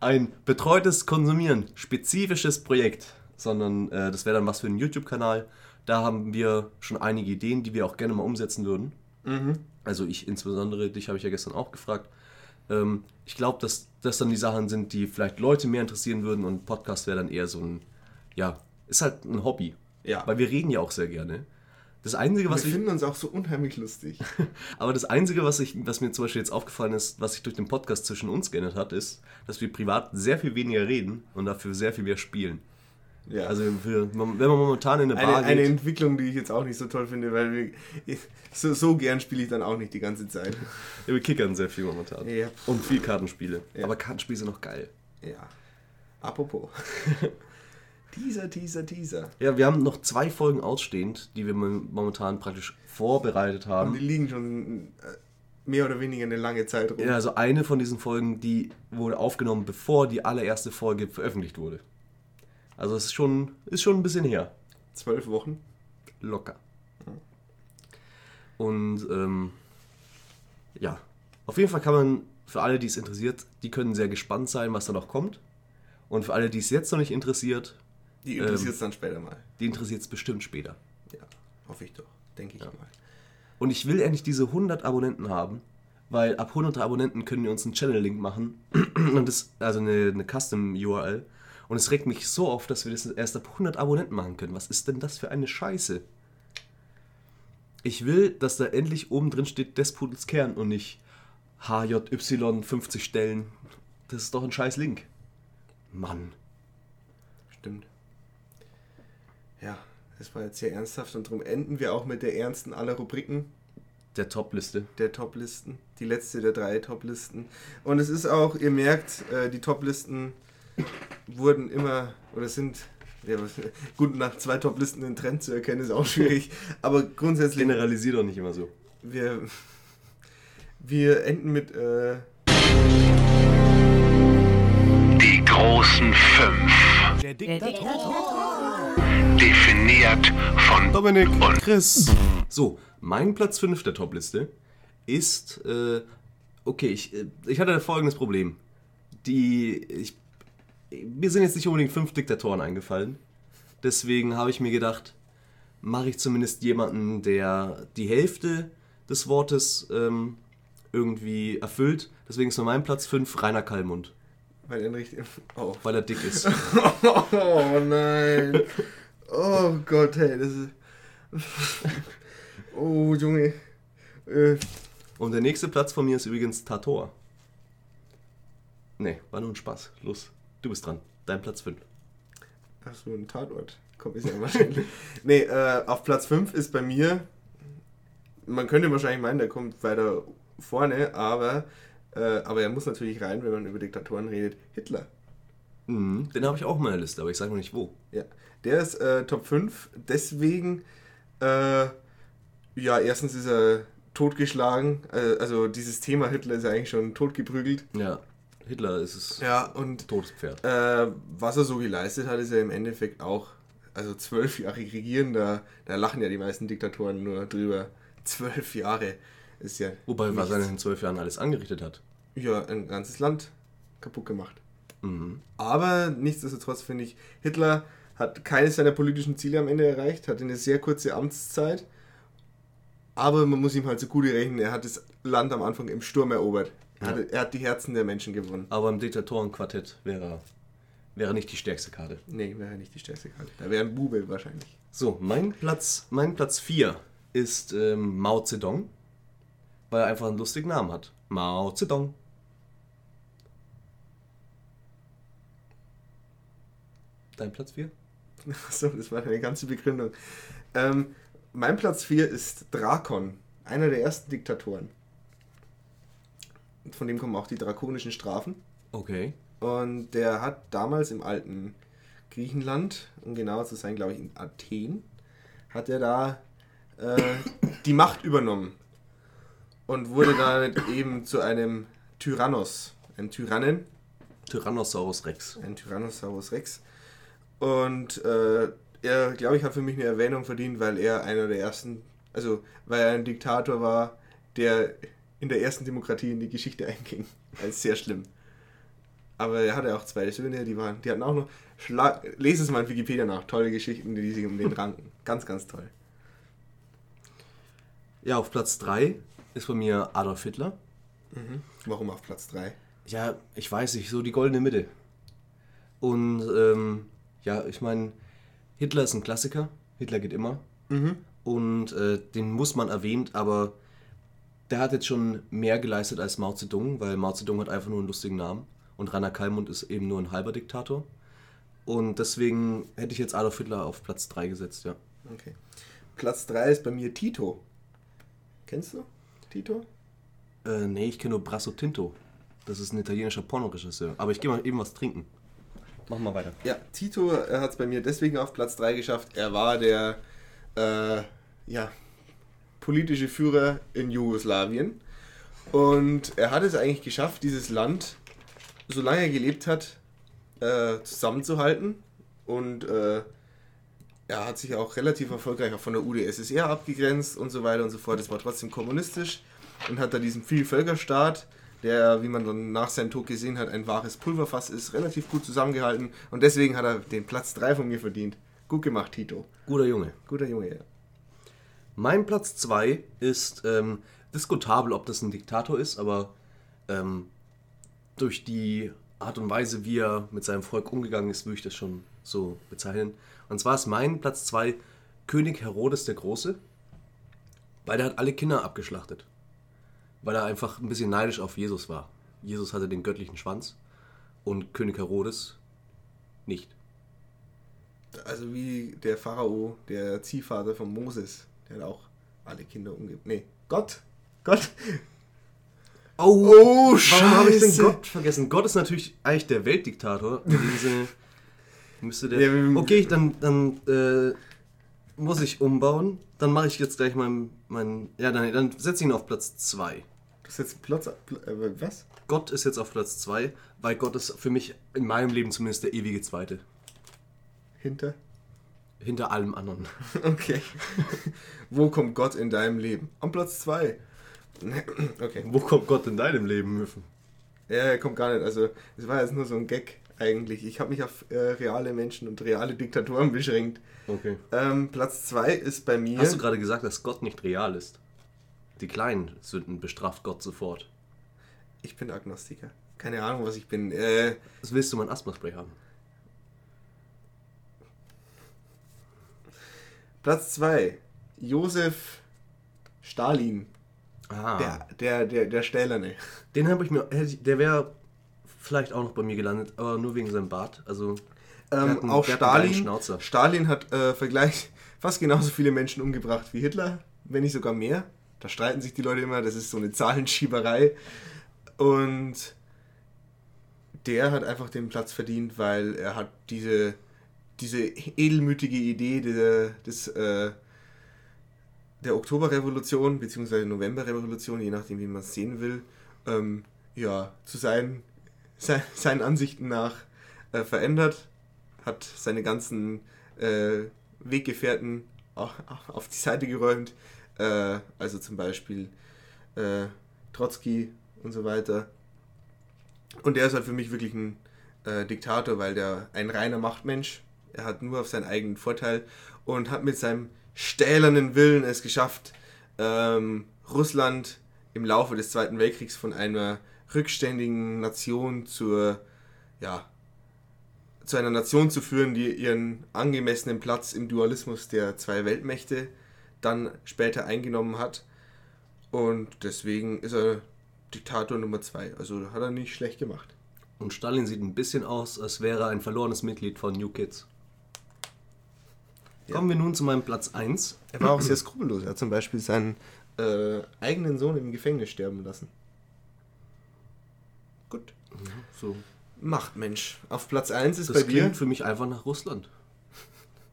ein betreutes Konsumieren, spezifisches Projekt, sondern äh, das wäre dann was für einen YouTube-Kanal. Da haben wir schon einige Ideen, die wir auch gerne mal umsetzen würden. Also ich insbesondere, dich habe ich ja gestern auch gefragt. Ähm, ich glaube, dass das dann die Sachen sind, die vielleicht Leute mehr interessieren würden und Podcast wäre dann eher so ein, ja, ist halt ein Hobby. Ja. Weil wir reden ja auch sehr gerne. Das Einzige, was wir ich, finden uns auch so unheimlich lustig. aber das Einzige, was, ich, was mir zum Beispiel jetzt aufgefallen ist, was sich durch den Podcast zwischen uns geändert hat, ist, dass wir privat sehr viel weniger reden und dafür sehr viel mehr spielen. Ja. Also für, wenn man momentan in eine eine, Bar eine geht, Entwicklung, die ich jetzt auch nicht so toll finde, weil wir, ich, so, so gern spiele ich dann auch nicht die ganze Zeit. ja, wir kickern sehr viel momentan. Ja. Und viel Kartenspiele. Ja. Aber Kartenspiele sind noch geil. Ja. Apropos. Teaser, Teaser, Teaser. Ja, wir haben noch zwei Folgen ausstehend, die wir mo- momentan praktisch vorbereitet Und haben. die liegen schon äh, mehr oder weniger eine lange Zeit rum. Ja, also eine von diesen Folgen, die wurde aufgenommen, bevor die allererste Folge veröffentlicht wurde. Also es ist schon, ist schon ein bisschen her. Zwölf Wochen. Locker. Und ähm, ja, auf jeden Fall kann man, für alle, die es interessiert, die können sehr gespannt sein, was da noch kommt. Und für alle, die es jetzt noch nicht interessiert, Die interessiert es dann später mal. die interessiert es bestimmt später. Ja, hoffe ich doch. Denke ich mal. Und ich will endlich diese 100 Abonnenten haben, weil ab 100 Abonnenten können wir uns einen Channel-Link machen. Und das, also eine, eine Custom-URL. Und es regt mich so auf, dass wir das erst ab 100 Abonnenten machen können. Was ist denn das für eine Scheiße? Ich will, dass da endlich oben drin steht Despotels Kern und nicht HJY 50 Stellen. Das ist doch ein scheiß Link. Mann. Stimmt. Ja, das war jetzt sehr ernsthaft und darum enden wir auch mit der ernsten aller Rubriken Der Top-Liste. der Top-Listen. Die letzte der drei Top-Listen. Und es ist auch, ihr merkt, äh, die Top-Listen wurden immer oder sind. Ja, gut, nach zwei Top-Listen einen Trend zu erkennen, ist auch schwierig. Aber grundsätzlich, Generalisier doch nicht immer so. wir, wir enden mit äh, Die großen fünf. Definiert von Dominik und Chris. So, mein Platz 5 der Topliste ist, äh, okay, ich, äh, ich hatte folgendes Problem. Die, ich, mir sind jetzt nicht unbedingt fünf Diktatoren eingefallen. Deswegen habe ich mir gedacht, mache ich zumindest jemanden, der die Hälfte des Wortes ähm, irgendwie erfüllt. Deswegen ist nur mein Platz 5 Rainer Kallmund, weil er richtig. Oh. weil er dick ist. oh nein. Oh Gott, hey, das ist. Oh, Junge. Äh, Und der nächste Platz von mir ist übrigens Tator. Nee, war nur ein Spaß. Los, du bist dran. Dein Platz 5. Ach so, ein Tatort. Komm, ist ja wahrscheinlich. nee, äh, auf Platz 5 ist bei mir. Man könnte wahrscheinlich meinen, der kommt weiter vorne, aber, äh, aber er muss natürlich rein, wenn man über Diktatoren redet. Hitler. Mhm, den habe ich auch in meiner Liste, aber ich sage noch nicht wo. Ja, der ist äh, Top 5. Deswegen, äh, ja, erstens ist er totgeschlagen. Äh, also dieses Thema Hitler ist ja eigentlich schon totgeprügelt. Ja, Hitler ist es. Ja, und Totes Pferd. äh, was er so geleistet hat, ist ja im Endeffekt auch, also zwölf Jahre regieren, da, da lachen ja die meisten Diktatoren nur drüber. Zwölf Jahre ist ja. Wobei, was er in zwölf Jahren alles angerichtet hat. Ja, ein ganzes Land kaputt gemacht. Mhm. Aber nichtsdestotrotz finde ich, Hitler hat keines seiner politischen Ziele am Ende erreicht, hat eine sehr kurze Amtszeit. Aber man muss ihm halt zugute rechnen, er hat das Land am Anfang im Sturm erobert. Er, Ja. hat, er hat die Herzen der Menschen gewonnen. Aber im Diktatorenquartett wäre er, wäre nicht die stärkste Karte. Nee, wäre nicht die stärkste Karte. Da wäre ein Bube wahrscheinlich. So, mein Platz, mein Platz 4 ist ähm, Mao Zedong, weil er einfach einen lustigen Namen hat. Mao Zedong. Dein Platz 4? Achso, das war eine ganze Begründung. Ähm, mein Platz 4 ist Drakon, einer der ersten Diktatoren. Von dem kommen auch die drakonischen Strafen. Okay. Und der hat damals im alten Griechenland, um genauer zu sein, glaube ich in Athen, hat er da äh, die Macht übernommen. Und wurde dann eben zu einem Tyrannos, einem Tyrannen, Tyrannosaurus Rex. ein Tyrannosaurus Rex. Und äh, er, glaube ich, hat für mich eine Erwähnung verdient, weil er einer der ersten, also weil er ein Diktator war, der in der ersten Demokratie in die Geschichte einging. Als sehr schlimm. Aber er hatte auch zwei Söhne, die waren, die hatten auch noch. Schlag, lese es mal in Wikipedia nach. Tolle Geschichten, die sich um den ranken. Ganz, ganz toll. Ja, auf Platz 3 ist bei mir Adolf Hitler. Warum auf Platz 3? Ja, ich weiß nicht, so die goldene Mitte. Und ähm, ja, ich meine, Hitler ist ein Klassiker. Hitler geht immer. Und äh, den muss man erwähnt, aber der hat jetzt schon mehr geleistet als Mao Zedong, weil Mao Zedong hat einfach nur einen lustigen Namen und Rainer Kallmund ist eben nur ein halber Diktator. Und deswegen hätte ich jetzt Adolf Hitler auf Platz 3 gesetzt, ja. Okay. Platz 3 ist bei mir Tito. Kennst du Tito? Äh, nee, ich kenne nur Brasso Tinto. Das ist ein italienischer Pornoregisseur. Aber ich gehe mal eben was trinken. Mach mal weiter. Ja, Tito hat es bei mir deswegen auf Platz 3 geschafft. Er war der äh, ja, politische Führer in Jugoslawien. Und er hat es eigentlich geschafft, dieses Land, solange er gelebt hat, äh, zusammenzuhalten. Und äh, er hat sich auch relativ erfolgreich auch von der UdSSR abgegrenzt und so weiter und so fort. Es war trotzdem kommunistisch und hat da diesen Vielvölkerstaat, der, wie man dann nach seinem Tod gesehen hat, ein wahres Pulverfass ist, relativ gut zusammengehalten. Und deswegen hat er den Platz 3 von mir verdient. Gut gemacht, Tito. Guter Junge. Guter Junge, ja. Mein Platz 2 ist ähm, diskutabel, ob das ein Diktator ist, aber ähm, durch die Art und Weise, wie er mit seinem Volk umgegangen ist, würde ich das schon so bezeichnen. Und zwar ist mein Platz 2 König Herodes der Große, weil der hat alle Kinder abgeschlachtet. Weil er einfach ein bisschen neidisch auf Jesus war. Jesus hatte den göttlichen Schwanz und König Herodes nicht. Also wie der Pharao, der Ziehvater von Moses, der hat auch alle Kinder umgebracht. Nee, Gott. Gott. Oh, Oh, warum habe ich denn Scheiße. Gott vergessen? Gott ist natürlich eigentlich der Weltdiktator. Müsste der. Ja, okay, dann, dann äh, muss ich umbauen. Dann mache ich jetzt gleich mein. mein ja, dann, dann setze ich ihn auf Platz 2. Ist jetzt Plotz. Pl äh, was? Gott ist jetzt auf Platz 2, weil Gott ist für mich in meinem Leben zumindest der ewige Zweite. Hinter? Hinter allem anderen. Okay. Wo kommt Gott in deinem Leben? Am Platz 2. Okay. Wo kommt Gott in deinem Leben, Müffen? Ja, er kommt gar nicht. Also, es war jetzt nur so ein Gag eigentlich. Ich habe mich auf äh, reale Menschen und reale Diktatoren beschränkt. Okay. Ähm, Platz 2 ist bei mir. Hast du gerade gesagt, dass Gott nicht real ist? Die kleinen Sünden bestraft Gott sofort. ich bin Agnostiker. Keine Ahnung, was ich bin. Äh, Was willst du mein Asthma-Spray haben? Platz 2. Josef Stalin. Ah. Der, der, der, der Stählerne. Den habe ich mir. Der wäre vielleicht auch noch bei mir gelandet, aber nur wegen seinem Bart. Also. Ähm, einen- auch Stalin. Schnauzer. Stalin hat äh, Vergleich fast genauso viele Menschen umgebracht wie Hitler, wenn nicht sogar mehr. Da streiten sich die Leute immer, das ist so eine Zahlenschieberei. Und der hat einfach den Platz verdient, weil er hat diese, diese edelmütige Idee der, des, äh, der Oktoberrevolution bzw. Novemberrevolution, je nachdem wie man es sehen will, ähm, ja, zu seinen, se- seinen Ansichten nach äh, verändert, hat seine ganzen äh, Weggefährten au- auf die Seite geräumt, äh, also zum Beispiel äh, Trotzki und so weiter. Und der ist halt für mich wirklich ein äh, Diktator, weil der ein reiner Machtmensch, er hat nur auf seinen eigenen Vorteil und hat mit seinem stählernen Willen es geschafft, ähm, Russland im Laufe des Zweiten Weltkriegs von einer rückständigen Nation zur, ja, zu einer Nation zu führen, die ihren angemessenen Platz im Dualismus der zwei Weltmächte dann später eingenommen hat. Und deswegen ist er Diktator Nummer zwei. Also hat er nicht schlecht gemacht. Und Stalin sieht ein bisschen aus, als wäre er ein verlorenes Mitglied von New Kids. Kommen wir nun zu meinem Platz 1. Er war auch sehr skrupellos. Er hat zum Beispiel seinen äh, eigenen Sohn im Gefängnis sterben lassen. Gut. So. Machtmensch. Auf Platz 1 ist Das bei dir. für mich einfach nach Russland.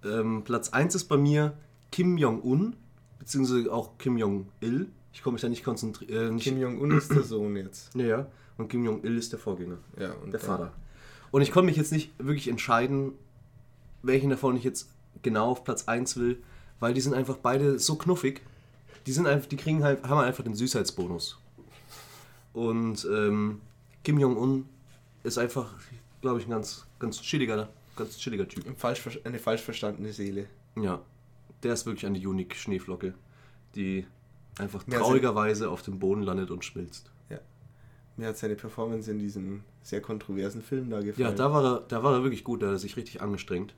Ähm, Platz 1 ist bei mir Kim Jong-un, beziehungsweise auch Kim Jong-il. Ich komme mich da nicht konzentrieren. Äh, Kim Jong-un ist der Sohn jetzt. Ja, ja. Und Kim Jong-il ist der Vorgänger. Ja, und der Vater. Und ich konnte mich jetzt nicht wirklich entscheiden, welchen davon ich jetzt genau auf Platz 1 will, weil die sind einfach beide so knuffig. Die sind einfach, die kriegen halt, haben einfach den Süßheitsbonus. Und ähm, Kim Jong-un ist einfach, glaube ich, ein ganz, ganz chilliger, ganz chilliger Typ. Falsch, eine falsch verstandene Seele. Ja, der ist wirklich eine unique Schneeflocke, die einfach traurigerweise auf dem Boden landet und schmilzt. Ja. Mir hat seine Performance in diesem sehr kontroversen Film da gefallen. Ja, da war er, da war er wirklich gut, da hat er sich richtig angestrengt.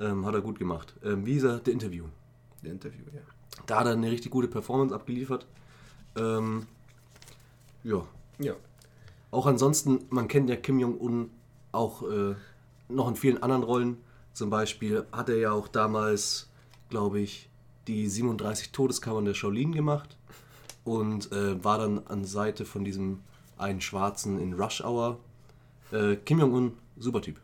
Ähm, hat er gut gemacht. Ähm, wie gesagt, der Interview. Der Interview, ja. Da hat er eine richtig gute Performance abgeliefert. Ähm, ja. Ja. Auch ansonsten, man kennt ja Kim Jong-un auch äh, noch in vielen anderen Rollen. Zum Beispiel hat er ja auch damals, glaube ich, die 37 Todeskammern der Shaolin gemacht und äh, war dann an Seite von diesem einen Schwarzen in Rush Hour. Äh, Kim Jong-un, super Typ.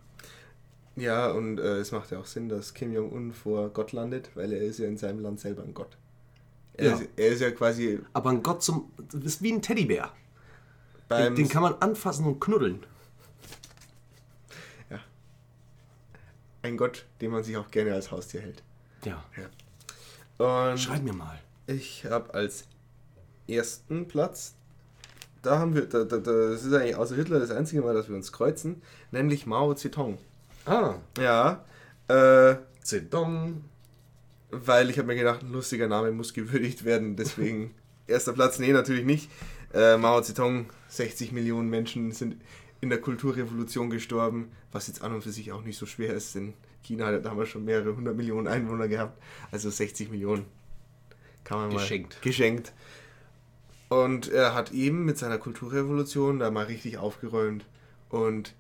Ja, und äh, es macht ja auch Sinn, dass Kim Jong-un vor Gott landet, weil er ist ja in seinem Land selber ein Gott. Er, Ja. ist, er ist ja quasi Aber ein Gott zum. Das ist wie ein Teddybär. Den, den kann man anfassen und knuddeln. ein Gott, den man sich auch gerne als Haustier hält. Ja. Und Schreib mir mal. ich habe als ersten Platz, da haben wir, da, da, das ist eigentlich außer Hitler das einzige Mal, dass wir uns kreuzen, nämlich Mao Zedong. Ah, Ja, äh, Zedong. weil ich habe mir gedacht, ein lustiger Name muss gewürdigt werden, deswegen erster Platz, nee, natürlich nicht. Äh, Mao Zedong, 60 Millionen Menschen sind in der Kulturrevolution gestorben, was jetzt an und für sich auch nicht so schwer ist, denn China hat ja damals schon mehrere hundert Millionen Einwohner gehabt, also 60 Millionen kann man Geschenkt. mal geschenkt. Und er hat eben mit seiner Kulturrevolution da mal richtig aufgeräumt und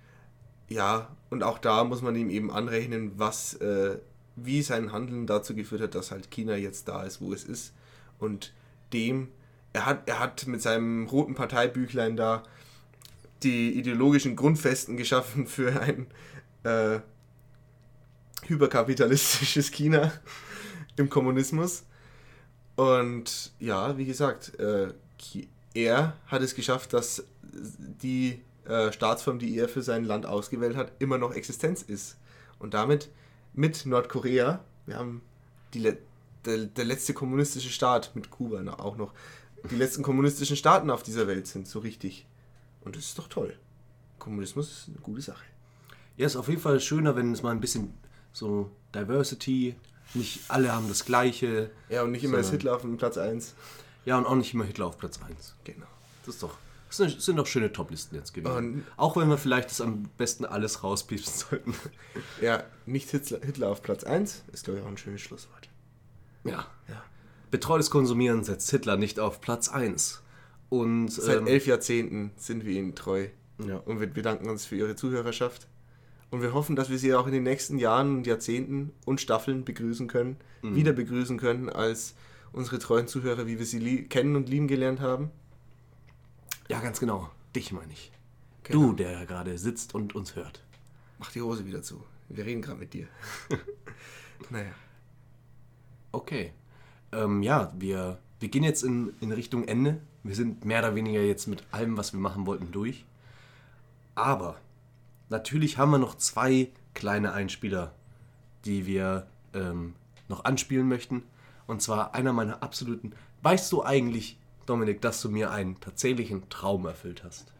ja, und auch da muss man ihm eben anrechnen, was, äh, wie sein Handeln dazu geführt hat, dass halt China jetzt da ist, wo es ist. Und dem, er hat, er hat mit seinem roten Parteibüchlein da die ideologischen Grundfesten geschaffen für ein äh, hyperkapitalistisches China im Kommunismus. Und ja, wie gesagt, äh, er hat es geschafft, dass die äh, Staatsform, die er für sein Land ausgewählt hat, immer noch Existenz ist. Und damit mit Nordkorea, wir haben die der, der letzte kommunistische Staat mit Kuba auch noch, die letzten kommunistischen Staaten auf dieser Welt sind, so richtig. Und das ist doch toll. Kommunismus ist eine gute Sache. Ja, ist auf jeden Fall schöner, wenn es mal ein bisschen so Diversity, nicht alle haben das Gleiche. Ja, und nicht immer ist Hitler auf dem Platz 1. Ja, und auch nicht immer Hitler auf Platz 1. Genau. Das ist doch. Das sind, sind doch schöne Toplisten jetzt gewesen. Und- auch wenn wir vielleicht das am besten alles rauspiepsen sollten. Ja, nicht Hitler, Hitler auf Platz 1 ist, glaube ich, auch ein schönes Schlusswort. Ja. Ja. Betreutes Konsumieren setzt Hitler nicht auf Platz 1. Und Seit ähm, elf Jahrzehnten sind wir ihnen treu. Ja. Und wir bedanken uns für ihre Zuhörerschaft. Und wir hoffen, dass wir sie auch in den nächsten Jahren und Jahrzehnten und Staffeln begrüßen können, Mhm. wieder begrüßen können als unsere treuen Zuhörer, wie wir sie kennen und lieben gelernt haben. ja, ganz genau. Dich meine ich. Genau. Du, der gerade sitzt und uns hört. Mach die Hose wieder zu. Wir reden gerade mit dir. naja. Okay. Ähm, ja, wir, wir gehen jetzt in, in Richtung Ende. Wir sind mehr oder weniger jetzt mit allem, was wir machen wollten, durch. Aber natürlich haben wir noch zwei kleine Einspieler, die wir ähm, noch anspielen möchten. Und zwar einer meiner absoluten. Weißt du eigentlich, Dominik, dass du mir einen tatsächlichen Traum erfüllt hast?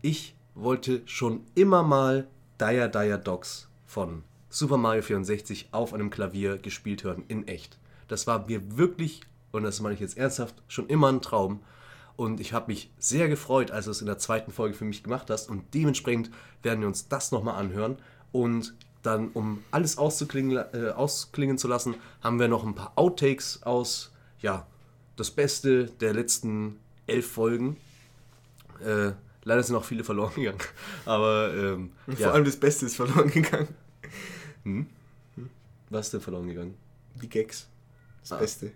Ich wollte schon immer mal Dire Dire Dogs von Super Mario 64 auf einem Klavier gespielt hören, in echt. Das war mir wirklich, und das meine ich jetzt ernsthaft, schon immer ein Traum. Und ich habe mich sehr gefreut, als du es in der zweiten Folge für mich gemacht hast. Und dementsprechend werden wir uns das nochmal anhören. Und dann, um alles auszuklingen, äh, ausklingen zu lassen, haben wir noch ein paar Outtakes aus, ja, das Beste der letzten elf Folgen. Äh, leider sind auch viele verloren gegangen. Aber ähm, ja, Vor allem das Beste ist verloren gegangen. was ist denn verloren gegangen? Die Gags. Das Ah. Beste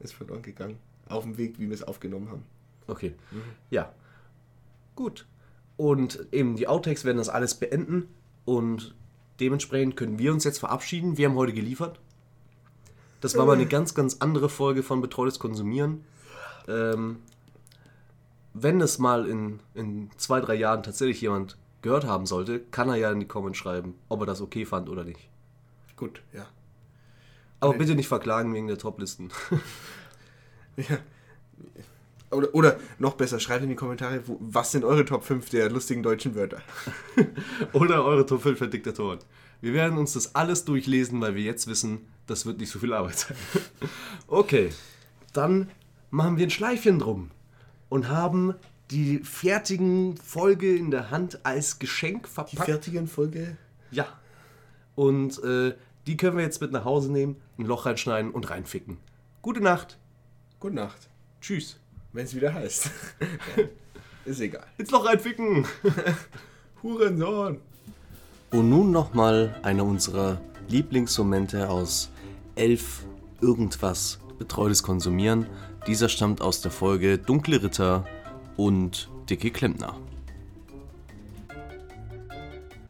ist verloren gegangen. Auf dem Weg, wie wir es aufgenommen haben. Okay. Ja. Gut. Und eben die Outtakes werden das alles beenden. Und dementsprechend können wir uns jetzt verabschieden. Wir haben heute geliefert. Das war mal eine ganz, ganz andere Folge von Betreutes Konsumieren. Ähm, wenn es mal in, in zwei, drei Jahren tatsächlich jemand gehört haben sollte, kann er ja in die Comments schreiben, ob er das okay fand oder nicht. Gut, ja. Aber bitte nicht verklagen wegen der Toplisten. Ja. Oder, oder noch besser, schreibt in die Kommentare, wo, was sind eure Top 5 der lustigen deutschen Wörter? Oder eure Top 5 für Diktatoren. Wir werden uns das alles durchlesen, weil wir jetzt wissen, das wird nicht so viel Arbeit sein. Okay, dann machen wir ein Schleifchen drum und haben die fertigen Folge in der Hand als Geschenk Die verpackt. fertigen Folge? ja. Und äh, die können wir jetzt mit nach Hause nehmen, ein Loch reinschneiden und reinficken. Gute Nacht. Gute Nacht. Tschüss. Wenn es wieder heißt. Ist egal. Ins Loch reinficken. Hurensohn. Und nun nochmal einer unserer Lieblingsmomente aus elf irgendwas betreutes Konsumieren. Dieser stammt aus der Folge Dunkle Ritter und Dicke Klempner.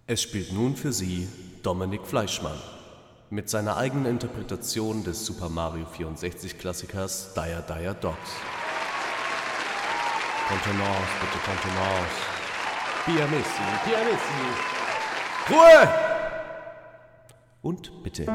Es spielt nun für Sie Dominik Fleischmann mit seiner eigenen Interpretation des Super Mario 64 Klassikers Dire Dire Dogs. Contenance, bitte Contenance. Pianissimi, pianissimi. Ruhe! Und bitte.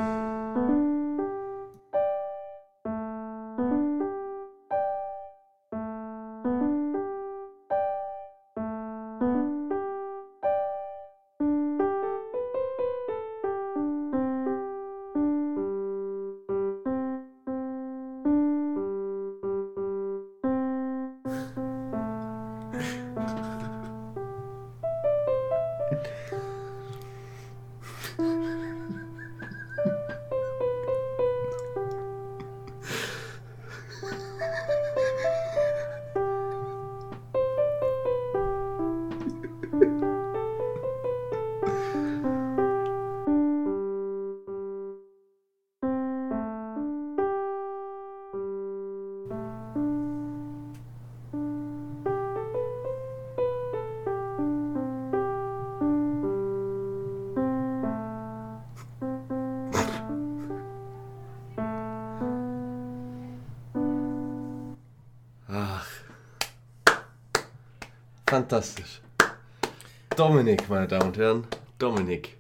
Dominik, meine Damen und Herren. Dominik.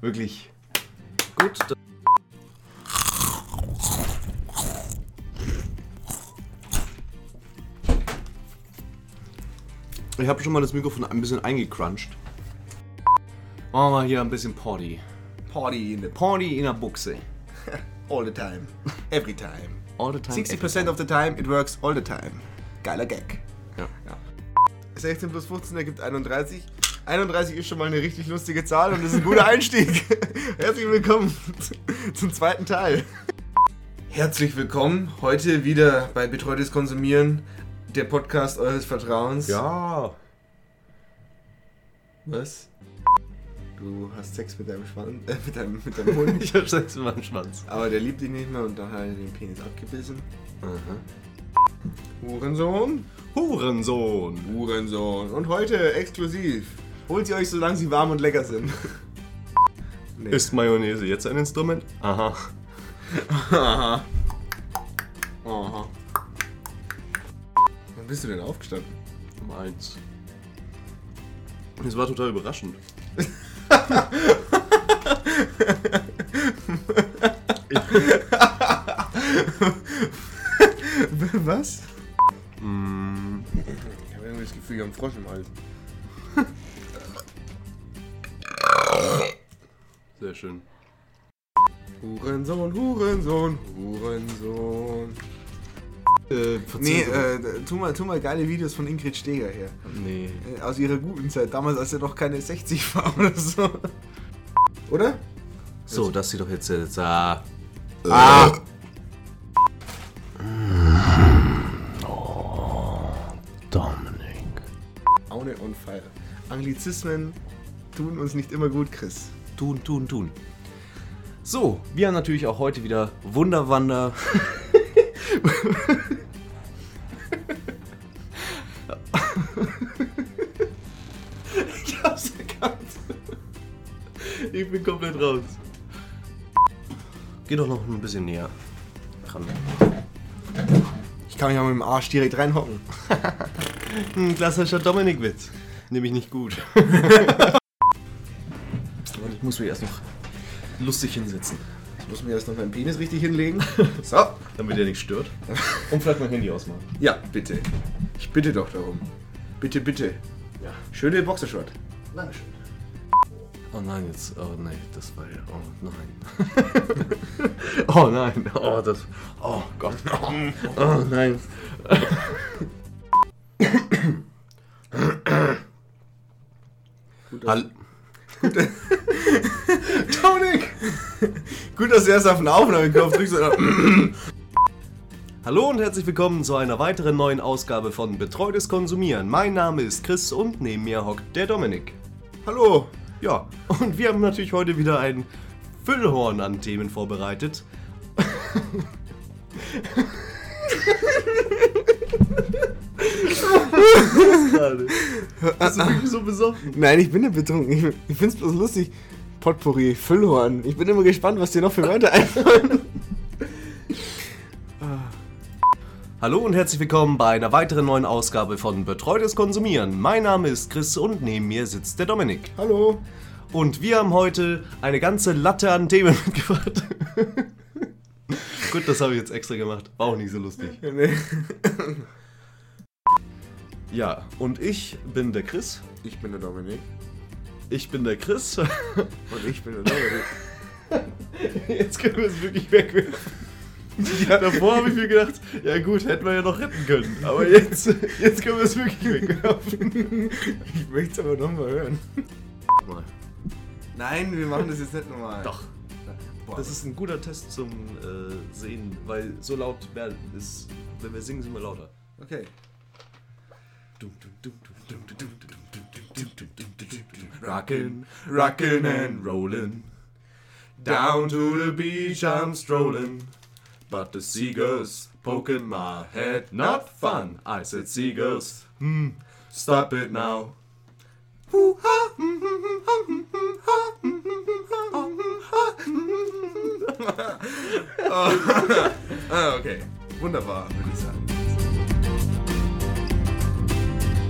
Wirklich gut. Ich habe schon mal das Mikrofon ein bisschen eingecrunched. Machen wir hier ein bisschen Party. Party in the Party in der Buchse. All the time. Every time. All the time. 60% of the time, it works all the time. Geiler Gag. Ja. 16 plus 15 ergibt 31. 31 ist schon mal eine richtig lustige Zahl und das ist ein guter Einstieg. Herzlich willkommen zum zweiten Teil. Herzlich willkommen heute wieder bei Betreutes Konsumieren, der Podcast eures Vertrauens. Ja. Was? Du hast Sex mit deinem Schwanz, äh, mit deinem, mit deinem Hund, Ich hab Sex mit meinem Schwanz. aber der liebt dich nicht mehr und dann hat er den Penis abgebissen. Hurensohn? Hurensohn. Hurensohn. Und heute exklusiv. Holt ihr euch, solange sie warm und lecker sind. Nee. Ist Mayonnaise jetzt ein Instrument? Aha. Aha. Aha. Wann bist du denn aufgestanden? Um eins. Es war total überraschend. Was? Ich habe irgendwie das Gefühl, ich habe einen Frosch im Hals. Schön. Hurensohn, Hurensohn, Hurensohn. Äh, Nee, äh, tu mal, tu mal geile Videos von Ingrid Steger her. nee. Äh, Aus ihrer guten Zeit, damals als er noch keine 60 war oder so. Oder? So, das sieht doch jetzt jetzt. Ah. Ah! Dominik. Aune on fire. Anglizismen tun uns nicht immer gut, Chris. Tun, tun, tun. So, wir haben natürlich auch heute wieder Wunderwander. ich hab's erkannt. Ich bin komplett raus. Geh doch noch ein bisschen näher ran. Ich kann mich mal mit dem Arsch direkt reinhocken. Ein klassischer Dominik-Witz. Nämlich nicht gut. Ich muss mich erst noch lustig hinsetzen. Ich muss mir erst noch meinen Penis richtig hinlegen. So. Damit er nicht stört. Und vielleicht mein Handy ausmachen. Ja, bitte. Ich bitte doch darum. Bitte, bitte. Ja. Schöne Boxershort. Dankeschön. Oh nein, jetzt. Oh nein, das war ja. Oh nein. oh nein. Oh, das. Oh Gott. Oh nein. Hall Tonic! Gut, dass du erst auf den Aufnahmeknopf drückst. Hallo und herzlich willkommen zu einer weiteren neuen Ausgabe von Betreutes Konsumieren. Mein Name ist Chris und neben mir hockt der Dominik. Hallo, Ja, und wir haben natürlich heute wieder ein Füllhorn an Themen vorbereitet. Bist du wirklich so besoffen? Nein, ich bin nicht betrunken. Ich, ich find's bloß lustig. Potpourri, Füllhorn. Ich bin immer gespannt, was dir noch für Wörter einfallen. Hallo und herzlich willkommen bei einer weiteren neuen Ausgabe von Betreutes Konsumieren. Mein Name ist Chris und neben mir sitzt der Dominik. Hallo. Und wir haben heute eine ganze Latte an Themen mitgebracht. Gut, das habe ich jetzt extra gemacht. War auch nicht so lustig. Ja, und ich bin der Chris. Ich bin der Dominik. Ich bin der Chris. Und ich bin der Dominik. Jetzt können wir es wirklich wegwerfen. Davor habe ich mir gedacht, ja gut, hätten wir ja noch retten können. Aber jetzt, jetzt können wir es wirklich wegwerfen. Ich möchte es aber nochmal hören. Nein, wir machen das jetzt nicht nochmal. Doch. Boah, Das ist ein guter Test zum äh, Sehen, weil so laut werden ist, wenn wir singen, sind wir lauter. Okay. Rockin', rockin' and rollin'. Down to the beach I'm strolling. But the seagulls poking my head. Not fun. I said seagulls. Hmm, stop it now. Ah, okay. Wunderbar, würde ich sagen.